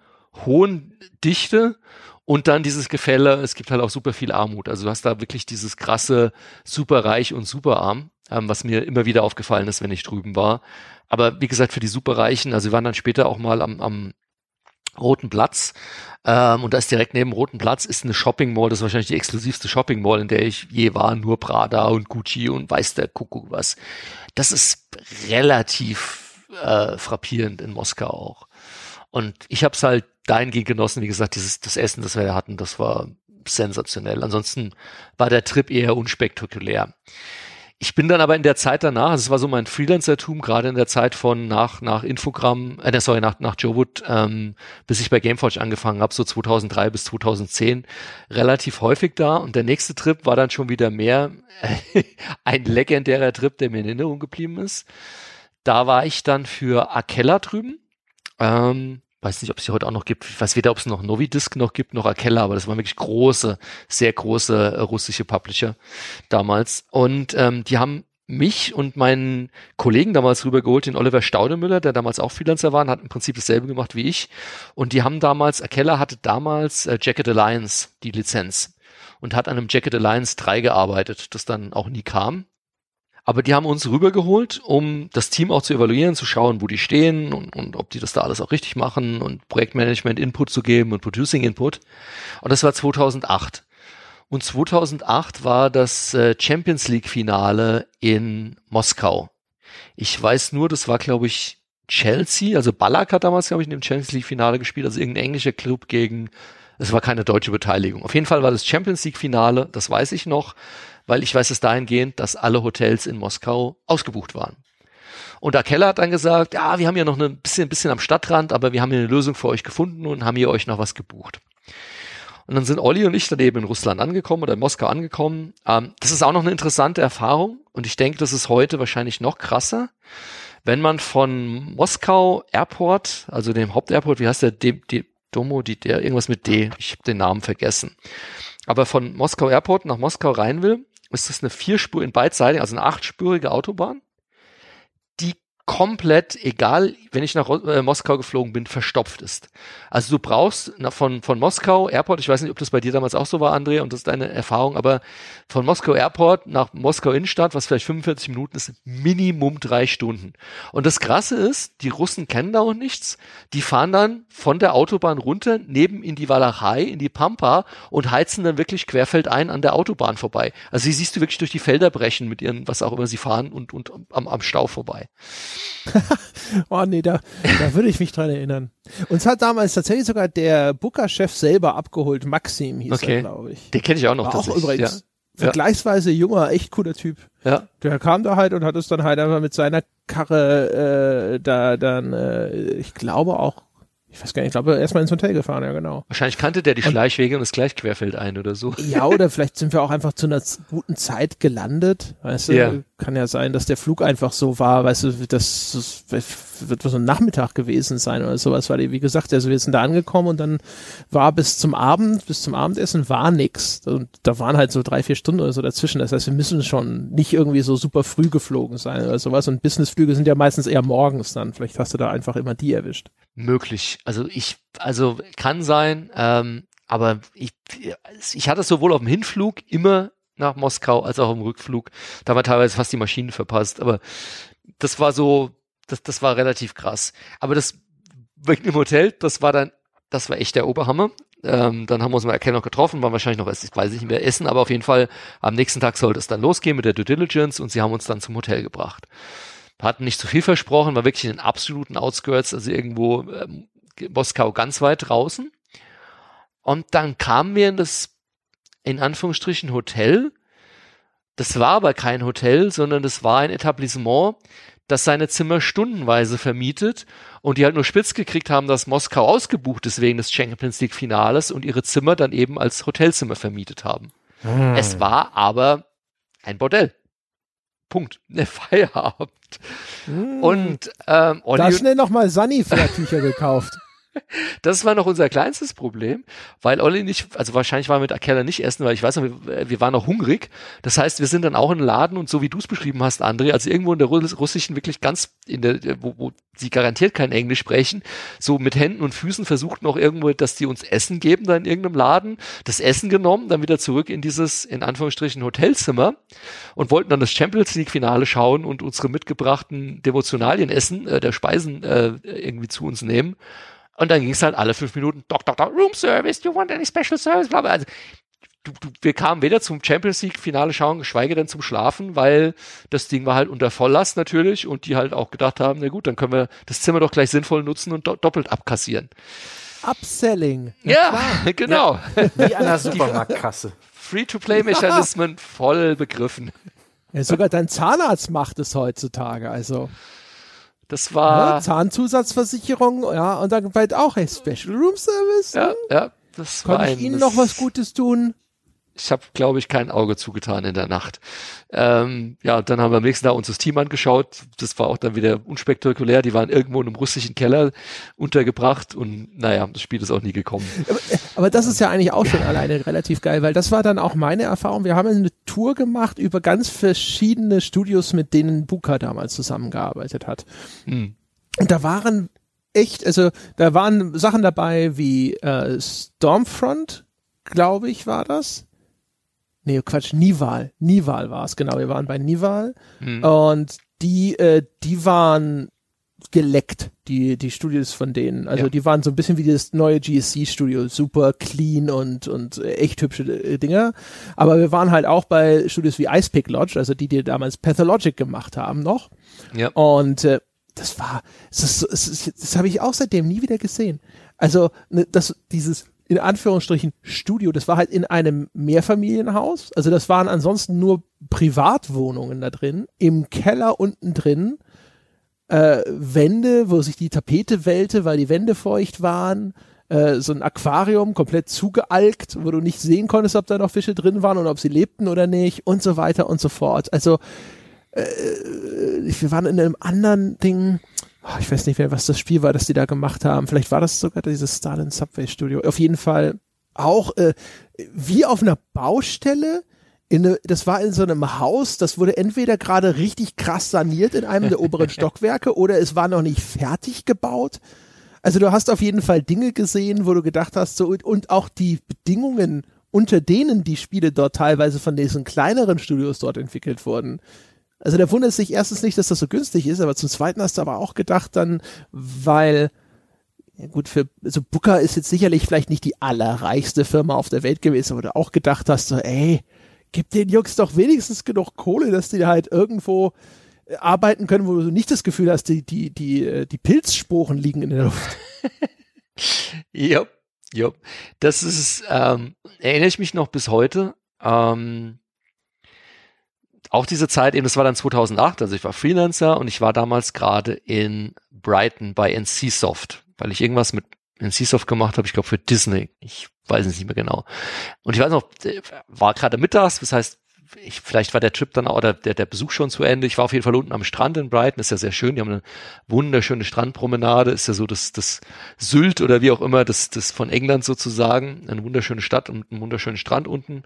hohen Dichte Und dann dieses Gefälle, es gibt halt auch super viel Armut. Also du hast da wirklich dieses krasse superreich und superarm, ähm, was mir immer wieder aufgefallen ist, wenn ich drüben war. Aber wie gesagt, für die Superreichen, also wir waren dann später auch mal am, am Roten Platz. Ähm, und da ist direkt neben Roten Platz ist eine Shopping Mall, das ist wahrscheinlich die exklusivste Shopping Mall, in der ich je war, nur Prada und Gucci und weiß der Kuckuck was. Das ist relativ äh, frappierend in Moskau auch. Und ich habe es halt dahingehend genossen, wie gesagt, dieses das Essen, das wir hatten, das war sensationell. Ansonsten war der Trip eher unspektakulär. Ich bin dann aber in der Zeit danach, also es war so mein Freelancer-Tum, gerade in der Zeit von nach, nach Infogramm, äh, sorry, nach, nach Jowood, ähm, bis ich bei Gameforge angefangen habe, so 2003 bis 2010, relativ häufig da. Und der nächste Trip war dann schon wieder mehr <laughs> ein legendärer Trip, der mir in Erinnerung geblieben ist. Da war ich dann für Akella drüben. Ähm, weiß nicht, ob es sie heute auch noch gibt. Ich weiß weder, ob es noch Novidisk noch gibt, noch Akella, aber das waren wirklich große, sehr große äh, russische Publisher damals. Und ähm, die haben mich und meinen Kollegen damals rübergeholt, den Oliver Staudemüller, der damals auch Freelancer war, und hat im Prinzip dasselbe gemacht wie ich. Und die haben damals, Akella hatte damals äh, Jacket Alliance, die Lizenz, und hat an einem Jacket Alliance 3 gearbeitet, das dann auch nie kam. Aber die haben uns rübergeholt, um das Team auch zu evaluieren, zu schauen, wo die stehen und, und ob die das da alles auch richtig machen und Projektmanagement Input zu geben und Producing Input. Und das war 2008. Und 2008 war das äh, Champions League Finale in Moskau. Ich weiß nur, das war glaube ich Chelsea, also Ballack hat damals glaube ich in dem Champions League Finale gespielt, also irgendein englischer Club gegen es war keine deutsche Beteiligung. Auf jeden Fall war das Champions League Finale, das weiß ich noch weil ich weiß es dahingehend, dass alle Hotels in Moskau ausgebucht waren. Und der Keller hat dann gesagt, ja, wir haben ja noch ein bisschen, ein bisschen am Stadtrand, aber wir haben hier eine Lösung für euch gefunden und haben hier euch noch was gebucht. Und dann sind Olli und ich daneben in Russland angekommen oder in Moskau angekommen. Ähm, das ist auch noch eine interessante Erfahrung und ich denke, das ist heute wahrscheinlich noch krasser. Wenn man von Moskau Airport, also dem Hauptairport, wie heißt der, De, De, Domo, die, der, irgendwas mit D, ich habe den Namen vergessen. Aber von Moskau Airport nach Moskau rein will, ist das eine Vierspur in beidseitig, also eine achtspurige Autobahn, komplett, egal, wenn ich nach äh, Moskau geflogen bin, verstopft ist. Also du brauchst na, von, von Moskau Airport, ich weiß nicht, ob das bei dir damals auch so war, André, und das ist deine Erfahrung, aber von Moskau Airport nach Moskau Innenstadt, was vielleicht 45 Minuten ist, Minimum drei Stunden. Und das Krasse ist, die Russen kennen da auch nichts. Die fahren dann von der Autobahn runter, neben in die Walachei, in die Pampa und heizen dann wirklich querfeldein an der Autobahn vorbei. Also sie siehst du wirklich durch die Felder brechen mit ihren, was auch immer sie fahren und, und am, am Stau vorbei. <laughs> oh nee, da, da würde ich mich dran erinnern. Uns hat damals tatsächlich sogar der Booker-Chef selber abgeholt, Maxim hieß okay. er, glaube ich. Den kenne ich auch noch. War auch übrigens ja. vergleichsweise junger, echt cooler Typ. Ja. Der kam da halt und hat es dann halt einfach mit seiner Karre äh, da dann, äh, ich glaube auch ich weiß gar nicht, ich glaube, erstmal ins Hotel gefahren, ja genau. Wahrscheinlich kannte der die und, Schleichwege und ist gleich querfeld ein oder so. Ja, <laughs> oder vielleicht sind wir auch einfach zu einer guten Zeit gelandet, weißt du? Ja. Kann ja sein, dass der Flug einfach so war, weißt du, das, das wird so ein Nachmittag gewesen sein oder sowas, weil, wie gesagt, also wir sind da angekommen und dann war bis zum Abend, bis zum Abendessen war nix. Und da waren halt so drei, vier Stunden oder so dazwischen. Das heißt, wir müssen schon nicht irgendwie so super früh geflogen sein oder sowas. Und Businessflüge sind ja meistens eher morgens dann. Vielleicht hast du da einfach immer die erwischt möglich. Also ich, also kann sein, ähm, aber ich, ich hatte sowohl auf dem Hinflug immer nach Moskau als auch im Rückflug. Da war teilweise fast die Maschinen verpasst, aber das war so, das, das war relativ krass. Aber das wegen dem Hotel, das war dann, das war echt der Oberhammer. Ähm, dann haben wir uns mal erkennen noch getroffen, waren wahrscheinlich noch, ich weiß nicht mehr, essen, aber auf jeden Fall am nächsten Tag sollte es dann losgehen mit der Due Diligence und sie haben uns dann zum Hotel gebracht hatten nicht zu viel versprochen, war wirklich in den absoluten Outskirts, also irgendwo ähm, Moskau ganz weit draußen. Und dann kamen wir in das, in Anführungsstrichen, Hotel. Das war aber kein Hotel, sondern das war ein Etablissement, das seine Zimmer stundenweise vermietet und die halt nur spitz gekriegt haben, dass Moskau ausgebucht ist wegen des Champions League Finales und ihre Zimmer dann eben als Hotelzimmer vermietet haben. Hm. Es war aber ein Bordell. Punkt. Der <laughs> Feierabend. Mm. Und ähm, Olli da schnell nochmal Sunny-Tücher gekauft. Das war noch unser kleinstes Problem, weil Olli nicht, also wahrscheinlich waren wir mit Keller nicht essen, weil ich weiß noch, wir, wir waren noch hungrig. Das heißt, wir sind dann auch in den Laden und so wie du es beschrieben hast, André, also irgendwo in der russischen wirklich ganz in der, wo, wo sie garantiert kein Englisch sprechen, so mit Händen und Füßen versucht noch irgendwo, dass die uns Essen geben, da in irgendeinem Laden, das Essen genommen, dann wieder zurück in dieses, in Anführungsstrichen, Hotelzimmer und wollten dann das Champions League Finale schauen und unsere mitgebrachten Devotionalien essen, äh, der Speisen äh, irgendwie zu uns nehmen. Und dann ging es halt alle fünf Minuten, Doc, Doc, Doc, Room Service, do you want any special service? Bla, bla. Also, du, du, wir kamen weder zum Champions League Finale schauen, geschweige denn zum Schlafen, weil das Ding war halt unter Volllast natürlich und die halt auch gedacht haben, na gut, dann können wir das Zimmer doch gleich sinnvoll nutzen und do doppelt abkassieren. Upselling. Ja, <laughs> genau. Ja, wie an der <laughs> Supermarktkasse. Free-to-Play-Mechanismen voll begriffen. Ja, sogar dein Zahnarzt macht es heutzutage, also. Das war. Ja, Zahnzusatzversicherung, ja, und dann bald auch ein Special Room Service. Ja, ja, das Kann ich Ihnen noch was Gutes tun? Ich habe, glaube ich, kein Auge zugetan in der Nacht. Ähm, ja, dann haben wir am nächsten Tag uns das Team angeschaut. Das war auch dann wieder unspektakulär. Die waren irgendwo in einem russischen Keller untergebracht und naja, das Spiel ist auch nie gekommen. Aber, aber das ist ja eigentlich auch schon alleine relativ geil, weil das war dann auch meine Erfahrung. Wir haben eine Tour gemacht über ganz verschiedene Studios, mit denen Buka damals zusammengearbeitet hat. Hm. Und da waren echt, also da waren Sachen dabei wie äh, Stormfront, glaube ich, war das nee, Quatsch, Nival. Nival war es, genau. Wir waren bei Nival. Mhm. Und die, äh, die waren geleckt, die, die Studios von denen. Also ja. die waren so ein bisschen wie das neue GSC-Studio, super clean und, und echt hübsche äh, Dinger. Aber wir waren halt auch bei Studios wie Icepick Lodge, also die, die damals Pathologic gemacht haben noch. Ja. Und äh, das war, das, das, das, das habe ich auch seitdem nie wieder gesehen. Also ne, das, dieses in Anführungsstrichen Studio. Das war halt in einem Mehrfamilienhaus. Also das waren ansonsten nur Privatwohnungen da drin. Im Keller unten drin äh, Wände, wo sich die Tapete wellte, weil die Wände feucht waren. Äh, so ein Aquarium komplett zugealkt, wo du nicht sehen konntest, ob da noch Fische drin waren und ob sie lebten oder nicht und so weiter und so fort. Also äh, wir waren in einem anderen Ding ich weiß nicht mehr, was das Spiel war, das die da gemacht haben. Vielleicht war das sogar dieses Stalin Subway Studio. Auf jeden Fall auch äh, wie auf einer Baustelle. In eine, das war in so einem Haus, das wurde entweder gerade richtig krass saniert in einem der oberen <laughs> Stockwerke oder es war noch nicht fertig gebaut. Also du hast auf jeden Fall Dinge gesehen, wo du gedacht hast, so und auch die Bedingungen, unter denen die Spiele dort teilweise von diesen kleineren Studios dort entwickelt wurden, also da wundert sich erstens nicht, dass das so günstig ist, aber zum Zweiten hast du aber auch gedacht dann, weil ja gut, für so also Booker ist jetzt sicherlich vielleicht nicht die allerreichste Firma auf der Welt gewesen, aber du auch gedacht hast, so, ey, gib den Jungs doch wenigstens genug Kohle, dass die halt irgendwo äh, arbeiten können, wo du nicht das Gefühl hast, die, die, die, äh, die Pilzsporen liegen in der Luft. <laughs> ja, ja. Das ist, ähm, erinnere ich mich noch bis heute. Ähm, auch diese Zeit, eben, das war dann 2008, also ich war Freelancer und ich war damals gerade in Brighton bei NCSoft, weil ich irgendwas mit NCSoft gemacht habe, ich glaube für Disney. Ich weiß es nicht mehr genau. Und ich weiß noch, war gerade mittags, das heißt, ich, vielleicht war der Trip dann auch, oder der, der Besuch schon zu Ende. Ich war auf jeden Fall unten am Strand in Brighton, ist ja sehr schön. Die haben eine wunderschöne Strandpromenade, ist ja so das, das Sylt oder wie auch immer, das, das von England sozusagen. Eine wunderschöne Stadt und einen wunderschönen Strand unten.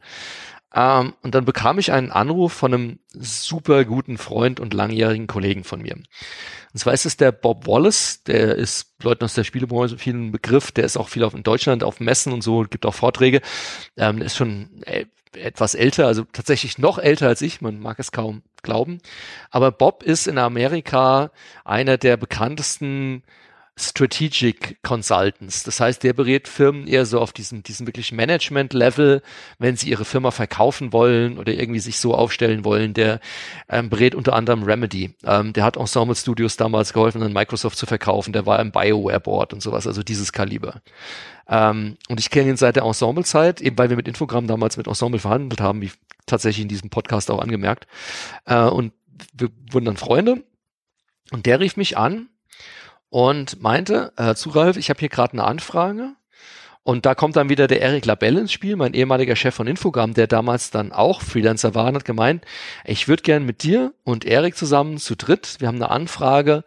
Ähm, und dann bekam ich einen Anruf von einem super guten Freund und langjährigen Kollegen von mir. Und zwar ist es der Bob Wallace, der ist Leuten aus der Spielebranche vielen Begriff, der ist auch viel auf in Deutschland auf Messen und so, gibt auch Vorträge. Ähm, ist schon äh, etwas älter, also tatsächlich noch älter als ich, man mag es kaum glauben. Aber Bob ist in Amerika einer der bekanntesten Strategic Consultants. Das heißt, der berät Firmen eher so auf diesem, diesem wirklich Management-Level, wenn sie ihre Firma verkaufen wollen oder irgendwie sich so aufstellen wollen. Der ähm, berät unter anderem Remedy. Ähm, der hat Ensemble Studios damals geholfen, an Microsoft zu verkaufen. Der war im BioWare Board und sowas, also dieses Kaliber. Ähm, und ich kenne ihn seit der Ensemble-Zeit, eben weil wir mit Infogramm damals mit Ensemble verhandelt haben, wie tatsächlich in diesem Podcast auch angemerkt. Äh, und wir wurden dann Freunde. Und der rief mich an und meinte, äh, zu Ralf, ich habe hier gerade eine Anfrage. Und da kommt dann wieder der Eric Labelle ins Spiel, mein ehemaliger Chef von Infogramm, der damals dann auch Freelancer war und hat gemeint, ich würde gern mit dir und Eric zusammen zu dritt, wir haben eine Anfrage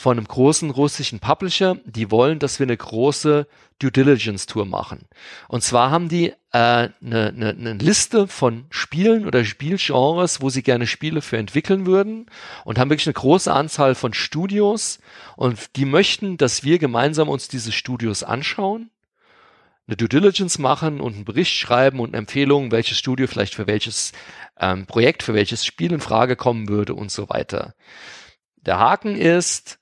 von einem großen russischen Publisher, die wollen, dass wir eine große Due Diligence Tour machen. Und zwar haben die eine äh, ne, ne, ne Liste von Spielen oder Spielgenres, wo sie gerne Spiele für entwickeln würden und haben wirklich eine große Anzahl von Studios und die möchten, dass wir gemeinsam uns diese Studios anschauen eine Due Diligence machen und einen Bericht schreiben und eine Empfehlung, welches Studio vielleicht für welches ähm, Projekt, für welches Spiel in Frage kommen würde und so weiter. Der Haken ist,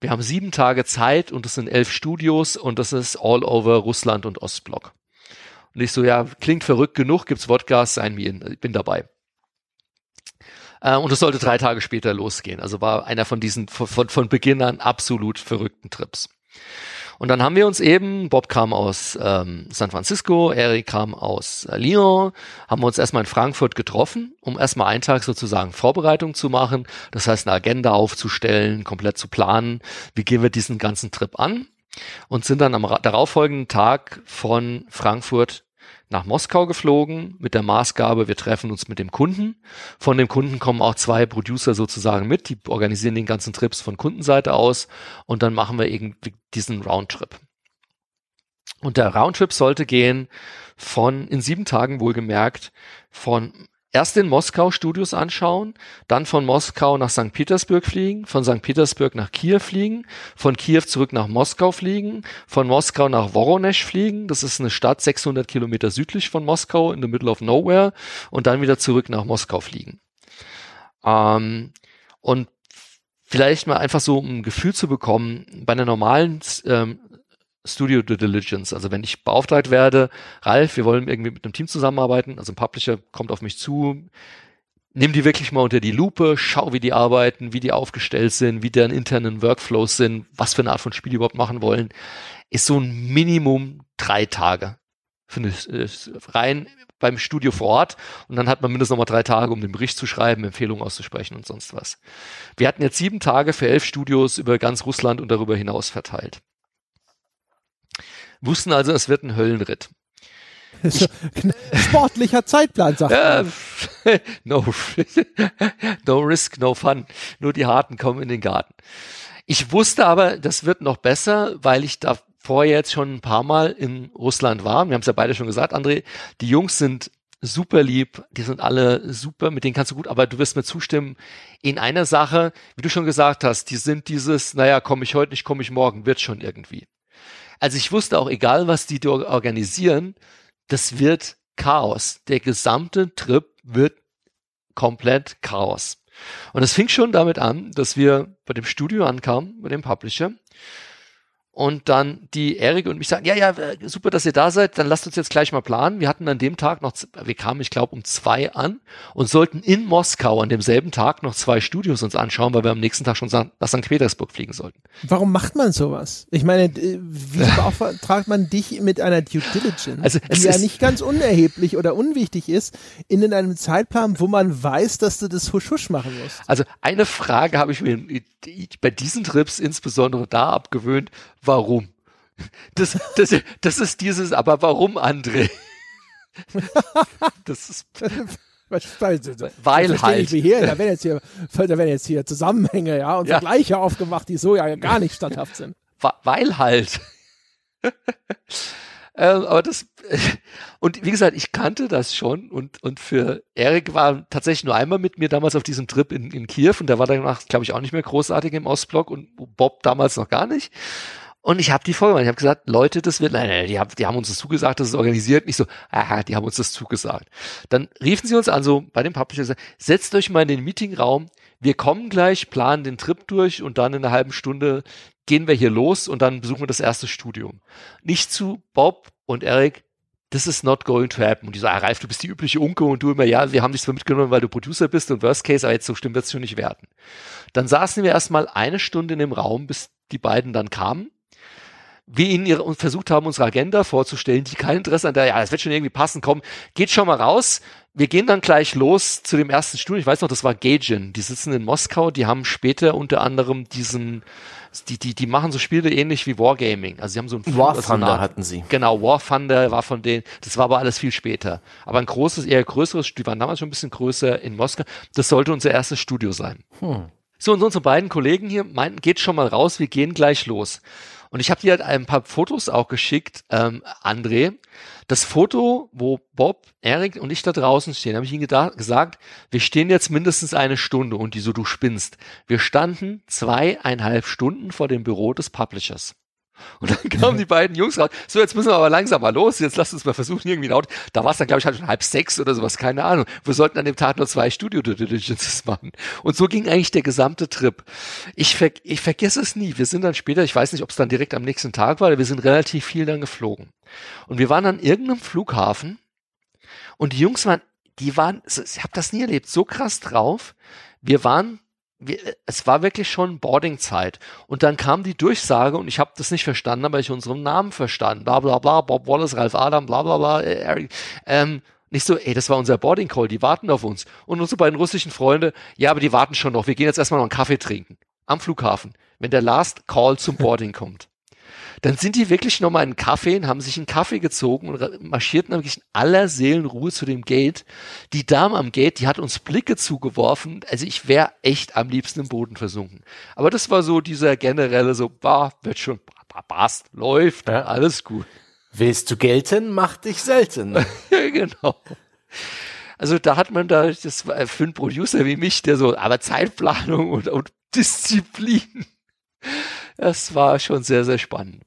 wir haben sieben Tage Zeit und es sind elf Studios und das ist all over Russland und Ostblock. Und ich so, ja, klingt verrückt genug, gibt's Wodkas, sein mir, ich bin dabei. Äh, und es sollte drei Tage später losgehen. Also war einer von diesen von, von Beginn an absolut verrückten Trips. Und dann haben wir uns eben, Bob kam aus ähm, San Francisco, Eric kam aus äh, Lyon, haben wir uns erstmal in Frankfurt getroffen, um erstmal einen Tag sozusagen Vorbereitung zu machen. Das heißt, eine Agenda aufzustellen, komplett zu planen. Wie gehen wir diesen ganzen Trip an? Und sind dann am darauffolgenden Tag von Frankfurt nach Moskau geflogen mit der Maßgabe, wir treffen uns mit dem Kunden. Von dem Kunden kommen auch zwei Producer sozusagen mit, die organisieren den ganzen Trips von Kundenseite aus und dann machen wir irgendwie diesen Roundtrip. Und der Roundtrip sollte gehen von, in sieben Tagen wohlgemerkt, von erst in Moskau Studios anschauen, dann von Moskau nach St. Petersburg fliegen, von St. Petersburg nach Kiew fliegen, von Kiew zurück nach Moskau fliegen, von Moskau nach Voronezh fliegen, das ist eine Stadt 600 Kilometer südlich von Moskau in the middle of nowhere und dann wieder zurück nach Moskau fliegen. Ähm, und vielleicht mal einfach so um ein Gefühl zu bekommen, bei einer normalen ähm, Studio Due Diligence. Also wenn ich beauftragt werde, Ralf, wir wollen irgendwie mit einem Team zusammenarbeiten, also ein Publisher kommt auf mich zu, nimm die wirklich mal unter die Lupe, schau, wie die arbeiten, wie die aufgestellt sind, wie deren internen Workflows sind, was für eine Art von Spiel die überhaupt machen wollen, ist so ein Minimum drei Tage. Finde ich äh, rein beim Studio vor Ort und dann hat man mindestens noch mal drei Tage, um den Bericht zu schreiben, Empfehlungen auszusprechen und sonst was. Wir hatten jetzt sieben Tage für elf Studios über ganz Russland und darüber hinaus verteilt wussten also, es wird ein Höllenritt. Sportlicher Zeitplan, sagt ja, <laughs> no, <laughs> no risk, no fun. Nur die Harten kommen in den Garten. Ich wusste aber, das wird noch besser, weil ich da vorher jetzt schon ein paar Mal in Russland war. Wir haben es ja beide schon gesagt, André. Die Jungs sind super lieb, die sind alle super, mit denen kannst du gut, aber du wirst mir zustimmen, in einer Sache, wie du schon gesagt hast, die sind dieses, naja, komme ich heute nicht, komme ich morgen, wird schon irgendwie. Also ich wusste auch, egal was die organisieren, das wird Chaos. Der gesamte Trip wird komplett Chaos. Und es fing schon damit an, dass wir bei dem Studio ankamen, bei dem Publisher und dann die Erik und mich sagen, ja, ja, super, dass ihr da seid, dann lasst uns jetzt gleich mal planen. Wir hatten an dem Tag noch, wir kamen, ich glaube, um zwei an und sollten in Moskau an demselben Tag noch zwei Studios uns anschauen, weil wir am nächsten Tag schon nach St. Petersburg fliegen sollten. Warum macht man sowas? Ich meine, wie <laughs> beauftragt man dich mit einer Due Diligence, also, die ja nicht ganz unerheblich oder unwichtig ist, in einem Zeitplan, wo man weiß, dass du das husch-husch machen musst? Also eine Frage habe ich mir bei diesen Trips insbesondere da abgewöhnt, warum? Das, das, das ist dieses, aber warum, André? Das ist. Weil halt. Hier, da werden jetzt hier, da werden jetzt hier Zusammenhänge, ja, und ja. Vergleiche aufgemacht, die so ja gar nicht statthaft sind. Weil halt. <laughs> ähm, aber das, und wie gesagt, ich kannte das schon und, und für Erik war tatsächlich nur einmal mit mir damals auf diesem Trip in, in Kiew und der war danach, glaube ich, auch nicht mehr großartig im Ostblock und Bob damals noch gar nicht. Und ich habe die Folge, ich habe gesagt, Leute, das wird, nein, nein, die haben, die haben uns das zugesagt, das ist organisiert. Nicht so, aha, die haben uns das zugesagt. Dann riefen sie uns an, so bei dem Publisher, gesagt, setzt euch mal in den Meetingraum, wir kommen gleich, planen den Trip durch und dann in einer halben Stunde gehen wir hier los und dann besuchen wir das erste Studium. Nicht zu Bob und Eric, this is not going to happen. Und die so, ah, Ralf, du bist die übliche Unke und du immer, ja, wir haben dich zwar mitgenommen, weil du Producer bist und Worst Case, aber jetzt so stimmt wird's schon nicht werden. Dann saßen wir erstmal eine Stunde in dem Raum, bis die beiden dann kamen wir ihnen ihre, versucht haben, unsere Agenda vorzustellen, die kein Interesse an der, ja, das wird schon irgendwie passen, komm, geht schon mal raus. Wir gehen dann gleich los zu dem ersten Studio. Ich weiß noch, das war Gagin. Die sitzen in Moskau, die haben später unter anderem diesen, die, die, die machen so Spiele ähnlich wie Wargaming. Also sie haben so ein War also Thunder hatten sie. Genau, War Thunder war von denen, das war aber alles viel später. Aber ein großes, eher größeres, die waren damals schon ein bisschen größer in Moskau. Das sollte unser erstes Studio sein. Hm. So, und unsere beiden Kollegen hier meinten, geht schon mal raus, wir gehen gleich los. Und ich habe dir halt ein paar Fotos auch geschickt, ähm, André. Das Foto, wo Bob, Erik und ich da draußen stehen, habe ich ihnen gesagt, wir stehen jetzt mindestens eine Stunde und die so, du spinnst. Wir standen zweieinhalb Stunden vor dem Büro des Publishers. Und dann kamen die beiden Jungs raus. So, jetzt müssen wir aber langsam mal los. Jetzt lasst uns mal versuchen, irgendwie laut. Da war es dann, glaube ich, halt schon halb sechs oder sowas, keine Ahnung. Wir sollten an dem Tag nur zwei Studio-Diligences machen. Und so ging eigentlich der gesamte Trip. Ich, ver ich vergesse es nie. Wir sind dann später, ich weiß nicht, ob es dann direkt am nächsten Tag war, aber wir sind relativ viel dann geflogen. Und wir waren an irgendeinem Flughafen und die Jungs waren, die waren, ich habe das nie erlebt, so krass drauf. Wir waren es war wirklich schon Boardingzeit. Und dann kam die Durchsage und ich habe das nicht verstanden, aber ich unseren Namen verstanden. Bla bla bla, Bob Wallace, Ralf Adam, bla bla bla, äh, Eric. Ähm, nicht so, ey, das war unser Boarding Call, die warten auf uns. Und unsere beiden russischen Freunde, ja, aber die warten schon noch. Wir gehen jetzt erstmal noch einen Kaffee trinken. Am Flughafen. Wenn der Last Call zum Boarding kommt. Dann sind die wirklich nochmal in einen Kaffee und haben sich einen Kaffee gezogen und marschierten wirklich in aller Seelenruhe zu dem Gate. Die Dame am Gate, die hat uns Blicke zugeworfen. Also ich wäre echt am liebsten im Boden versunken. Aber das war so dieser generelle, so, bah, wird schon, passt, läuft, ja. alles gut. Willst du gelten, mach dich selten. <laughs> ja, genau. Also da hat man da, das war für einen Producer wie mich, der so, aber Zeitplanung und, und Disziplin. Das war schon sehr, sehr spannend.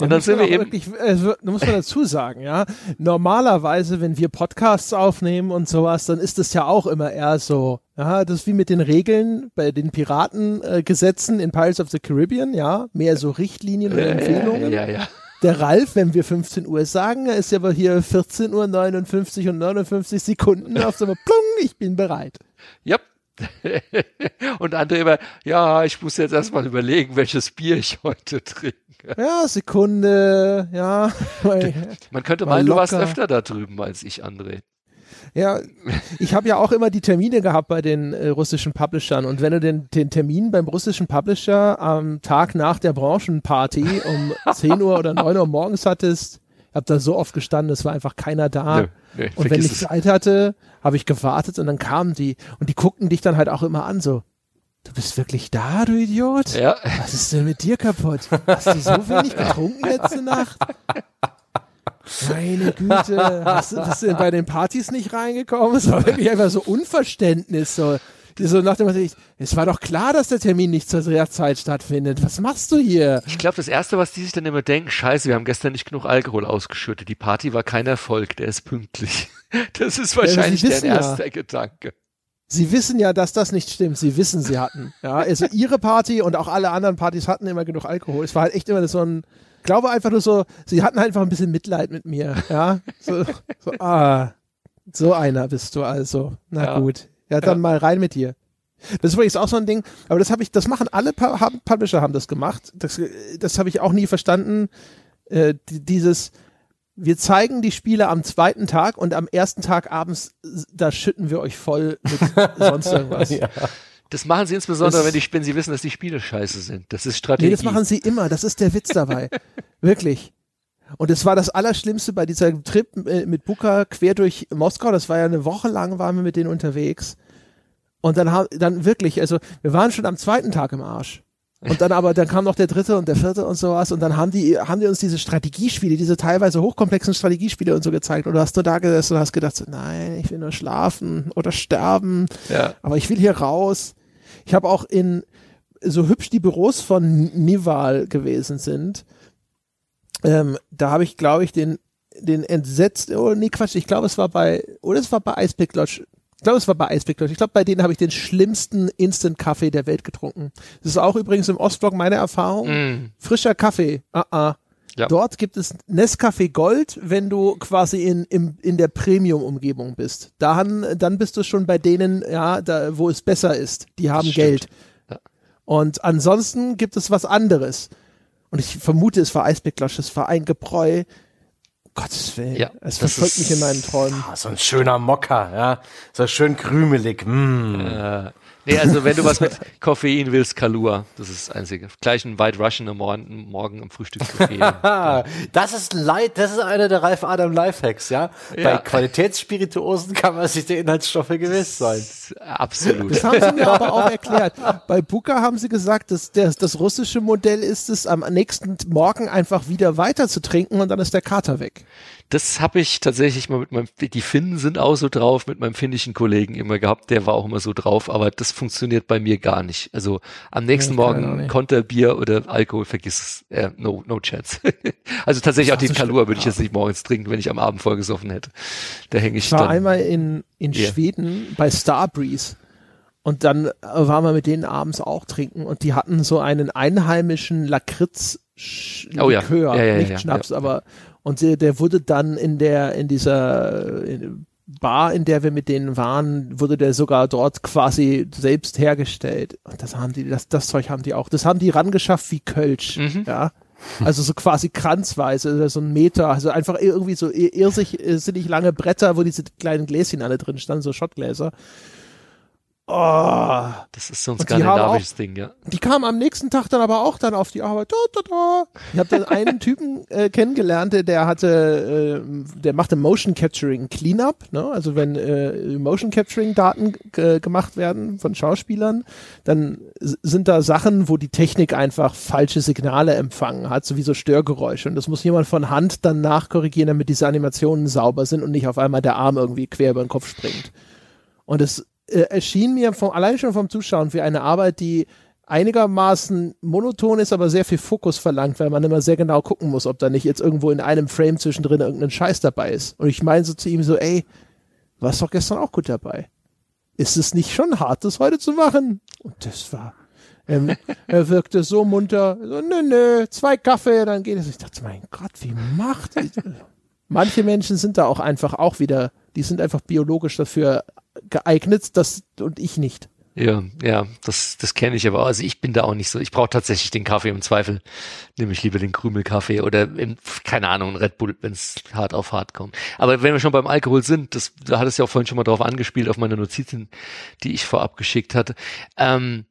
Und dann sind wir eben. Wirklich, also, muss man dazu sagen, ja. Normalerweise, wenn wir Podcasts aufnehmen und sowas, dann ist das ja auch immer eher so, ja, das ist wie mit den Regeln bei den Piratengesetzen äh, in Pirates of the Caribbean, ja. Mehr so Richtlinien oder Empfehlungen. Ja, ja, ja. Der Ralf, wenn wir 15 Uhr sagen, ist ja aber hier 14 Uhr 59 und 59 Sekunden auf so Plung, ich bin bereit. Yep. <laughs> und andere immer, ja, ich muss jetzt erstmal überlegen, welches Bier ich heute trinke. <laughs> Ja, Sekunde, ja. <laughs> Man könnte meinen, du warst öfter da drüben als ich, André. Ja, <laughs> ich habe ja auch immer die Termine gehabt bei den äh, russischen Publishern. Und wenn du den, den Termin beim russischen Publisher am Tag nach der Branchenparty um 10 Uhr oder 9 Uhr morgens hattest, habe da so oft gestanden, es war einfach keiner da. Nö, nö, und wenn ich. Zeit hatte, habe ich gewartet und dann kamen die und die guckten dich dann halt auch immer an, so, du bist wirklich da, du Idiot? Ja. Was ist denn mit dir kaputt? Hast du so wenig getrunken letzte Nacht? Meine Güte, hast du, bist du denn bei den Partys nicht reingekommen? Es war wirklich einfach so Unverständnis, so so nach dem Motto, es war doch klar, dass der Termin nicht zur Zeit stattfindet. Was machst du hier? Ich glaube, das Erste, was die sich dann immer denken, scheiße, wir haben gestern nicht genug Alkohol ausgeschüttet. Die Party war kein Erfolg, der ist pünktlich. <laughs> Das ist wahrscheinlich ja, der erste ja. Gedanke. Sie wissen ja, dass das nicht stimmt. Sie wissen, sie hatten. <laughs> Ja, also ihre Party und auch alle anderen Partys hatten immer genug Alkohol. Es war halt echt immer so ein, glaube einfach nur so, sie hatten einfach ein bisschen Mitleid mit mir. Ja, so, so ah, so einer bist du also. Na ja. gut. Ja, dann ja. mal rein mit dir. Das ist übrigens auch so ein Ding, aber das habe ich, das machen alle Publisher haben das gemacht. Das, das habe ich auch nie verstanden. Äh, dieses, wir zeigen die Spiele am zweiten Tag und am ersten Tag abends, da schütten wir euch voll mit <laughs> sonst irgendwas. ja. Das machen sie insbesondere, das, wenn, die, wenn sie wissen, dass die Spiele scheiße sind. Das ist Strategie. Nee, das machen sie immer. Das ist der Witz dabei. <laughs> Wirklich. Und es war das Allerschlimmste bei dieser Trip äh, mit Buka quer durch Moskau. Das war ja eine Woche lang, waren wir mit denen unterwegs. Und dann haben, dann wirklich, also wir waren schon am zweiten Tag im Arsch. Und dann aber, dann kam noch der dritte und der vierte und sowas und dann haben die, haben die uns diese Strategiespiele, diese teilweise hochkomplexen Strategiespiele und so gezeigt und du hast nur da gesessen und hast gedacht, so, nein, ich will nur schlafen oder sterben, ja. aber ich will hier raus. Ich habe auch in, so hübsch die Büros von Nival gewesen sind, ähm, da habe ich, glaube ich, den, den entsetzt, oh nee, Quatsch, ich glaube, es war bei, oder es war bei Icepick Lodge. Ich glaube, es war bei Lodge. Ich glaube, bei denen habe ich den schlimmsten Instant-Kaffee der Welt getrunken. Das ist auch übrigens im Ostblock meine Erfahrung. Mm. Frischer Kaffee, ah, ah. Ja. Dort gibt es Nescafé Gold, wenn du quasi in, in, in der Premium-Umgebung bist. Dann, dann bist du schon bei denen, ja, da, wo es besser ist. Die haben Geld. Ja. Und ansonsten gibt es was anderes und ich vermute, es war Eisbecklasch, es war ein Gebräu. Gottes Willen. Ja, es das verfolgt mich in meinen Träumen. Ah, so ein schöner Mokka, ja. So schön krümelig. Mm. Äh, nee, also wenn du was mit Koffein willst, Kalua. Das ist das Einzige. Gleich ein White Russian am Morgen, morgen im Frühstücksbuffet. Ah, <laughs> das ist Leid, das ist einer der Ralf Adam Lifehacks, ja. Bei Ja. Qualitätsspirituosen kann man sich der Inhaltsstoffe gewiss sein. Absolut. Das haben sie mir aber auch <laughs> erklärt. Bei Buka haben sie gesagt, dass das, das russische Modell ist es, am nächsten Morgen einfach wieder weiter zu trinken und dann ist der Kater weg. Das habe ich tatsächlich mal mit meinem, die Finnen sind auch so drauf, mit meinem finnischen Kollegen immer gehabt, der war auch immer so drauf, aber das funktioniert bei mir gar nicht. Also am nächsten Nee, Morgen. Konterbier oder Alkohol, vergiss es, äh, no, no chance. <laughs> also tatsächlich auch den ist so Kalua würde ich jetzt nicht morgens trinken, wenn ich am Abend vollgesoffen hätte. Da hänge ich Ich war dann. einmal in, in Ja. Schweden bei Starbreeze und dann äh, waren wir mit denen abends auch trinken und die hatten so einen einheimischen Lakritz Sch- Oh ja. Likör, Ja, ja, nicht Schnaps, aber und der, der wurde dann in der in dieser äh, Bar, in der wir mit denen waren, wurde der sogar dort quasi selbst hergestellt. Und das haben die, das, das Zeug haben die auch. Das haben die rangeschafft wie Kölsch, Mhm. ja. Also so quasi kranzweise, also so ein Meter, also einfach irgendwie so irrsig, irrsinnig lange Bretter, wo diese kleinen Gläschen alle drin standen, so Schottgläser. Oh, Das ist so ein skandinavisches Ding, ja. die kamen am nächsten Tag dann aber auch dann auf die Arbeit. Da, da, da. Ich habe dann <laughs> einen Typen äh, kennengelernt, der- hatte, äh, der machte Motion Capturing Cleanup, ne? Also wenn äh, Motion Capturing Daten äh, gemacht werden von Schauspielern, dann sind da Sachen, wo die Technik einfach falsche Signale empfangen hat, sowieso Störgeräusche. Und das muss jemand von Hand dann nachkorrigieren, damit diese Animationen sauber sind und nicht auf einmal der Arm irgendwie quer über den Kopf springt. Und es äh, erschien mir vom, allein schon vom Zuschauen wie eine Arbeit, die einigermaßen monoton ist, aber sehr viel Fokus verlangt, weil man immer sehr genau gucken muss, ob da nicht jetzt irgendwo in einem Frame zwischendrin irgendein Scheiß dabei ist. Und ich meine so zu ihm so, ey, warst doch gestern auch gut dabei. Ist es nicht schon hart, das heute zu machen? Und das war, ähm, er wirkte so munter, so, nö, nö, zwei Kaffee, dann geht es. Ich dachte, mein Gott, wie macht das? Manche Menschen sind da auch einfach auch wieder, die sind einfach biologisch dafür geeignet, das und ich nicht. Ja, ja, das, das kenne ich aber. Also ich bin da auch nicht so. Ich brauche tatsächlich den Kaffee im Zweifel. Nehme ich lieber den Krümelkaffee oder im, keine Ahnung, Red Bull, wenn es hart auf hart kommt. Aber wenn wir schon beim Alkohol sind, das, da hat es ja auch vorhin schon mal drauf angespielt, auf meine Notizen, die ich vorab geschickt hatte. Ähm,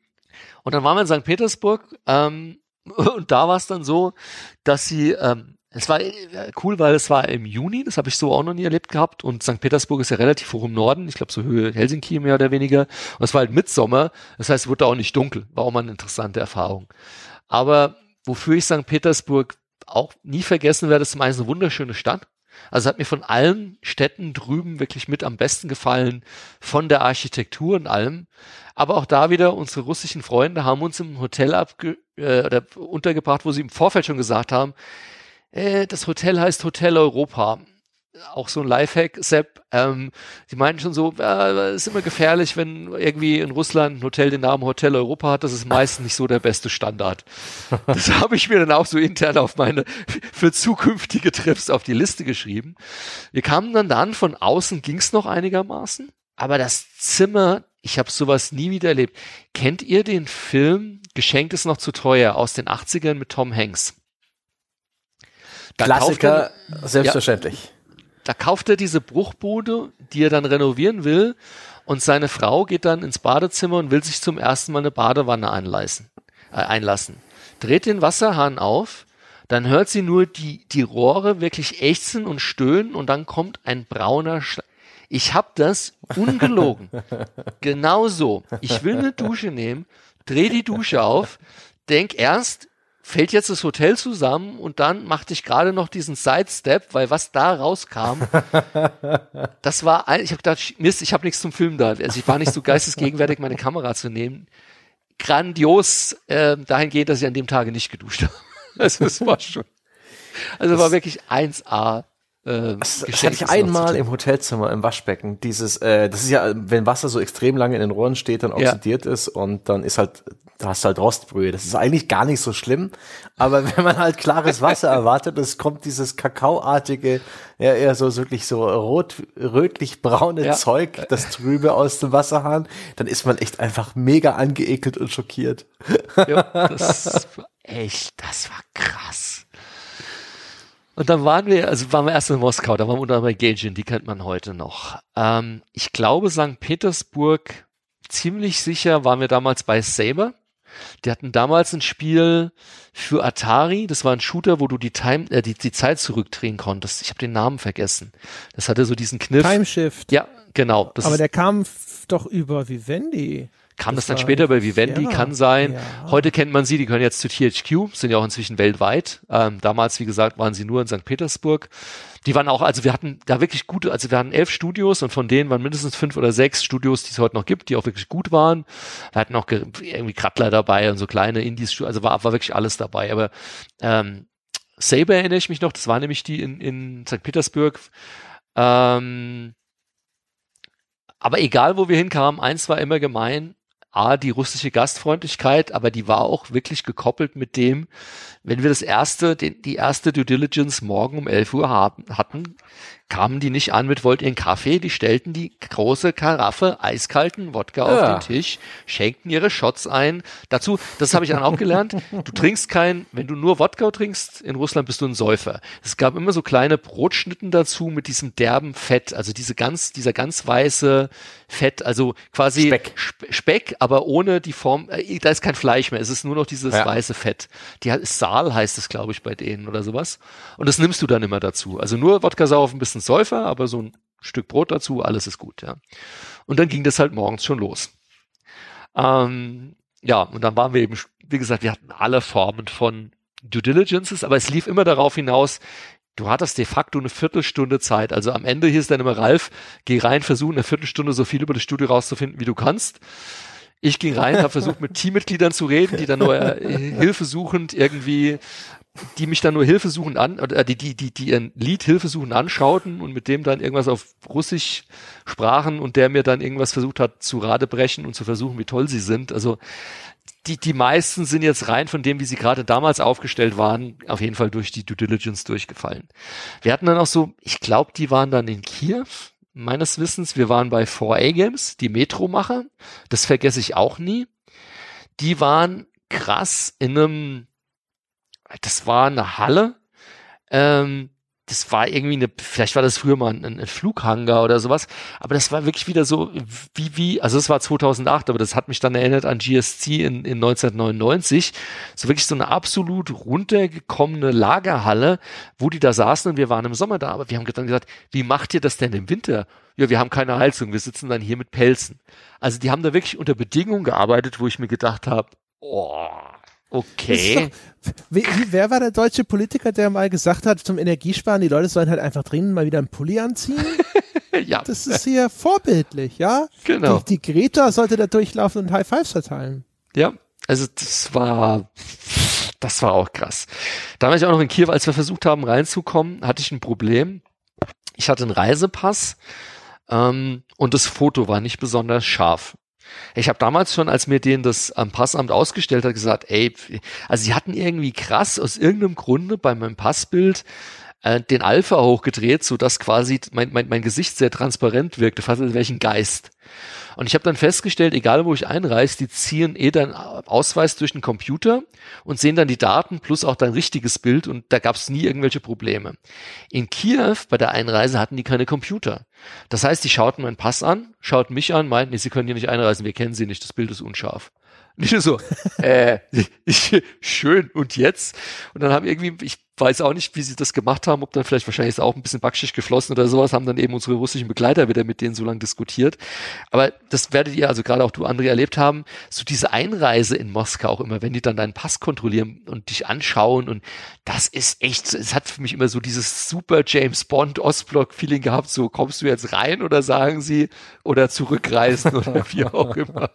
und dann waren wir in St. Petersburg ähm, <laughs> und da war es dann so, dass sie ähm, es war äh, cool, weil es war im Juni, das habe ich so auch noch nie erlebt gehabt. Und St. Petersburg ist ja relativ hoch im Norden, ich glaube so Höhe Helsinki mehr oder weniger. Und es war halt Mitsommer, das heißt, es wurde auch nicht dunkel. War auch mal eine interessante Erfahrung. Aber wofür ich St. Petersburg auch nie vergessen werde, ist zum einen eine wunderschöne Stadt. Also hat mir von allen Städten drüben wirklich mit am besten gefallen, von der Architektur und allem. Aber auch da wieder, unsere russischen Freunde haben uns im Hotel abge äh, oder untergebracht, wo sie im Vorfeld schon gesagt haben, äh, das Hotel heißt Hotel Europa. Auch so ein Lifehack, Sepp. Ähm, die meinten schon so, äh, ist immer gefährlich, wenn irgendwie in Russland ein Hotel den Namen Hotel Europa hat. Das ist meistens nicht so der beste Standard. <laughs> Das habe ich mir dann auch so intern auf meine für zukünftige Trips auf die Liste geschrieben. Wir kamen dann an, von außen ging's noch einigermaßen, aber das Zimmer, ich habe sowas nie wieder erlebt. Kennt ihr den Film Geschenkt ist noch zu teuer aus den 80ern mit Tom Hanks? Da kauft er- Klassiker, selbstverständlich. da kauft er diese Bruchbude, die er dann renovieren will, und seine Frau geht dann ins Badezimmer und will sich zum ersten Mal eine Badewanne einlassen, äh, einlassen. Dreht den Wasserhahn auf, dann hört sie nur die, die Rohre wirklich ächzen und stöhnen und dann kommt ein brauner Sch Ich hab das ungelogen. <laughs> genau so. Ich will eine Dusche nehmen, dreh die Dusche auf, denk erst, fällt jetzt das Hotel zusammen und dann machte ich gerade noch diesen Sidestep, weil was da rauskam, <laughs> das war, ein, ich habe gedacht, Mist, ich habe nichts zum Filmen da. Also ich war nicht so geistesgegenwärtig, meine Kamera zu nehmen. Grandios, äh, dahingehend, dass ich an dem Tage nicht geduscht <laughs> habe. Also es war schon, also war wirklich 1A. Äh, Das, hatte ich einmal im Hotelzimmer im Waschbecken. Dieses, äh, das ist ja, wenn Wasser so extrem lange in den Rohren steht, dann Ja. oxidiert ist und dann ist halt, da hast du halt Rostbrühe. Das ist eigentlich gar nicht so schlimm, aber <laughs> wenn man halt klares Wasser erwartet, es kommt dieses kakaoartige, ja eher so wirklich so rot, rötlich-braune Ja. Zeug, das trübe aus dem Wasserhahn, dann ist man echt einfach mega angeekelt und schockiert. Ja, das <laughs> war echt, das war krass. Und dann waren wir, also waren wir erst in Moskau, da waren wir unter bei Gagin, die kennt man heute noch. Ähm, ich glaube, St. Petersburg, ziemlich sicher waren wir damals bei Saber. Die hatten damals ein Spiel für Atari. Das war ein Shooter, wo du die Time, äh, die, die Zeit zurückdrehen konntest. Ich habe den Namen vergessen. Das hatte so diesen Kniff. Time Shift. Ja, genau. Aber der kam doch über Vivendi. Kam das, das dann später bei Vivendi, ja, kann sein. Ja. Heute kennt man sie, die gehören jetzt zu THQ, sind ja auch inzwischen weltweit. Ähm, damals, wie gesagt, waren sie nur in St. Petersburg. Die waren auch, also wir hatten da wirklich gute, also wir hatten elf Studios und von denen waren mindestens fünf oder sechs Studios, die es heute noch gibt, die auch wirklich gut waren. Wir hatten auch irgendwie Krattler dabei und so kleine Indies, also war, war wirklich alles dabei. Aber ähm, Saber erinnere ich mich noch, das war nämlich die in, in St. Petersburg. Ähm, aber egal, wo wir hinkamen, eins war immer gemein, A, die russische Gastfreundlichkeit, aber die war auch wirklich gekoppelt mit dem, wenn wir das erste, den, die erste Due Diligence morgen um 11 Uhr haben, hatten, kamen die nicht an mit wollt ihr einen Kaffee, die stellten die große Karaffe eiskalten Wodka ja. auf den Tisch, schenkten ihre Shots ein. Dazu, das habe ich dann auch gelernt, du trinkst kein, wenn du nur Wodka trinkst, in Russland bist du ein Säufer. Es gab immer so kleine Brotschnitten dazu mit diesem derben Fett, also diese ganz, dieser ganz weiße Fett, also quasi Speck, Speck aber ohne die Form, äh, da ist kein Fleisch mehr, es ist nur noch dieses ja. weiße Fett. Die Saal heißt es, glaube ich, bei denen oder sowas. Und das nimmst du dann immer dazu. Also nur Wodka saufen, bisschen Säufer, aber so ein Stück Brot dazu, alles ist gut, ja. Und dann ging das halt morgens schon los. Ähm, ja, und dann waren wir eben, wie gesagt, wir hatten alle Formen von Due Diligences, aber es lief immer darauf hinaus, du hattest de facto eine Viertelstunde Zeit. Also am Ende hieß dann immer Ralf, geh rein, versuch eine Viertelstunde so viel über das Studio rauszufinden, wie du kannst. Ich ging rein, habe versucht mit Teammitgliedern zu reden, die dann nur äh, hilfesuchend irgendwie die mich dann nur hilfesuchend an, oder die, die, die, die ihren Lied hilfesuchend anschauten und mit dem dann irgendwas auf Russisch sprachen und der mir dann irgendwas versucht hat zu Radebrechen und zu versuchen, wie toll sie sind. Also die, die meisten sind jetzt rein von dem, wie sie gerade damals aufgestellt waren, auf jeden Fall durch die Due Diligence durchgefallen. Wir hatten dann auch so, ich glaube, die waren dann in Kiew, meines Wissens. Wir waren bei 4A Games, die Metro-Macher. Das vergesse ich auch nie. Die waren krass in einem das war eine Halle. Ähm, das war irgendwie eine, vielleicht war das früher mal ein, ein Flughanger oder sowas, aber das war wirklich wieder so wie, wie, also das war 2008, aber das hat mich dann erinnert an GSC in, in 1999, so wirklich so eine absolut runtergekommene Lagerhalle, wo die da saßen und wir waren im Sommer da, aber wir haben dann gesagt, wie macht ihr das denn im Winter? Ja, wir haben keine Heizung, wir sitzen dann hier mit Pelzen. Also die haben da wirklich unter Bedingungen gearbeitet, wo ich mir gedacht habe, oh, Okay. Doch, wie, wer war der deutsche Politiker, der mal gesagt hat, zum Energiesparen, die Leute sollen halt einfach dringend mal wieder einen Pulli anziehen? <laughs> ja. Das ist hier vorbildlich, ja? Genau. Die, die Greta sollte da durchlaufen und High Fives verteilen. Ja, also das war, das war auch krass. Da war ich auch noch in Kiew, als wir versucht haben reinzukommen, hatte ich ein Problem. Ich hatte einen Reisepass ähm, und das Foto war nicht besonders scharf. Ich habe damals schon, als mir den das am Passamt ausgestellt hat, gesagt, ey, also sie hatten irgendwie krass aus irgendeinem Grunde bei meinem Passbild äh, den Alpha hochgedreht, so dass quasi mein, mein, mein Gesicht sehr transparent wirkte, fast als welchen Geist. Und ich habe dann festgestellt, egal wo ich einreise, die ziehen eh deinen Ausweis durch den Computer und sehen dann die Daten plus auch dein richtiges Bild und da gab es nie irgendwelche Probleme. In Kiew bei der Einreise hatten die keine Computer. Das heißt, die schauten meinen Pass an, schauten mich an, meinten, nee, sie können hier nicht einreisen, wir kennen sie nicht, das Bild ist unscharf. Nicht nur so, <laughs> äh, schön, und jetzt? Und dann haben irgendwie, ich weiß auch nicht, wie sie das gemacht haben, ob dann vielleicht wahrscheinlich ist auch ein bisschen backschig geflossen oder sowas, haben dann eben unsere russischen Begleiter wieder mit denen so lange diskutiert. Aber das werdet ihr, also gerade auch du, André, erlebt haben, so diese Einreise in Moskau auch immer, wenn die dann deinen Pass kontrollieren und dich anschauen und das ist echt, es hat für mich immer so dieses super James Bond Ostblock-Feeling gehabt, so kommst du jetzt rein oder sagen sie oder zurückreisen oder wie auch <laughs> immer.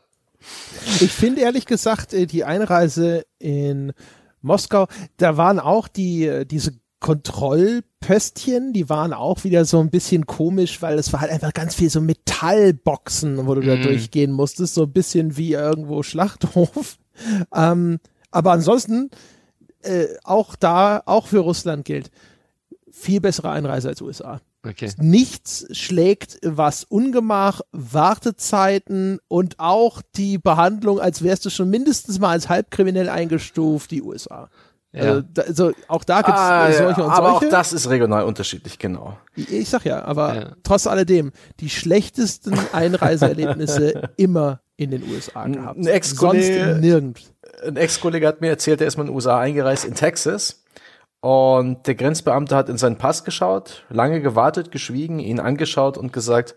Ich finde ehrlich gesagt, äh, die Einreise in Moskau, da waren auch die, äh, diese Kontrollpöstchen, die waren auch wieder so ein bisschen komisch, weil es war halt einfach ganz viel so Metallboxen, wo du mm. da mhm. durchgehen musstest, so ein bisschen wie irgendwo Schlachthof. <laughs> Ähm, aber ansonsten, äh, auch da, auch für Russland gilt, viel bessere Einreise als USA. Okay. Nichts schlägt was Ungemach, Wartezeiten und auch die Behandlung, als wärst du schon mindestens mal als halbkriminell eingestuft, die USA. Ja. Also, da, also auch da gibt es ah, solche ja, und aber solche. auch das ist regional unterschiedlich, genau. Ich, sag ja, aber ja. trotz alledem, die schlechtesten Einreiseerlebnisse <laughs> immer in den USA gehabt. Ein Ex-Kollege, nirgends. Ein Ex-Kollege hat mir erzählt, er ist mal in den USA eingereist, in Texas. Und der Grenzbeamte hat in seinen Pass geschaut, lange gewartet, geschwiegen, ihn angeschaut und gesagt,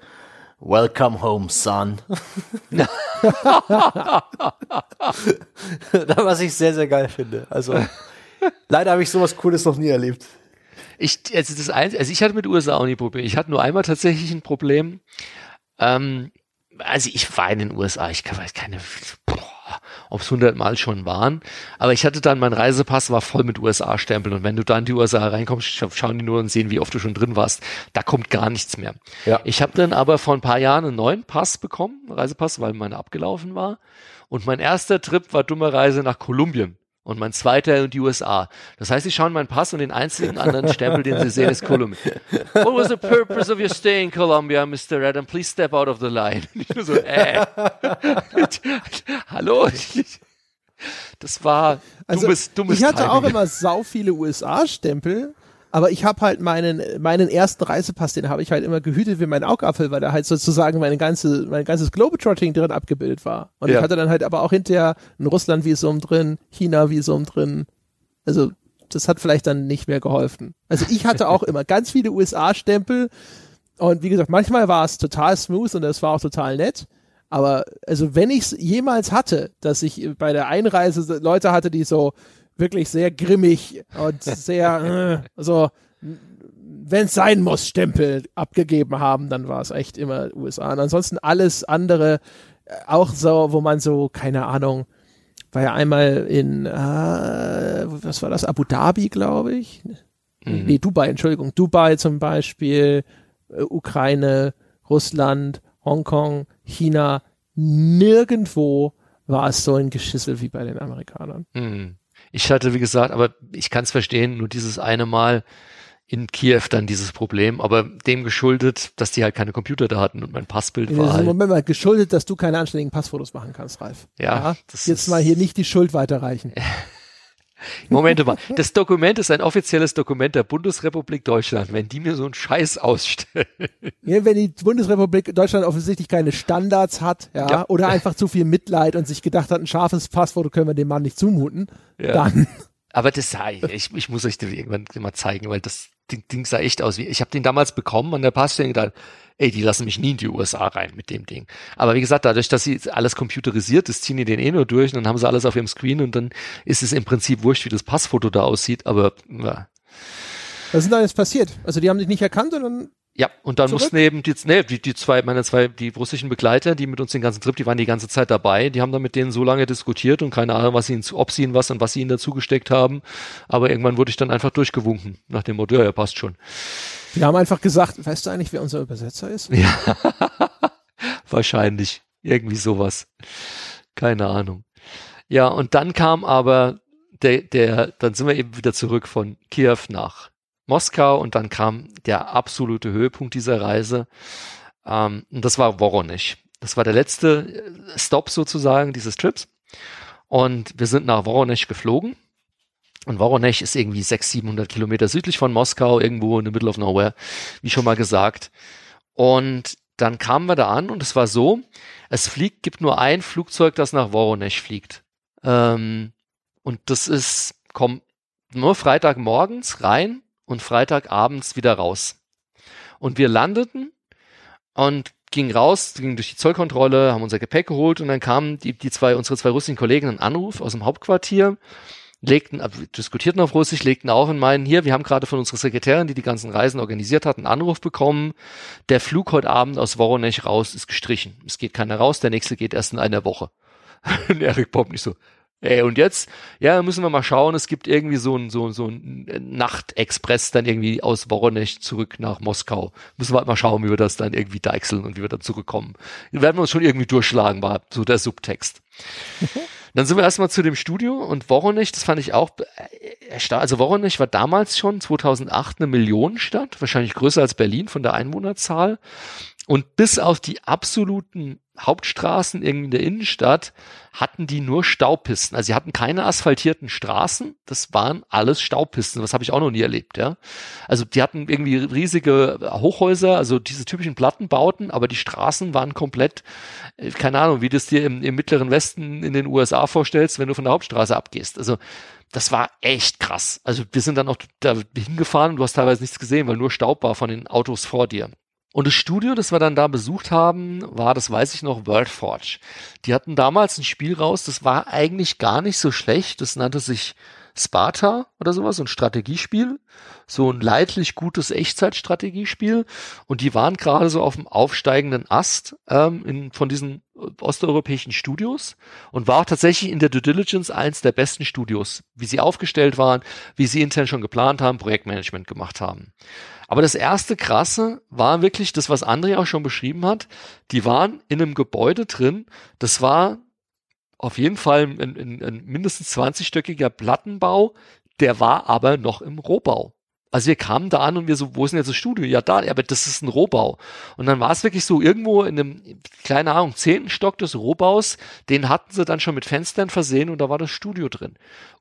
Welcome home, son. <laughs> was ich sehr, sehr geil finde. Also, leider habe ich sowas Cooles noch nie erlebt. Ich, also das eins, also ich hatte mit USA auch nie Probleme. Ich hatte nur einmal tatsächlich ein Problem. Ähm, also ich war in den USA, ich weiß keine, ob es hundertmal schon waren. Aber ich hatte dann, mein Reisepass war voll mit USA-Stempeln und wenn du da in die USA reinkommst, schauen die nur und sehen, wie oft du schon drin warst. Da kommt gar nichts mehr. Ja. Ich habe dann aber vor ein paar Jahren einen neuen Pass bekommen, einen Reisepass, weil meine abgelaufen war. Und mein erster Trip war dummerweise nach Kolumbien und mein zweiter in die USA. Das heißt, sie schauen meinen Pass und den einzigen anderen Stempel, den sie sehen, ist Kolumbien. What was the purpose of your stay in Colombia, Mr. Adam? Please step out of the line. ich nur so, äh. <laughs> Hallo? Das war dummes, also, dummes Ich hatte Timing. auch immer sau viele USA-Stempel aber ich habe halt meinen, meinen ersten Reisepass, den habe ich halt immer gehütet wie mein Augapfel, weil da halt sozusagen meine ganze, mein ganzes Globetrotting drin abgebildet war. Und ja. ich hatte dann halt aber auch hinterher ein Russland-Visum drin, China-Visum drin. Also das hat vielleicht dann nicht mehr geholfen. Also ich hatte auch <laughs> immer ganz viele USA-Stempel und wie gesagt, manchmal war es total smooth und das war auch total nett. Aber also wenn ich es jemals hatte, dass ich bei der Einreise Leute hatte, die so, wirklich sehr grimmig und sehr <laughs> äh, so wenn es sein muss, Stempel abgegeben haben, dann war es echt immer USA. Und ansonsten alles andere äh, auch so, wo man so, keine Ahnung, war ja einmal in, äh, was war das, Abu Dhabi, glaube ich. Mhm. Nee, Dubai, Entschuldigung. Dubai zum Beispiel, äh, Ukraine, Russland, Hongkong, China. Nirgendwo war es so ein Geschissel wie bei den Amerikanern. Mhm. Ich hatte, wie gesagt, aber ich kann es verstehen, nur dieses eine Mal in Kiew dann dieses Problem, aber dem geschuldet, dass die halt keine Computer da hatten und mein Passbild in war. Halt Moment mal, geschuldet, dass du keine anständigen Passfotos machen kannst, Ralf. Ja. ja? Jetzt mal hier nicht die Schuld weiterreichen. <laughs> Moment mal, das Dokument ist ein offizielles Dokument der Bundesrepublik Deutschland. Wenn die mir so einen Scheiß ausstellen. Ja, wenn die Bundesrepublik Deutschland offensichtlich keine Standards hat, ja, ja. oder einfach zu viel Mitleid und sich gedacht hat, ein scharfes Passfoto können wir dem Mann nicht zumuten, ja. dann. Aber das sei, ich, ich muss euch das irgendwann mal zeigen, weil das Ding, Ding sah echt aus wie, ich habe den damals bekommen an der Passstelle gedacht, ey, die lassen mich nie in die USA rein mit dem Ding. Aber wie gesagt, dadurch, dass sie alles computerisiert ist, ziehen die den eh nur durch und dann haben sie alles auf ihrem Screen und dann ist es im Prinzip wurscht, wie das Passfoto da aussieht, aber ja. Was ist denn da jetzt passiert? Also die haben dich nicht erkannt und dann ja, und dann zurück? mussten eben die, nee, die, die zwei, meine zwei, die russischen Begleiter, die mit uns den ganzen Trip, die waren die ganze Zeit dabei, die haben dann mit denen so lange diskutiert und keine Ahnung, was sie ihnen, ob sie ihnen was und was sie ihnen dazu gesteckt haben. Aber irgendwann wurde ich dann einfach durchgewunken, nach dem Motto, ja, passt schon. Die haben einfach gesagt, weißt du eigentlich, wer unser Übersetzer ist? Ja, <laughs> wahrscheinlich. Irgendwie sowas. Keine Ahnung. Ja, und dann kam aber der, der, dann sind wir eben wieder zurück von Kiew nach Moskau und dann kam der absolute Höhepunkt dieser Reise. Ähm, und das war Voronezh. Das war der letzte äh, Stop sozusagen dieses Trips. Und wir sind nach Voronezh geflogen. Und Voronezh ist irgendwie 600, 700 Kilometer südlich von Moskau, irgendwo in the middle of nowhere, wie schon mal gesagt. Und dann kamen wir da an und es war so, es fliegt, gibt nur ein Flugzeug, das nach Voronezh fliegt. Ähm, und das ist, kommt nur Freitagmorgens rein und Freitagabends wieder raus. Und wir landeten und gingen raus, gingen durch die Zollkontrolle, haben unser Gepäck geholt und dann kamen die, die zwei, unsere zwei russischen Kollegen einen Anruf aus dem Hauptquartier, legten, diskutierten auf Russisch, legten auch in meinen, hier, wir haben gerade von unserer Sekretärin, die die ganzen Reisen organisiert hat, einen Anruf bekommen, der Flug heute Abend aus Voronezh raus ist gestrichen. Es geht keiner raus, der nächste geht erst in einer Woche. <laughs> und Erik Bob nicht so, Ey, und jetzt, ja, müssen wir mal schauen, es gibt irgendwie so ein, so, so ein Nachtexpress dann irgendwie aus Voronezh zurück nach Moskau. Müssen wir halt mal schauen, wie wir das dann irgendwie deichseln und wie wir dann zurückkommen. Dann werden wir uns schon irgendwie durchschlagen, war so der Subtext. <laughs> dann sind wir erstmal zu dem Studio und Voronezh, das fand ich auch, äh, also Voronezh war damals schon 2008 eine Millionenstadt, wahrscheinlich größer als Berlin von der Einwohnerzahl. Und bis auf die absoluten Hauptstraßen irgendwie in der Innenstadt hatten die nur Staupisten. Also sie hatten keine asphaltierten Straßen, das waren alles Staupisten. Das habe ich auch noch nie erlebt, ja. Also die hatten irgendwie riesige Hochhäuser, also diese typischen Plattenbauten, aber die Straßen waren komplett, äh, keine Ahnung, wie du es dir im, im mittleren Westen in den USA vorstellst, wenn du von der Hauptstraße abgehst. Also das war echt krass. Also wir sind dann auch da hingefahren und du hast teilweise nichts gesehen, weil nur Staub war von den Autos vor dir. Und das Studio, das wir dann da besucht haben, war, das weiß ich noch, WorldForge. Die hatten damals ein Spiel raus, das war eigentlich gar nicht so schlecht. Das nannte sich Sparta oder sowas, so ein Strategiespiel, so ein leidlich gutes Echtzeitstrategiespiel. Und die waren gerade so auf dem aufsteigenden Ast ähm, in, von diesen osteuropäischen Studios und war auch tatsächlich in der Due Diligence eins der besten Studios, wie sie aufgestellt waren, wie sie intern schon geplant haben, Projektmanagement gemacht haben. Aber das erste Krasse war wirklich das, was André auch schon beschrieben hat. Die waren in einem Gebäude drin. Das war auf jeden Fall ein, ein, ein mindestens 20-stöckiger Plattenbau. Der war aber noch im Rohbau. Also wir kamen da an und wir so, wo ist denn jetzt das Studio? Ja, da, aber das ist ein Rohbau. Und dann war es wirklich so irgendwo in einem, keine Ahnung, zehnten Stock des Rohbaus, den hatten sie dann schon mit Fenstern versehen und da war das Studio drin.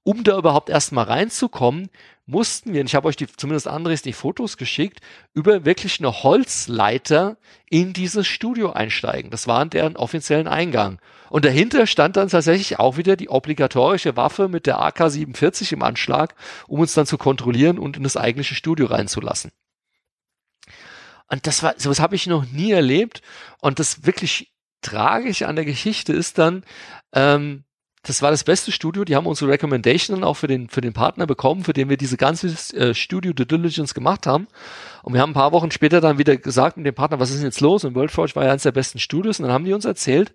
Um da überhaupt erstmal reinzukommen, mussten wir, und ich habe euch die, zumindest Andres die Fotos geschickt, über wirklich eine Holzleiter in dieses Studio einsteigen. Das war deren offiziellen Eingang. Und dahinter stand dann tatsächlich auch wieder die obligatorische Waffe mit der AK-47 im Anschlag, um uns dann zu kontrollieren und in das eigentliche Studio reinzulassen. Und das war, sowas habe ich noch nie erlebt. Und das wirklich Tragische an der Geschichte ist dann, ähm, das war das beste Studio. Die haben unsere Recommendation dann auch für den, für den Partner bekommen, für den wir diese ganze äh, Studio Due Diligence gemacht haben. Und wir haben ein paar Wochen später dann wieder gesagt mit dem Partner, was ist denn jetzt los? Und WorldForge war ja eines der besten Studios. Und dann haben die uns erzählt,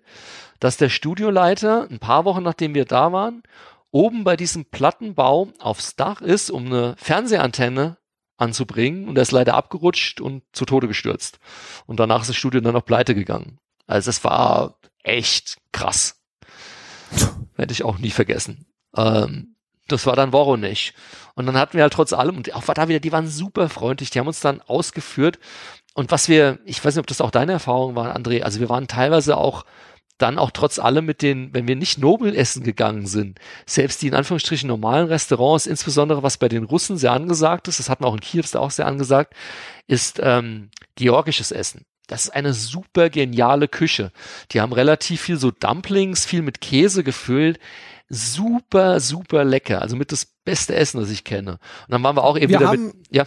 dass der Studioleiter ein paar Wochen nachdem wir da waren, oben bei diesem Plattenbau aufs Dach ist, um eine Fernsehantenne anzubringen. Und er ist leider abgerutscht und zu Tode gestürzt. Und danach ist das Studio dann noch pleite gegangen. Also es war echt krass. Werde ich auch nie vergessen. Ähm, das war dann Voronezh. Und dann hatten wir halt trotz allem, und auch da wieder, die waren super freundlich, die haben uns dann ausgeführt. Und was wir, ich weiß nicht, ob das auch deine Erfahrung war, André, also wir waren teilweise auch dann auch trotz allem mit den, wenn wir nicht Nobel essen gegangen sind, selbst die in Anführungsstrichen normalen Restaurants, insbesondere was bei den Russen sehr angesagt ist, das hatten wir auch in Kiew auch sehr angesagt, ist ähm, georgisches Essen. Das ist eine super geniale Küche. Die haben relativ viel so Dumplings, viel mit Käse gefüllt. Super, super lecker. Also mit das beste Essen, das ich kenne. Und dann waren wir auch eben wir wieder mit, ja.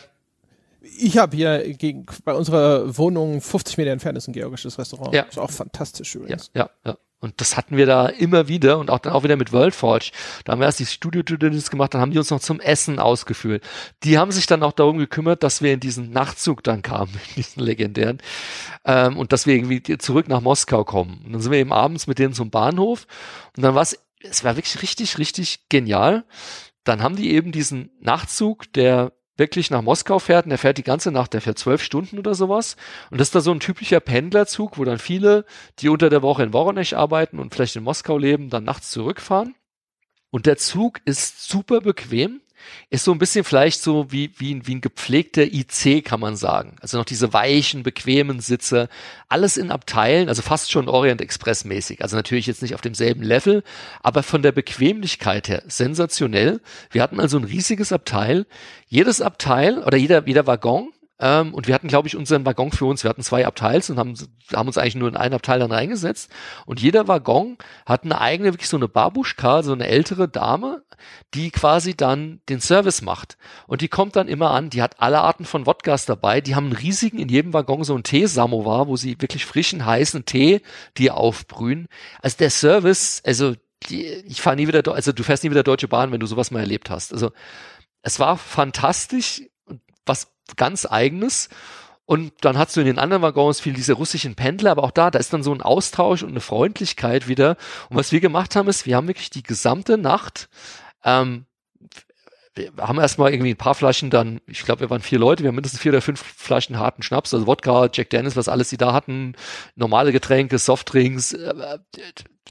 Ich habe hier gegen, bei unserer Wohnung 50 Meter entfernt ist ein georgisches Restaurant. Ja. Ist auch fantastisch übrigens. Ja, ja, ja. Und das hatten wir da immer wieder und auch dann auch wieder mit WorldForge. Da haben wir erst die studio tutorials gemacht, dann haben die uns noch zum Essen ausgeführt. Die haben sich dann auch darum gekümmert, dass wir in diesen Nachtzug dann kamen, <laughs> in diesen legendären, ähm, und dass wir irgendwie zurück nach Moskau kommen. Und dann sind wir eben abends mit denen zum Bahnhof und dann war es, es war wirklich richtig, richtig genial. Dann haben die eben diesen Nachtzug, der wirklich nach Moskau fährt und der fährt die ganze Nacht, der fährt zwölf Stunden oder sowas. Und das ist da so ein typischer Pendlerzug, wo dann viele, die unter der Woche in Voronezh arbeiten und vielleicht in Moskau leben, dann nachts zurückfahren. Und der Zug ist super bequem ist so ein bisschen vielleicht so wie, wie, wie ein gepflegter IC, kann man sagen. Also noch diese weichen, bequemen Sitze. Alles in Abteilen, also fast schon Orient Express mäßig. Also natürlich jetzt nicht auf demselben Level, aber von der Bequemlichkeit her sensationell. Wir hatten also ein riesiges Abteil. Jedes Abteil oder jeder, jeder Waggon ähm, und wir hatten, glaube ich, unseren Waggon für uns. Wir hatten zwei Abteils und haben, haben uns eigentlich nur in einen Abteil dann reingesetzt. Und jeder Waggon hat eine eigene, wirklich so eine Babuschka, so eine ältere Dame, die quasi dann den Service macht. Und die kommt dann immer an, die hat alle Arten von Wodkas dabei. Die haben einen riesigen, in jedem Waggon so einen Teesamovar, wo sie wirklich frischen, heißen Tee, die aufbrühen. Also der Service, also die, ich fahre nie wieder, also du fährst nie wieder Deutsche Bahn, wenn du sowas mal erlebt hast. Also es war fantastisch, was ganz eigenes. Und dann hast du in den anderen Waggons viel diese russischen Pendler, aber auch da, da ist dann so ein Austausch und eine Freundlichkeit wieder. Und was wir gemacht haben, ist, wir haben wirklich die gesamte Nacht, ähm, wir haben erstmal irgendwie ein paar Flaschen dann, ich glaube, wir waren vier Leute, wir haben mindestens vier oder fünf Flaschen harten Schnaps, also Wodka, Jack Dennis, was alles sie da hatten, normale Getränke, Softdrinks, äh,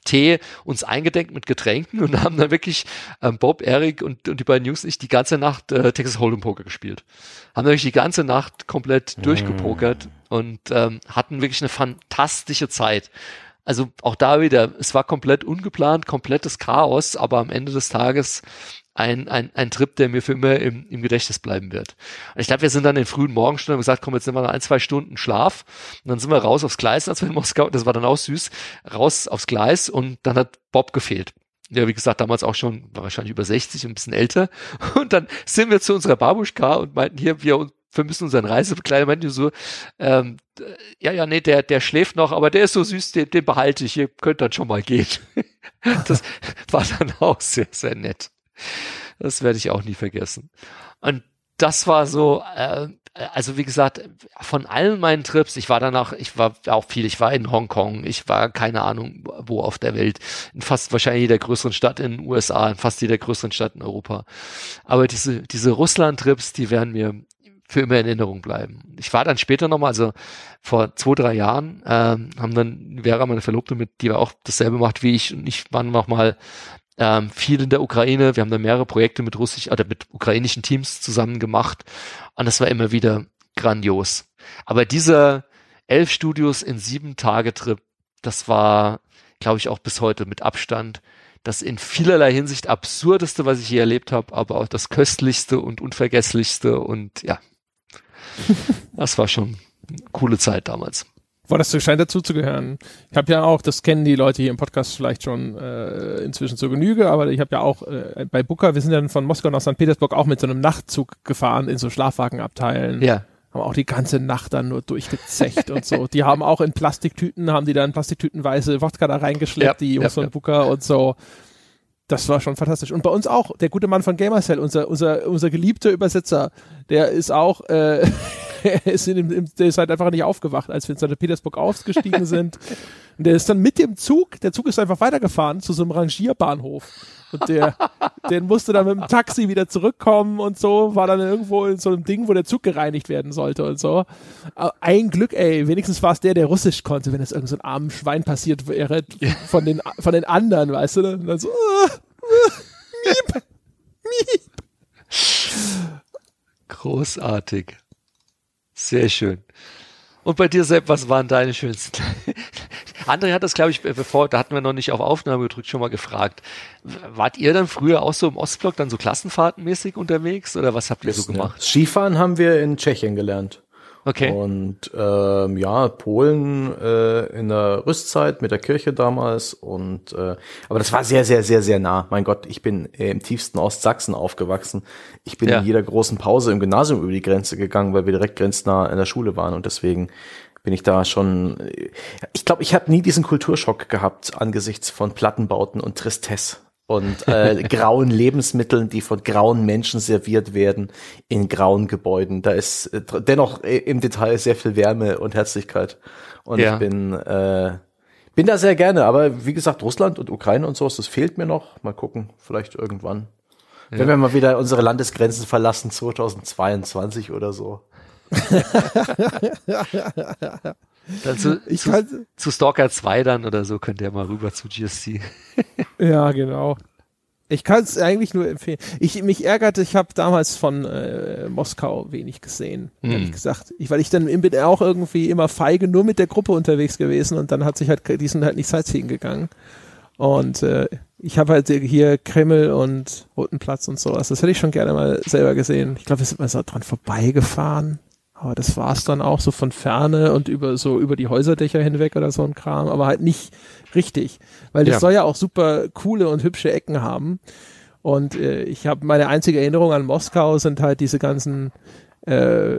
Tee uns eingedenkt mit Getränken und <laughs> haben dann wirklich ähm, Bob, Eric und, und die beiden Jungs nicht die ganze Nacht äh, Texas Hold'em Poker gespielt. Haben natürlich die ganze Nacht komplett mhm. durchgepokert und ähm, hatten wirklich eine fantastische Zeit. Also auch da wieder, es war komplett ungeplant, komplettes Chaos, aber am Ende des Tages ein, ein, ein Trip, der mir für immer im, im Gedächtnis bleiben wird. Und ich glaube, wir sind dann in den frühen Morgenstunden und gesagt, komm, jetzt nehmen wir noch ein, zwei Stunden Schlaf. Und dann sind wir raus aufs Gleis, als wir in Moskau, das war dann auch süß, raus aufs Gleis und dann hat Bob gefehlt. Ja, wie gesagt, damals auch schon, war wahrscheinlich über 60, ein bisschen älter. <laughs> Und dann sind wir zu unserer Babuschka und meinten hier, wir vermissen unseren Reisebegleiter, meinten so, ähm, ja, ja, nee, der, der schläft noch, aber der ist so süß, den, den behalte ich, ihr könnt dann schon mal gehen. <laughs> das war dann auch sehr, sehr nett. Das werde ich auch nie vergessen. Und das war so, äh, also wie gesagt, von allen meinen Trips, ich war danach, ich war auch viel, ich war in Hongkong, ich war keine Ahnung wo auf der Welt, in fast wahrscheinlich jeder größeren Stadt in den USA, in fast jeder größeren Stadt in Europa. Aber diese, diese Russland-Trips, die werden mir für immer in Erinnerung bleiben. Ich war dann später nochmal, also vor zwei, drei Jahren, ähm, haben dann Vera, meine Verlobte, mit, die auch dasselbe macht wie ich, und ich war nochmal ähm, viel in der Ukraine. Wir haben da mehrere Projekte mit russisch oder mit ukrainischen Teams zusammen gemacht und das war immer wieder grandios. Aber dieser elf Studios in sieben Tage Trip, das war, glaube ich, auch bis heute mit Abstand das in vielerlei Hinsicht absurdeste, was ich je erlebt habe, aber auch das köstlichste und unvergesslichste und ja, <laughs> das war schon eine coole Zeit damals. Boah, das scheint dazu zu gehören. Ich habe ja auch, das kennen die Leute hier im Podcast vielleicht schon äh, inzwischen zur Genüge, aber ich habe ja auch äh, bei Booker, wir sind dann von Moskau nach St. Petersburg auch mit so einem Nachtzug gefahren in so Schlafwagenabteilen. Ja. Haben auch die ganze Nacht dann nur durchgezecht und so. Die haben auch in Plastiktüten, haben die dann Plastiktütenweise Wodka da reingeschleppt, ja, die Jungs ja, von ja. Booker und so. Das war schon fantastisch. Und bei uns auch, der gute Mann von Gamercell, unser, unser, unser geliebter Übersetzer, der ist auch, äh, <laughs> er ist, in dem, der ist halt einfach nicht aufgewacht, als wir in St. Petersburg ausgestiegen sind. <laughs> Und der ist dann mit dem Zug, der Zug ist einfach weitergefahren zu so einem Rangierbahnhof. Und der, den musste dann mit dem Taxi wieder zurückkommen und so, war dann irgendwo in so einem Ding, wo der Zug gereinigt werden sollte und so. Aber ein Glück, ey, wenigstens war es der, der Russisch konnte, wenn es irgend so armen Schwein passiert wäre von den, von den anderen, weißt du, und dann so, uh, uh, miep, miep. Großartig. Sehr schön. Und bei dir, Sepp, was waren deine schönsten? André hat das, glaube ich, bevor, da hatten wir noch nicht auf Aufnahme gedrückt, schon mal gefragt. Wart ihr dann früher auch so im Ostblock dann so klassenfahrtenmäßig unterwegs oder was habt ihr so gemacht? Skifahren haben wir in Tschechien gelernt. Okay. Und ähm, ja, Polen äh, in der Rüstzeit mit der Kirche damals und äh, aber das war sehr, sehr, sehr, sehr nah. Mein Gott, ich bin äh, im tiefsten Ostsachsen aufgewachsen. Ich bin ja. in jeder großen Pause im Gymnasium über die Grenze gegangen, weil wir direkt grenznah in der Schule waren und deswegen bin ich da schon. Ich glaube, ich habe nie diesen Kulturschock gehabt angesichts von Plattenbauten und Tristesse und äh, <laughs> grauen Lebensmitteln, die von grauen Menschen serviert werden in grauen Gebäuden. Da ist äh, dennoch äh, im Detail sehr viel Wärme und Herzlichkeit. Und ja. ich bin äh, bin da sehr gerne, aber wie gesagt, Russland und Ukraine und sowas, das fehlt mir noch. Mal gucken, vielleicht irgendwann. Ja. Wenn wir mal wieder unsere Landesgrenzen verlassen, 2022 oder so. Dann zu, ich zu, kann, zu Stalker 2 dann oder so könnt ihr mal rüber zu GSC. <laughs> ja, genau. Ich kann es eigentlich nur empfehlen. Ich mich ärgerte, ich habe damals von äh, Moskau wenig gesehen, hm. ehrlich gesagt. Ich, weil ich dann bin auch irgendwie immer feige nur mit der Gruppe unterwegs gewesen und dann hat sich halt, die sind halt nicht Sightseeing gegangen. Und äh, ich habe halt hier Kreml und Roten Platz und sowas. Das hätte ich schon gerne mal selber gesehen. Ich glaube, wir sind mal so dran vorbeigefahren. Aber das war's dann auch so von Ferne und über so über die Häuserdächer hinweg oder so ein Kram, aber halt nicht richtig, weil das ja. soll ja auch super coole und hübsche Ecken haben. Und äh, ich habe meine einzige Erinnerung an Moskau sind halt diese ganzen äh,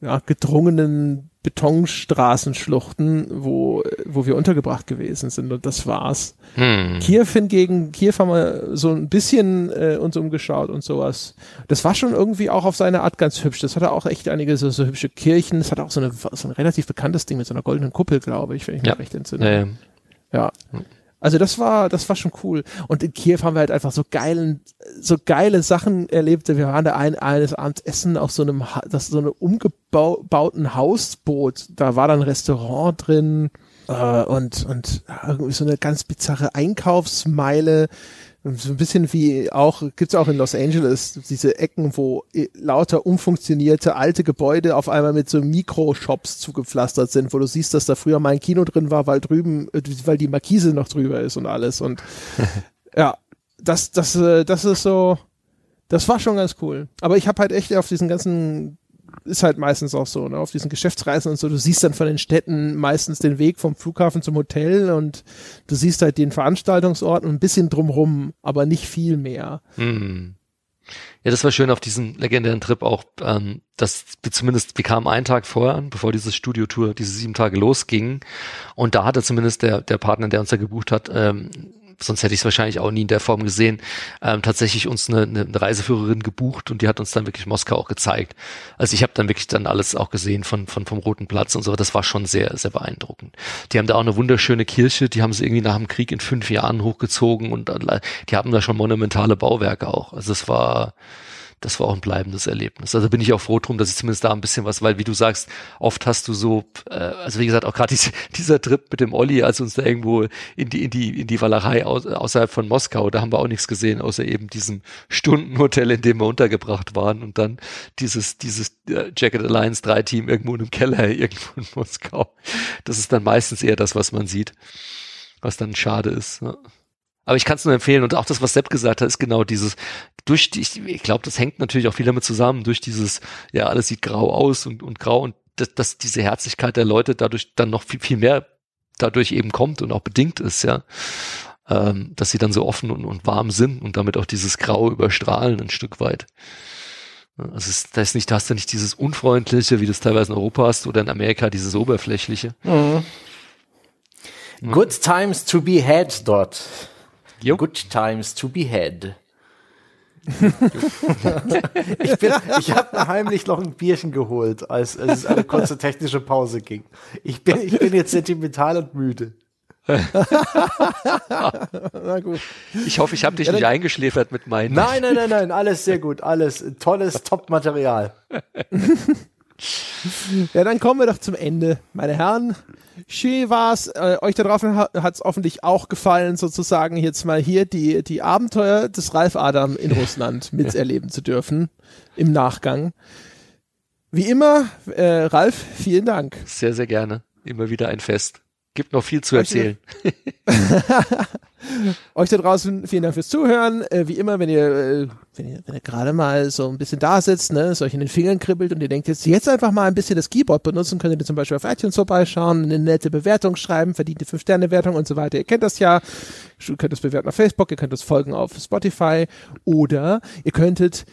ja, gedrungenen Betonstraßenschluchten, wo, wo wir untergebracht gewesen sind und das war's. Hm. Kiew hingegen, Kiew haben wir so ein bisschen äh, uns umgeschaut und sowas. Das war schon irgendwie auch auf seine Art ganz hübsch. Das hatte auch echt einige so, so hübsche Kirchen. Das hatte auch so, eine, so ein relativ bekanntes Ding mit so einer goldenen Kuppel, glaube ich, wenn ich mich recht entsinne. Ja. ja. ja. Also das war, das war schon cool. Und in Kiew haben wir halt einfach so geilen, so geile Sachen erlebt. Wir waren da ein, eines Abends essen auf so einem, das so einem umgebauten Hausboot. Da war dann ein Restaurant drin äh, und und irgendwie so eine ganz bizarre Einkaufsmeile So ein bisschen wie auch, gibt's auch in Los Angeles, diese Ecken, wo lauter umfunktionierte alte Gebäude auf einmal mit so Mikroshops zugepflastert sind, wo du siehst, dass da früher mal ein Kino drin war, weil drüben, äh, weil die Markise noch drüber ist und alles. Und <laughs> ja, das, das, äh, das ist so, das war schon ganz cool. Aber ich habe halt echt auf diesen ganzen ist halt meistens auch so, ne? auf diesen Geschäftsreisen und so, du siehst dann von den Städten meistens den Weg vom Flughafen zum Hotel und du siehst halt den Veranstaltungsort und ein bisschen drumrum, aber nicht viel mehr. Mhm. Ja, das war schön auf diesem legendären Trip auch, ähm, dass wir zumindest, wir kamen einen Tag vorher an, bevor dieses Studiotour, diese sieben Tage losging. Und da hatte zumindest der, der Partner, der uns da gebucht hat, ähm, sonst hätte ich es wahrscheinlich auch nie in der Form gesehen, ähm, tatsächlich uns eine, eine Reiseführerin gebucht und die hat uns dann wirklich Moskau auch gezeigt. Also ich habe dann wirklich dann alles auch gesehen von, von vom Roten Platz und so. Das war schon sehr, sehr beeindruckend. Die haben da auch eine wunderschöne Kirche, die haben sie irgendwie nach dem Krieg in fünf Jahren hochgezogen und die haben da schon monumentale Bauwerke auch. Also es war das war auch ein bleibendes Erlebnis. Also bin ich auch froh drum, dass ich zumindest da ein bisschen was, weil wie du sagst, oft hast du so, äh, also wie gesagt, auch gerade <laughs> diese, dieser Trip mit dem Olli, als uns da irgendwo in die, in die, in die Wallerei aus, außerhalb von Moskau, da haben wir auch nichts gesehen, außer eben diesem Stundenhotel, in dem wir untergebracht waren und dann dieses, dieses äh, Jacket Alliance 3 Team irgendwo in einem Keller <laughs> irgendwo in Moskau. Das ist dann meistens eher das, was man sieht, was dann schade ist. Ne? Aber ich kann es nur empfehlen und auch das, was Sepp gesagt hat, ist genau dieses, durch die, ich glaube, das hängt natürlich auch viel damit zusammen, durch dieses, ja, alles sieht grau aus und, und grau und dass, dass diese Herzlichkeit der Leute dadurch dann noch viel, viel mehr dadurch eben kommt und auch bedingt ist, ja. Ähm, dass sie dann so offen und, und warm sind und damit auch dieses Grau überstrahlen ein Stück weit. Also es, da ist nicht, da hast du nicht dieses Unfreundliche, wie du es teilweise in Europa hast, oder in Amerika dieses Oberflächliche. Mhm. Good times to be had dort. Jo. Good times to be had. <laughs> ich bin, ich habe mir heimlich noch ein Bierchen geholt, als, als es eine kurze technische Pause ging. Ich bin, ich bin jetzt sentimental und müde. <laughs> Na gut. Ich hoffe, ich habe dich ja, nicht eingeschläfert mit meinen. Nein, nein, nein, nein, alles sehr <laughs> gut, alles tolles Top-Material. Ja, dann kommen wir doch zum Ende, meine Herren schön war's. Äh, euch da draußen hat es hoffentlich auch gefallen, sozusagen jetzt mal hier die, die Abenteuer des Ralf Adam in Russland <laughs> miterleben zu dürfen im Nachgang. Wie immer, äh, Ralf, vielen Dank. Sehr, sehr gerne. Immer wieder ein Fest. Gibt noch viel zu erzählen. <laughs> Euch da draußen vielen Dank fürs Zuhören. Äh, wie immer, wenn ihr, äh, wenn ihr, wenn ihr gerade mal so ein bisschen da sitzt, ne, es euch in den Fingern kribbelt und ihr denkt jetzt, jetzt einfach mal ein bisschen das Keyboard benutzen, könnt ihr zum Beispiel auf iTunes vorbeischauen, eine nette Bewertung schreiben, verdiente 5-Sterne-Wertung und so weiter. Ihr kennt das ja. Ihr könnt es bewerten auf Facebook, ihr könnt es folgen auf Spotify oder ihr könntet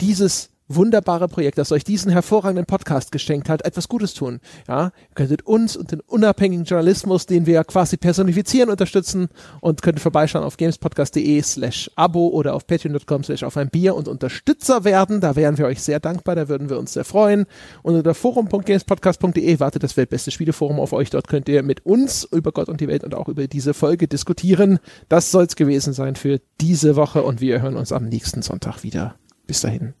dieses wunderbare Projekt, das euch diesen hervorragenden Podcast geschenkt hat, etwas Gutes tun. Ja, ihr könntet uns und den unabhängigen Journalismus, den wir quasi personifizieren, unterstützen und könntet vorbeischauen auf gamespodcast.de slash abo oder auf patreon.com slash auf ein Bier und Unterstützer werden. Da wären wir euch sehr dankbar, da würden wir uns sehr freuen. Und unter forum.gamespodcast.de wartet das weltbeste Spieleforum auf euch. Dort könnt ihr mit uns über Gott und die Welt und auch über diese Folge diskutieren. Das soll's gewesen sein für diese Woche und wir hören uns am nächsten Sonntag wieder. Bis dahin.